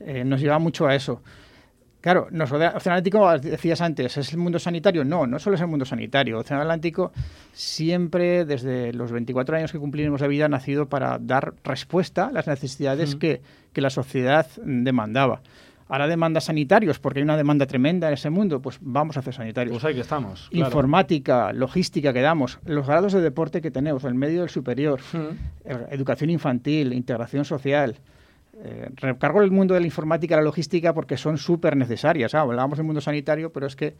eh, nos lleva mucho a eso. Claro, nos rodea, Océano Atlántico, decías antes, ¿es el mundo sanitario? No, no solo es el mundo sanitario. Océano Atlántico siempre, desde los 24 años que cumplimos de vida, ha nacido para dar respuesta a las necesidades que, que la sociedad demandaba. Ahora demanda sanitarios, porque hay una demanda tremenda en ese mundo, pues vamos a hacer sanitarios. Pues ahí que estamos. claro. Informática, logística que damos, los grados de deporte que tenemos, el medio del superior, eh, educación infantil, integración social. Eh, recargo el mundo de la informática y la logística porque son súper necesarias. Ah, hablábamos del mundo sanitario, pero es que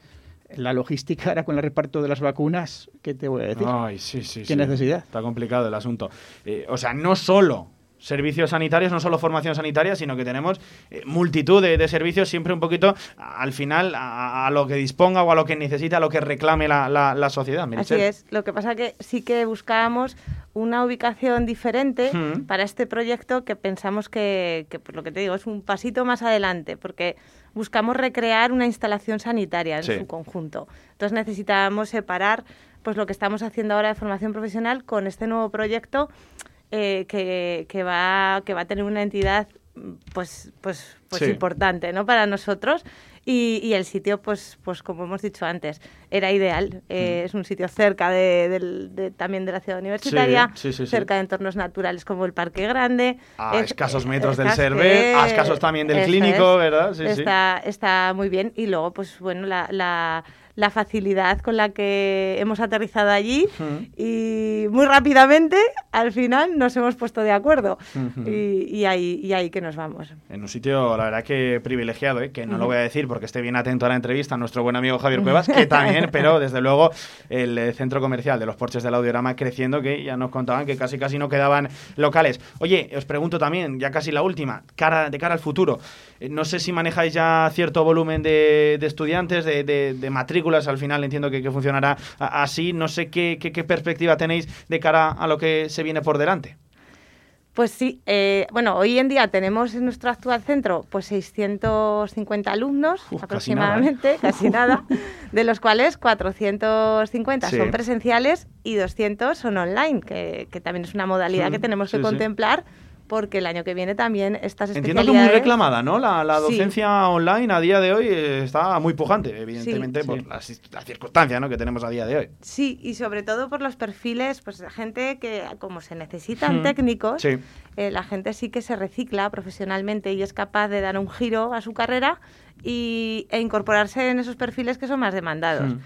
la logística era con el reparto de las vacunas, ¿qué te voy a decir? Ay, sí, sí, ¿Qué sí. necesidad? Está complicado el asunto. Eh, o sea, no solo servicios sanitarios, no solo formación sanitaria, sino que tenemos eh, multitud de, de servicios siempre un poquito al final a, a lo que disponga o a lo que necesita, a lo que reclame la, la- la sociedad. Así es. Lo que pasa que sí que buscábamos una ubicación diferente Hmm. para este proyecto que pensamos que, que, pues lo que te digo, es un pasito más adelante, porque buscamos recrear una instalación sanitaria en Sí. su conjunto. Entonces necesitábamos separar pues lo que estamos haciendo ahora de formación profesional con este nuevo proyecto eh, que, que va, que va a tener una entidad mm, pues, pues, pues Sí. importante ¿no? para nosotros. Y, y el sitio, pues, pues como hemos dicho antes, era ideal. Eh, Es un sitio cerca de, del- de- también de la ciudad universitaria, sí, sí, sí. cerca de entornos naturales como el Parque Grande. A Es- escasos metros del escas- Servet, a escasos también del clínico, es. ¿verdad? Está, está muy bien. Y luego, pues bueno, la, la, la facilidad con la que hemos aterrizado allí y muy rápidamente, al final, nos hemos puesto de acuerdo. Y, y ahí, y ahí que nos vamos. En un sitio, la verdad que privilegiado, ¿eh? que no lo voy a decir porque esté bien atento a la entrevista, nuestro buen amigo Javier Cuevas, que también, pero desde luego el eh, centro comercial de los porches del Audiorama creciendo, que ya nos contaban que casi casi no quedaban locales. Oye, os pregunto también, ya casi la última, cara, de cara al futuro, eh, no sé si manejáis ya cierto volumen de, de estudiantes, de, de- de al final entiendo que, que funcionará así, no sé qué, qué- qué perspectiva tenéis de cara a lo que se viene por delante. Pues sí, eh, bueno, hoy en día tenemos en nuestro actual centro pues 650 alumnos Uf, casi aproximadamente, casi nada, de los cuales 450 Sí. son presenciales y 200 son online, que, que también es una modalidad que tenemos que sí. contemplar porque el año que viene también estas Entiendo que muy reclamada, ¿no? La, la Sí. docencia online a día de hoy eh, está muy pujante, evidentemente, Sí. por Sí. las, las circunstancias ¿no? que tenemos a día de hoy. Sí, y sobre todo por los perfiles, pues la gente que como se necesitan Mm, técnicos, sí. eh, la gente sí que se recicla profesionalmente y es capaz de dar un giro a su carrera y, e incorporarse en esos perfiles que son más demandados. Mm.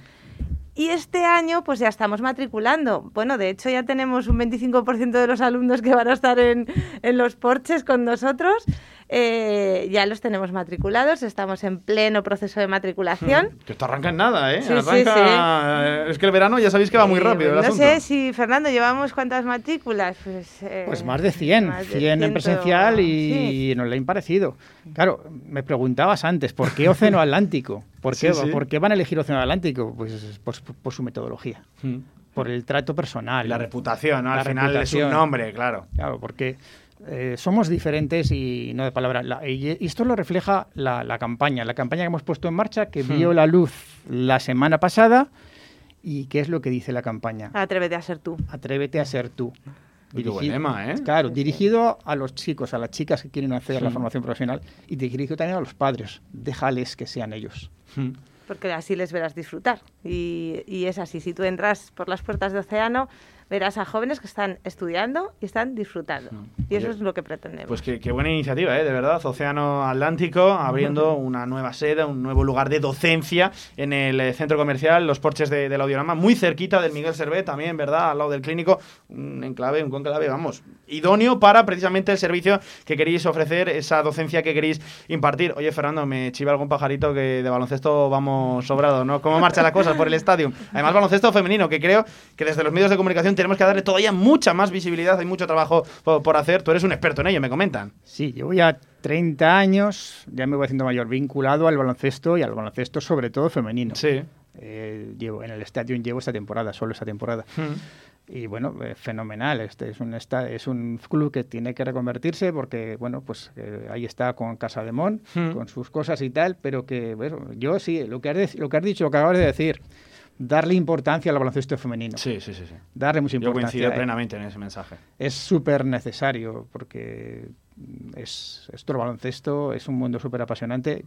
Y este año pues ya estamos matriculando. Bueno, de hecho ya tenemos un 25% de los alumnos que van a estar en, en los porches con nosotros. Eh, ya los tenemos matriculados, estamos en pleno proceso de matriculación. Que esto arranca en nada, ¿eh? Sí, sí, Arranca- Es que el verano ya sabéis que va muy Eh, rápido el no asunto. sé si, Fernando, llevamos cuántas matrículas. Pues, eh, Pues más de 100, más de 100 en 100, presencial y sí. en online parecido. Claro, me preguntabas antes, ¿por qué Océano Atlántico? ¿Por qué, Sí, sí. ¿por qué van a elegir Océano Atlántico? Pues por, su- por su metodología, Mm. por el trato personal. La reputación, ¿no? La Al final es un nombre, claro. Claro, porque eh, somos diferentes y no de palabra. La- y esto lo refleja la, la campaña, la campaña que hemos puesto en marcha, que Hmm. vio la luz la semana pasada. ¿Y qué es lo que dice la campaña? Atrévete a ser tú. Atrévete a ser tú. Qué buen lema, ¿eh? Claro, dirigido a los chicos, a las chicas que quieren hacer la Sí. formación profesional y dirigido también a los padres. Déjales que sean ellos. Porque así les verás disfrutar. Y, y es así. Si tú entras por las puertas de Océano, verás a jóvenes que están estudiando y están disfrutando. Y eso Oye, es lo que pretendemos. Pues qué, qué buena iniciativa, ¿eh? de verdad. Océano Atlántico abriendo una nueva sede, un nuevo lugar de docencia en el eh, centro comercial, los porches de- del Audiorama, muy cerquita del Miguel Servet también, ¿verdad? Al lado del clínico, un enclave, un conclave, vamos, idóneo para precisamente el servicio que queréis ofrecer, esa docencia que queréis impartir. Oye, Fernando, me chiva algún pajarito que de baloncesto vamos sobrados, ¿no? ¿Cómo marchan las cosas por el estadio? Además, baloncesto femenino, que creo que desde los medios de comunicación tenemos que darle todavía mucha más visibilidad, hay mucho trabajo por, por hacer. Tú eres un experto en ello, me comentan. Sí, llevo ya 30 años, ya me voy haciendo mayor, vinculado al baloncesto y al baloncesto sobre todo femenino. Sí. Eh, llevo, en el estadio llevo esta temporada, solo esta temporada. Y bueno, eh, fenomenal. Este es un esta- es un club que tiene que reconvertirse porque bueno, pues eh, ahí está con Casa de Mon, Hmm. con sus cosas y tal, pero que bueno, yo sí, lo que has, lo que has dicho, lo que acabas de decir, darle importancia al baloncesto femenino. Sí, sí, sí. sí. Darle mucha Yo importancia. coincido eh. plenamente en ese mensaje. Es súper necesario porque es, esto el baloncesto es un mundo súper apasionante.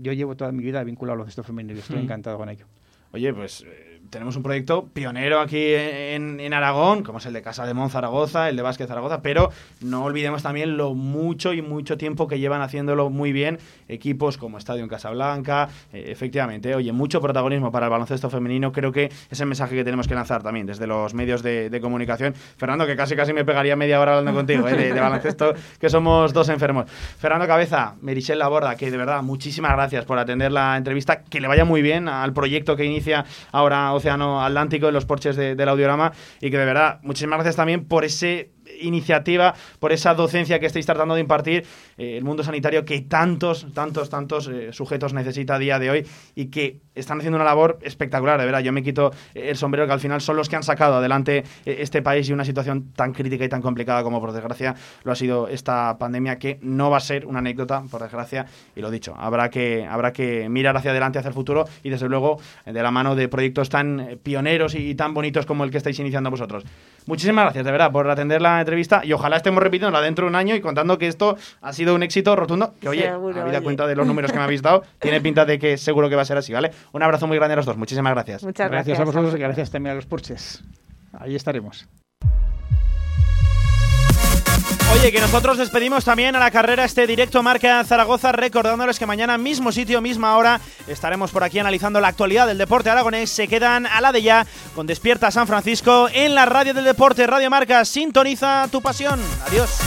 Yo llevo toda mi vida vinculado al baloncesto femenino y estoy Mm. encantado con ello. Oye, pues eh, tenemos un proyecto pionero aquí en, Aragón, como es el de Casa de Mon Zaragoza, el de Básquet Zaragoza, pero no olvidemos también lo mucho y mucho tiempo que llevan haciéndolo muy bien equipos como Estadio en Casablanca. Eh, efectivamente, oye, mucho protagonismo para el baloncesto femenino. Creo que es el mensaje que tenemos que lanzar también desde los medios de, comunicación. Fernando, que casi casi me pegaría media hora hablando contigo eh, de, de baloncesto, que somos dos enfermos. Fernando Cabeza, Merichel Laborda, que de verdad, muchísimas gracias por atender la entrevista. Que le vaya muy bien al proyecto que inicia ahora Océano Atlántico en los porches de- del audiorama. Y que de verdad, muchísimas gracias también por ese iniciativa, por esa docencia que estáis tratando de impartir eh, el mundo sanitario que tantos, tantos, tantos eh, sujetos necesita a día de hoy y que están haciendo una labor espectacular, de verdad. Yo me quito eh, el sombrero que al final son los que han sacado adelante este país y una situación tan crítica y tan complicada como por desgracia lo ha sido esta pandemia que no va a ser una anécdota, por desgracia, y lo dicho, habrá que, habrá que mirar hacia adelante, hacia el futuro y desde luego de la mano de proyectos tan pioneros y, y tan bonitos como el que estáis iniciando vosotros. Muchísimas gracias, de verdad, por atender la entrevista y ojalá estemos repitiéndola dentro de un año y contando que esto ha sido un éxito rotundo. Que oye, Seguro, habida oye. cuenta de los números que me habéis dado, tiene pinta de que seguro que va a ser así, ¿vale? Un abrazo muy grande a los dos. Muchísimas gracias. Muchas gracias a vosotros y gracias también a los porches. Ahí estaremos. Oye, que nosotros despedimos también a la carrera este directo Marca Zaragoza, recordándoles que mañana mismo sitio, misma hora, estaremos por aquí analizando la actualidad del deporte aragonés. Se quedan a la de ya con Despierta San Francisco en la radio del deporte, Radio Marca. Sintoniza tu pasión. Adiós.